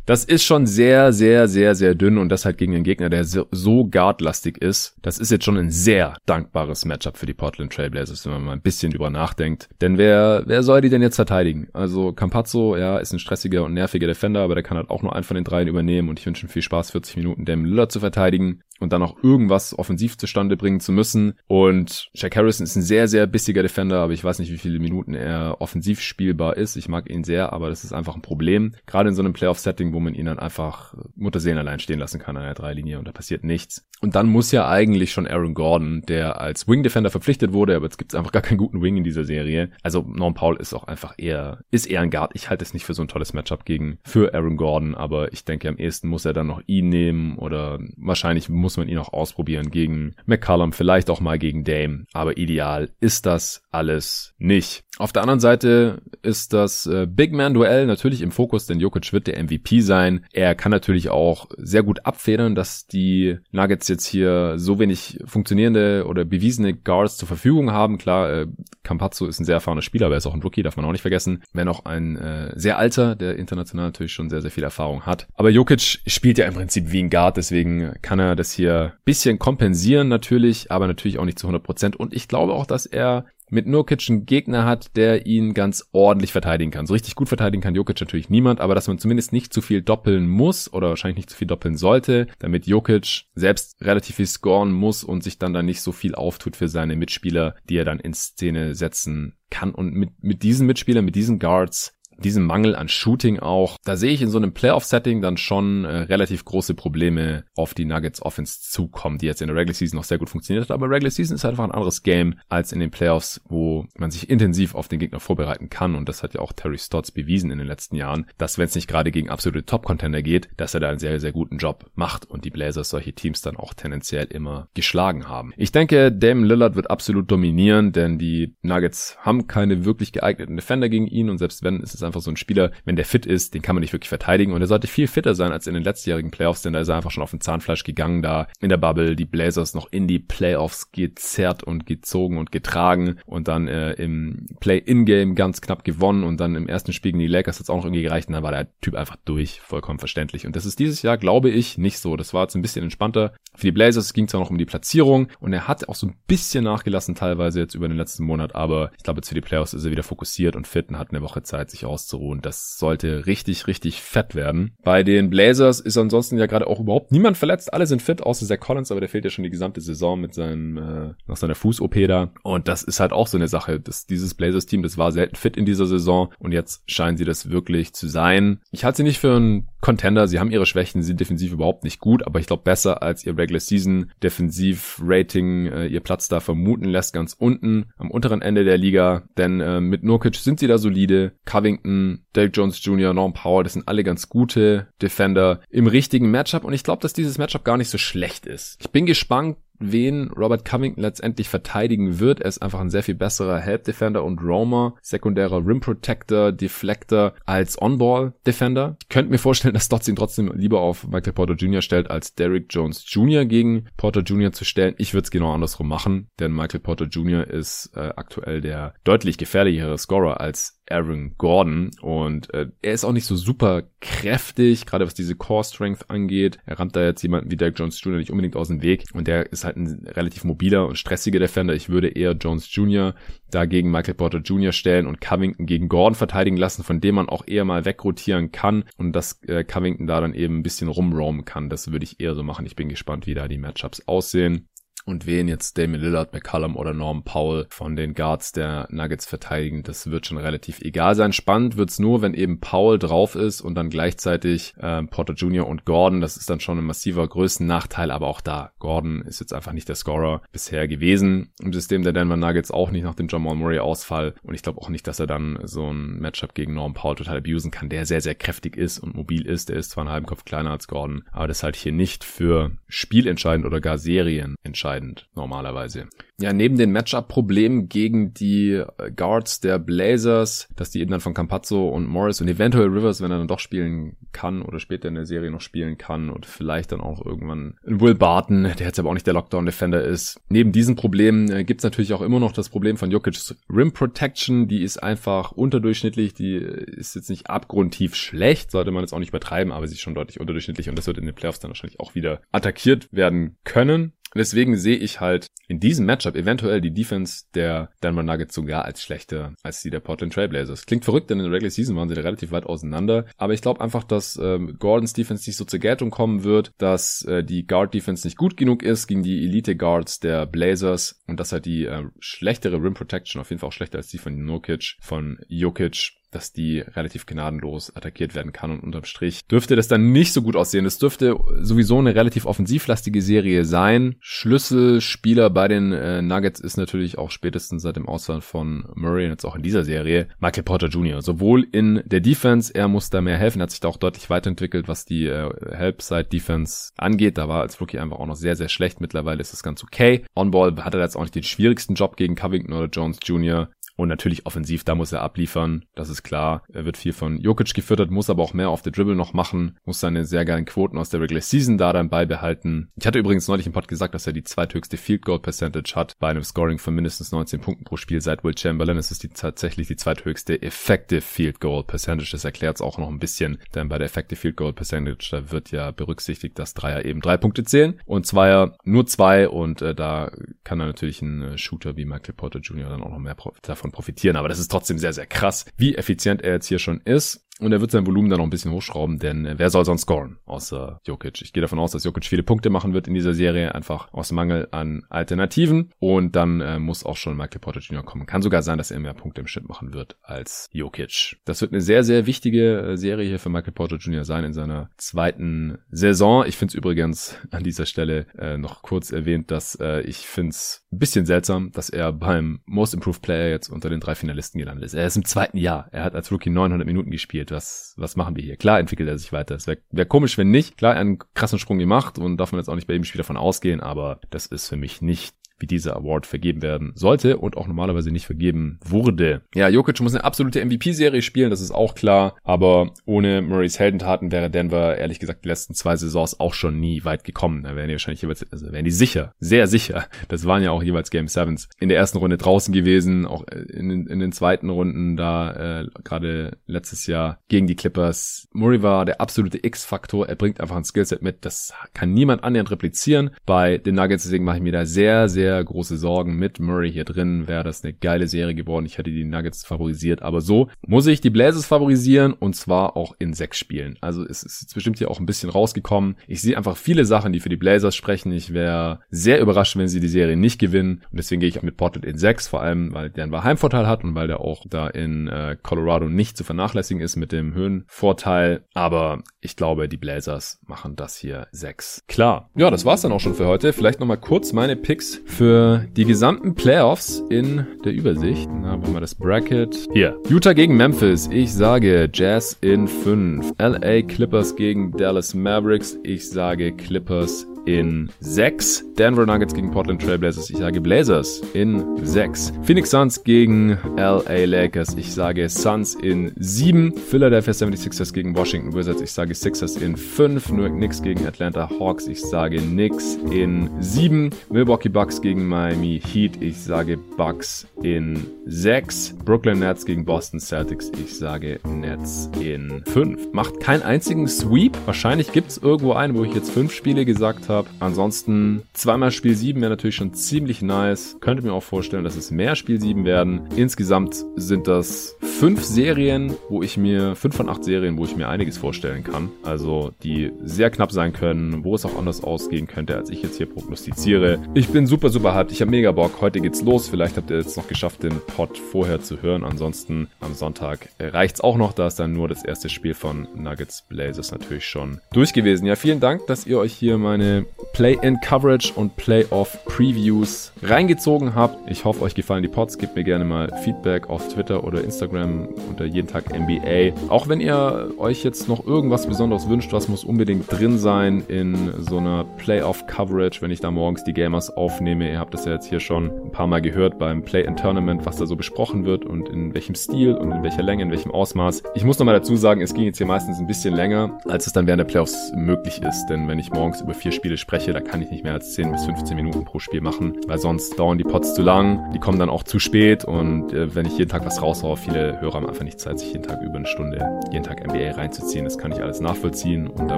Das ist schon sehr, sehr, sehr, sehr dünn und das halt gegen einen Gegner, der so guardlastig ist. Das ist jetzt schon ein sehr dankbares Matchup für die Portland Trailblazers, wenn man mal ein bisschen drüber nachdenkt. Denn wer, wer soll die denn jetzt verteidigen? Also Campazzo, ja, ist ein stressiger und nerviger Defender, aber der kann halt auch nur einen von den dreien übernehmen und ich wünsche ihm viel Spaß, 40 Minuten Dame Lillard zu verteidigen und dann auch irgendwas offensiv zustande bringen zu müssen. Und Jack Harrison ist ein sehr, sehr bissiger Defender, aber ich weiß nicht, wie viele Minuten er offensiv spielbar ist. Ich mag ihn sehr, aber das ist einfach ein Problem. Gerade in so einem Playoff-Setting, wo man ihn dann einfach Mutterseelen allein stehen lassen kann an der Dreilinie und da passiert nichts. Und dann muss ja eigentlich schon Aaron Gordon, der als Wing-Defender verpflichtet wurde, aber jetzt gibt es einfach gar keinen guten Wing in dieser Serie. Also Norm Paul ist auch einfach eher, ist eher ein Guard. Ich halte es nicht für so ein tolles Matchup gegen, für Aaron Gordon, aber ich denke, am ehesten muss er dann noch ihn nehmen oder wahrscheinlich muss man ihn auch ausprobieren gegen McCallum, vielleicht auch mal gegen Dame. Aber ideal ist das alles nicht. Auf der anderen Seite ist das äh, Big Man Duell natürlich im Fokus, denn Jokic wird der MVP sein. Er kann natürlich auch sehr gut abfedern, dass die Nuggets jetzt hier so wenig funktionierende oder bewiesene Guards zur Verfügung haben. Klar, äh, Campazzo ist ein sehr erfahrener Spieler, aber er ist auch ein Rookie, darf man auch nicht vergessen. Wenn auch ein äh, sehr alter, der international natürlich schon sehr, sehr viel Erfahrung hat. Aber Jokic spielt ja im Prinzip wie ein Guard, deswegen kann er das hier bisschen kompensieren natürlich, aber natürlich auch nicht zu 100 Prozent. Und ich glaube auch, dass er mit Nurkic einen Gegner hat, der ihn ganz ordentlich verteidigen kann. So richtig gut verteidigen kann Jokic natürlich niemand, aber dass man zumindest nicht zu viel doppeln muss oder wahrscheinlich nicht zu viel doppeln sollte, damit Jokic selbst relativ viel scoren muss und sich dann da nicht so viel auftut für seine Mitspieler, die er dann in Szene setzen kann. Und mit, mit diesen Mitspielern, mit diesen Guards diesem Mangel an Shooting auch, da sehe ich in so einem Playoff-Setting dann schon äh, relativ große Probleme auf die Nuggets Offense zukommen, die jetzt in der Regular Season noch sehr gut funktioniert hat. Aber Regular Season ist halt einfach ein anderes Game als in den Playoffs, wo man sich intensiv auf den Gegner vorbereiten kann. Und das hat ja auch Terry Stotts bewiesen in den letzten Jahren, dass wenn es nicht gerade gegen absolute Top-Contender geht, dass er da einen sehr, sehr guten Job macht und die Blazers solche Teams dann auch tendenziell immer geschlagen haben. Ich denke, Damon Lillard wird absolut dominieren, denn die Nuggets haben keine wirklich geeigneten Defender gegen ihn und selbst wenn, ist es einfach so ein Spieler, wenn der fit ist, den kann man nicht wirklich verteidigen und er sollte viel fitter sein als in den letztjährigen Playoffs, denn da ist er einfach schon auf dem Zahnfleisch gegangen, da in der Bubble die Blazers noch in die Playoffs gezerrt und gezogen und getragen und dann äh, im Play-In-Game ganz knapp gewonnen und dann im ersten Spiel gegen die Lakers hat es auch noch irgendwie gereicht und dann war der Typ einfach durch, vollkommen verständlich. Und das ist dieses Jahr, glaube ich, nicht so. Das war jetzt ein bisschen entspannter. Für die Blazers ging es auch noch um die Platzierung und er hat auch so ein bisschen nachgelassen teilweise jetzt über den letzten Monat, aber ich glaube, jetzt für die Playoffs ist er wieder fokussiert und fit und hat eine Woche Zeit, sich auszuruhen. Das sollte richtig, richtig fett werden. Bei den Blazers ist ansonsten ja gerade auch überhaupt niemand verletzt. Alle sind fit, außer Zach Collins, aber der fehlt ja schon die gesamte Saison mit seinem, äh, nach seiner Fuß-OP da. Und das ist halt auch so eine Sache. dass dieses Blazers-Team, das war selten fit in dieser Saison und jetzt scheinen sie das wirklich zu sein. Ich halte sie nicht für einen Contender. Sie haben ihre Schwächen, sie sind defensiv überhaupt nicht gut, aber ich glaube besser als ihr Regular Season Defensiv Rating äh, ihr Platz da vermuten lässt, ganz unten am unteren Ende der Liga, denn äh, mit Nurkic sind sie da solide. Covington Covington, Dave Jones Jr., Norm Powell, das sind alle ganz gute Defender im richtigen Matchup und ich glaube, dass dieses Matchup gar nicht so schlecht ist. Ich bin gespannt, wen Robert Covington letztendlich verteidigen wird. Er ist einfach ein sehr viel besserer Help Defender und Roamer, sekundärer Rim Protector, Deflector als On-Ball Defender. Ich könnte mir vorstellen, dass Stotts ihn trotzdem lieber auf Michael Porter Jr. stellt, als Derrick Jones Jr. gegen Porter Jr. zu stellen. Ich würde es genau andersrum machen, denn Michael Porter Jr. ist äh, aktuell der deutlich gefährlichere Scorer als Aaron Gordon und äh, er ist auch nicht so super kräftig, gerade was diese Core Strength angeht. Er rammt da jetzt jemanden wie Derek Jones Jr. nicht unbedingt aus dem Weg und der ist halt ein relativ mobiler und stressiger Defender. Ich würde eher Jones Jr. dagegen Michael Porter Jr. stellen und Covington gegen Gordon verteidigen lassen, von dem man auch eher mal wegrotieren kann und dass äh, Covington da dann eben ein bisschen rumroamen kann. Das würde ich eher so machen. Ich bin gespannt, wie da die Matchups aussehen und wen jetzt Damon Lillard, McCallum oder Norm Powell von den Guards der Nuggets verteidigen, das wird schon relativ egal sein. Spannend wird's nur, wenn eben Powell drauf ist und dann gleichzeitig äh, Porter Jr. und Gordon. Das ist dann schon ein massiver Größennachteil, aber auch da, Gordon ist jetzt einfach nicht der Scorer bisher gewesen im System der Denver Nuggets, auch nicht nach dem Jamal Murray Ausfall und ich glaube auch nicht, dass er dann so ein Matchup gegen Norm Powell total abusen kann, der sehr, sehr kräftig ist und mobil ist. Der ist zwar einen halben Kopf kleiner als Gordon, aber das halt hier nicht für spielentscheidend oder gar Serien entscheidend entscheidend normalerweise. Ja, neben den Matchup-Problemen gegen die äh, Guards der Blazers, dass die eben dann von Campazzo und Morris und eventuell Rivers, wenn er dann doch spielen kann oder später in der Serie noch spielen kann und vielleicht dann auch irgendwann Will Barton, der jetzt aber auch nicht der Lockdown-Defender ist. Neben diesen Problemen äh, gibt's natürlich auch immer noch das Problem von Jokic's Rim Protection, die ist einfach unterdurchschnittlich, die ist jetzt nicht abgrundtief schlecht, sollte man jetzt auch nicht übertreiben, aber sie ist schon deutlich unterdurchschnittlich und das wird in den Playoffs dann wahrscheinlich auch wieder attackiert werden können. Deswegen sehe ich halt in diesem Matchup eventuell die Defense der Denver Nuggets sogar als schlechter als die der Portland Trailblazers. Klingt verrückt, denn in der Regular Season waren sie relativ weit auseinander. Aber ich glaube einfach, dass ähm, Gordons Defense nicht so zur Geltung kommen wird, dass äh, die Guard Defense nicht gut genug ist gegen die Elite Guards der Blazers und dass halt die äh, schlechtere Rim Protection auf jeden Fall auch schlechter als die von Nurkic, von Jokic dass die relativ gnadenlos attackiert werden kann und unterm Strich dürfte das dann nicht so gut aussehen. Es dürfte sowieso eine relativ offensivlastige Serie sein. Schlüsselspieler bei den äh, Nuggets ist natürlich auch spätestens seit dem Ausfall von Murray jetzt auch in dieser Serie Michael Porter Jr. Sowohl in der Defense, er muss da mehr helfen, hat sich da auch deutlich weiterentwickelt, was die äh, Help-Side Defense angeht. Da war als Rookie einfach auch noch sehr, sehr schlecht. Mittlerweile ist das ganz okay. On-Ball hat er jetzt auch nicht den schwierigsten Job gegen Covington oder Jones Jr. Und natürlich offensiv, da muss er abliefern. Das ist klar. Er wird viel von Jokic gefüttert, muss aber auch mehr auf der Dribble noch machen, muss seine sehr geilen Quoten aus der Regular Season da dann beibehalten. Ich hatte übrigens neulich im Pod gesagt, dass er die zweithöchste Field Goal Percentage hat bei einem Scoring von mindestens 19 Punkten pro Spiel seit Will Chamberlain. Es ist die, tatsächlich die zweithöchste Effective Field Goal Percentage. Das erklärt es auch noch ein bisschen, denn bei der Effective Field Goal Percentage, da wird ja berücksichtigt, dass Dreier eben drei Punkte zählen und Zweier nur zwei und äh, da kann er natürlich ein äh, Shooter wie Michael Porter Jr. dann auch noch mehr davon davon profitieren. Aber das ist trotzdem sehr, sehr krass, wie effizient er jetzt hier schon ist. Und er wird sein Volumen dann noch ein bisschen hochschrauben, denn äh, wer soll sonst scoren außer Jokic? Ich gehe davon aus, dass Jokic viele Punkte machen wird in dieser Serie, einfach aus Mangel an Alternativen. Und dann äh, muss auch schon Michael Porter Jr. kommen. Kann sogar sein, dass er mehr Punkte im Schnitt machen wird als Jokic. Das wird eine sehr, sehr wichtige äh, Serie hier für Michael Porter Jr. sein in seiner zweiten Saison. Ich finde es übrigens an dieser Stelle äh, noch kurz erwähnt, dass äh, ich finde es ein bisschen seltsam, dass er beim Most Improved Player jetzt unter den drei Finalisten gelandet ist. Er ist im zweiten Jahr. Er hat als Rookie 900 Minuten gespielt gespielt. Was, was machen wir hier? Klar entwickelt er sich weiter. Es wäre wär komisch, wenn nicht. Klar, einen krassen Sprung gemacht und darf man jetzt auch nicht bei jedem Spiel davon ausgehen, aber das ist für mich nicht wie dieser Award vergeben werden sollte und auch normalerweise nicht vergeben wurde. Ja, Jokic muss eine absolute MVP-Serie spielen, das ist auch klar, aber ohne Murrays Heldentaten wäre Denver ehrlich gesagt die letzten zwei Saisons auch schon nie weit gekommen. Da wären die wahrscheinlich jeweils, also wären die sicher, sehr sicher. Das waren ja auch jeweils Game Sevens. In der ersten Runde draußen gewesen, auch in, den, in den zweiten Runden da äh, gerade letztes Jahr gegen die Clippers. Murray war der absolute X-Faktor. Er bringt einfach ein Skillset mit, das kann niemand annähernd replizieren. Bei den Nuggets deswegen mache ich mir da sehr, sehr sehr große Sorgen. Mit Murray hier drin wäre das eine geile Serie geworden. Ich hätte die Nuggets favorisiert. Aber so muss ich die Blazers favorisieren und zwar auch in sechs Spielen. Also es ist bestimmt hier auch ein bisschen rausgekommen. Ich sehe einfach viele Sachen, die für die Blazers sprechen. Ich wäre sehr überrascht, wenn sie die Serie nicht gewinnen. Und deswegen gehe ich auch mit Portland in sechs, vor allem, weil der einen Heimvorteil hat und weil der auch da in äh, Colorado nicht zu vernachlässigen ist mit dem Höhenvorteil. Aber ich glaube, die Blazers machen das hier sechs. Klar. Ja, das war's dann auch schon für heute. Vielleicht nochmal kurz meine Picks für für die gesamten Playoffs in der Übersicht. Wollen wir das Bracket. Hier. Utah gegen Memphis. Ich sage Jazz in 5. LA Clippers gegen Dallas Mavericks. Ich sage Clippers in 6. Denver Nuggets gegen Portland Trailblazers. Ich sage Blazers in 6. Phoenix Suns gegen LA Lakers. Ich sage Suns in 7. Philadelphia 76ers gegen Washington Wizards. Ich sage Sixers in 5. New York Knicks gegen Atlanta Hawks. Ich sage Knicks in 7. Milwaukee Bucks gegen Miami Heat. Ich sage Bucks in 6. Brooklyn Nets gegen Boston Celtics. Ich sage Nets in 5. Macht keinen einzigen Sweep. Wahrscheinlich gibt es irgendwo einen, wo ich jetzt 5 Spiele gesagt habe habe. Ansonsten zweimal Spiel 7 wäre natürlich schon ziemlich nice. Könnte mir auch vorstellen, dass es mehr Spiel 7 werden. Insgesamt sind das fünf Serien, wo ich mir, fünf von acht Serien, wo ich mir einiges vorstellen kann. Also die sehr knapp sein können, wo es auch anders ausgehen könnte, als ich jetzt hier prognostiziere. Ich bin super, super hyped. Ich habe mega Bock. Heute geht's los. Vielleicht habt ihr jetzt noch geschafft, den Pod vorher zu hören. Ansonsten am Sonntag reicht's auch noch. Da ist dann nur das erste Spiel von Nuggets Blazers natürlich schon durch gewesen. Ja, vielen Dank, dass ihr euch hier meine Play-in-Coverage und Play-off-Previews reingezogen habt. Ich hoffe, euch gefallen die Pods. Gebt mir gerne mal Feedback auf Twitter oder Instagram unter jeden Tag NBA. Auch wenn ihr euch jetzt noch irgendwas Besonderes wünscht, was muss unbedingt drin sein in so einer Play-off-Coverage, wenn ich da morgens die Gamers aufnehme. Ihr habt das ja jetzt hier schon ein paar Mal gehört beim Play-in-Tournament, was da so besprochen wird und in welchem Stil und in welcher Länge, in welchem Ausmaß. Ich muss nochmal dazu sagen, es ging jetzt hier meistens ein bisschen länger, als es dann während der Playoffs möglich ist. Denn wenn ich morgens über vier Spiele Spiele spreche, da kann ich nicht mehr als 10 bis 15 Minuten pro Spiel machen, weil sonst dauern die Pots zu lang, die kommen dann auch zu spät und äh, wenn ich jeden Tag was raushaue, viele Hörer haben einfach nicht Zeit, sich jeden Tag über eine Stunde, jeden Tag NBA reinzuziehen. Das kann ich alles nachvollziehen und da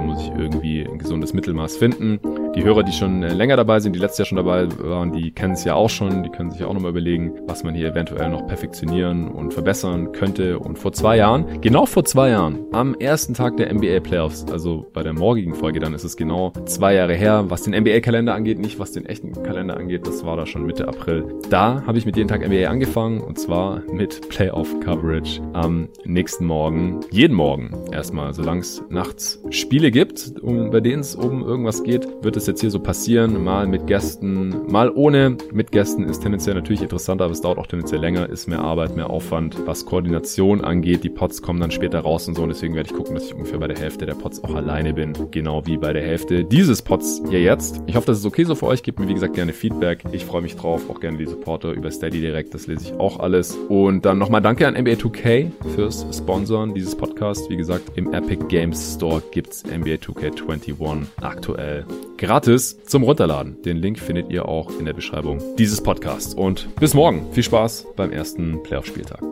muss ich irgendwie ein gesundes Mittelmaß finden. Die Hörer, die schon äh, länger dabei sind, die letztes Jahr schon dabei waren, die kennen es ja auch schon, die können sich auch nochmal überlegen, was man hier eventuell noch perfektionieren und verbessern könnte. Und vor zwei Jahren, genau vor zwei Jahren, am ersten Tag der NBA Playoffs, also bei der morgigen Folge, dann ist es genau zwei Jahre her, was den NBA-Kalender angeht, nicht was den echten Kalender angeht. Das war da schon Mitte April. Da habe ich mit jeden Tag NBA angefangen und zwar mit Playoff-Coverage am nächsten Morgen. Jeden Morgen erstmal, solange es nachts Spiele gibt, um, bei denen es um irgendwas geht, wird es jetzt hier so passieren. Mal mit Gästen, mal ohne. Mit Gästen ist tendenziell natürlich interessanter, aber es dauert auch tendenziell länger, ist mehr Arbeit, mehr Aufwand, was Koordination angeht. Die Pots kommen dann später raus und so und deswegen werde ich gucken, dass ich ungefähr bei der Hälfte der Pots auch alleine bin. Genau wie bei der Hälfte dieses Pots hier jetzt. Ich hoffe, das ist okay so für euch. Gebt mir, wie gesagt, gerne Feedback. Ich freue mich drauf. Auch gerne die Supporter über Steady direkt. Das lese ich auch alles. Und dann nochmal danke an NBA 2K fürs Sponsoren dieses Podcasts. Wie gesagt, im Epic Games Store gibt's NBA 2K21 aktuell gratis zum Runterladen. Den Link findet ihr auch in der Beschreibung dieses Podcasts. Und bis morgen. Viel Spaß beim ersten Playoff-Spieltag.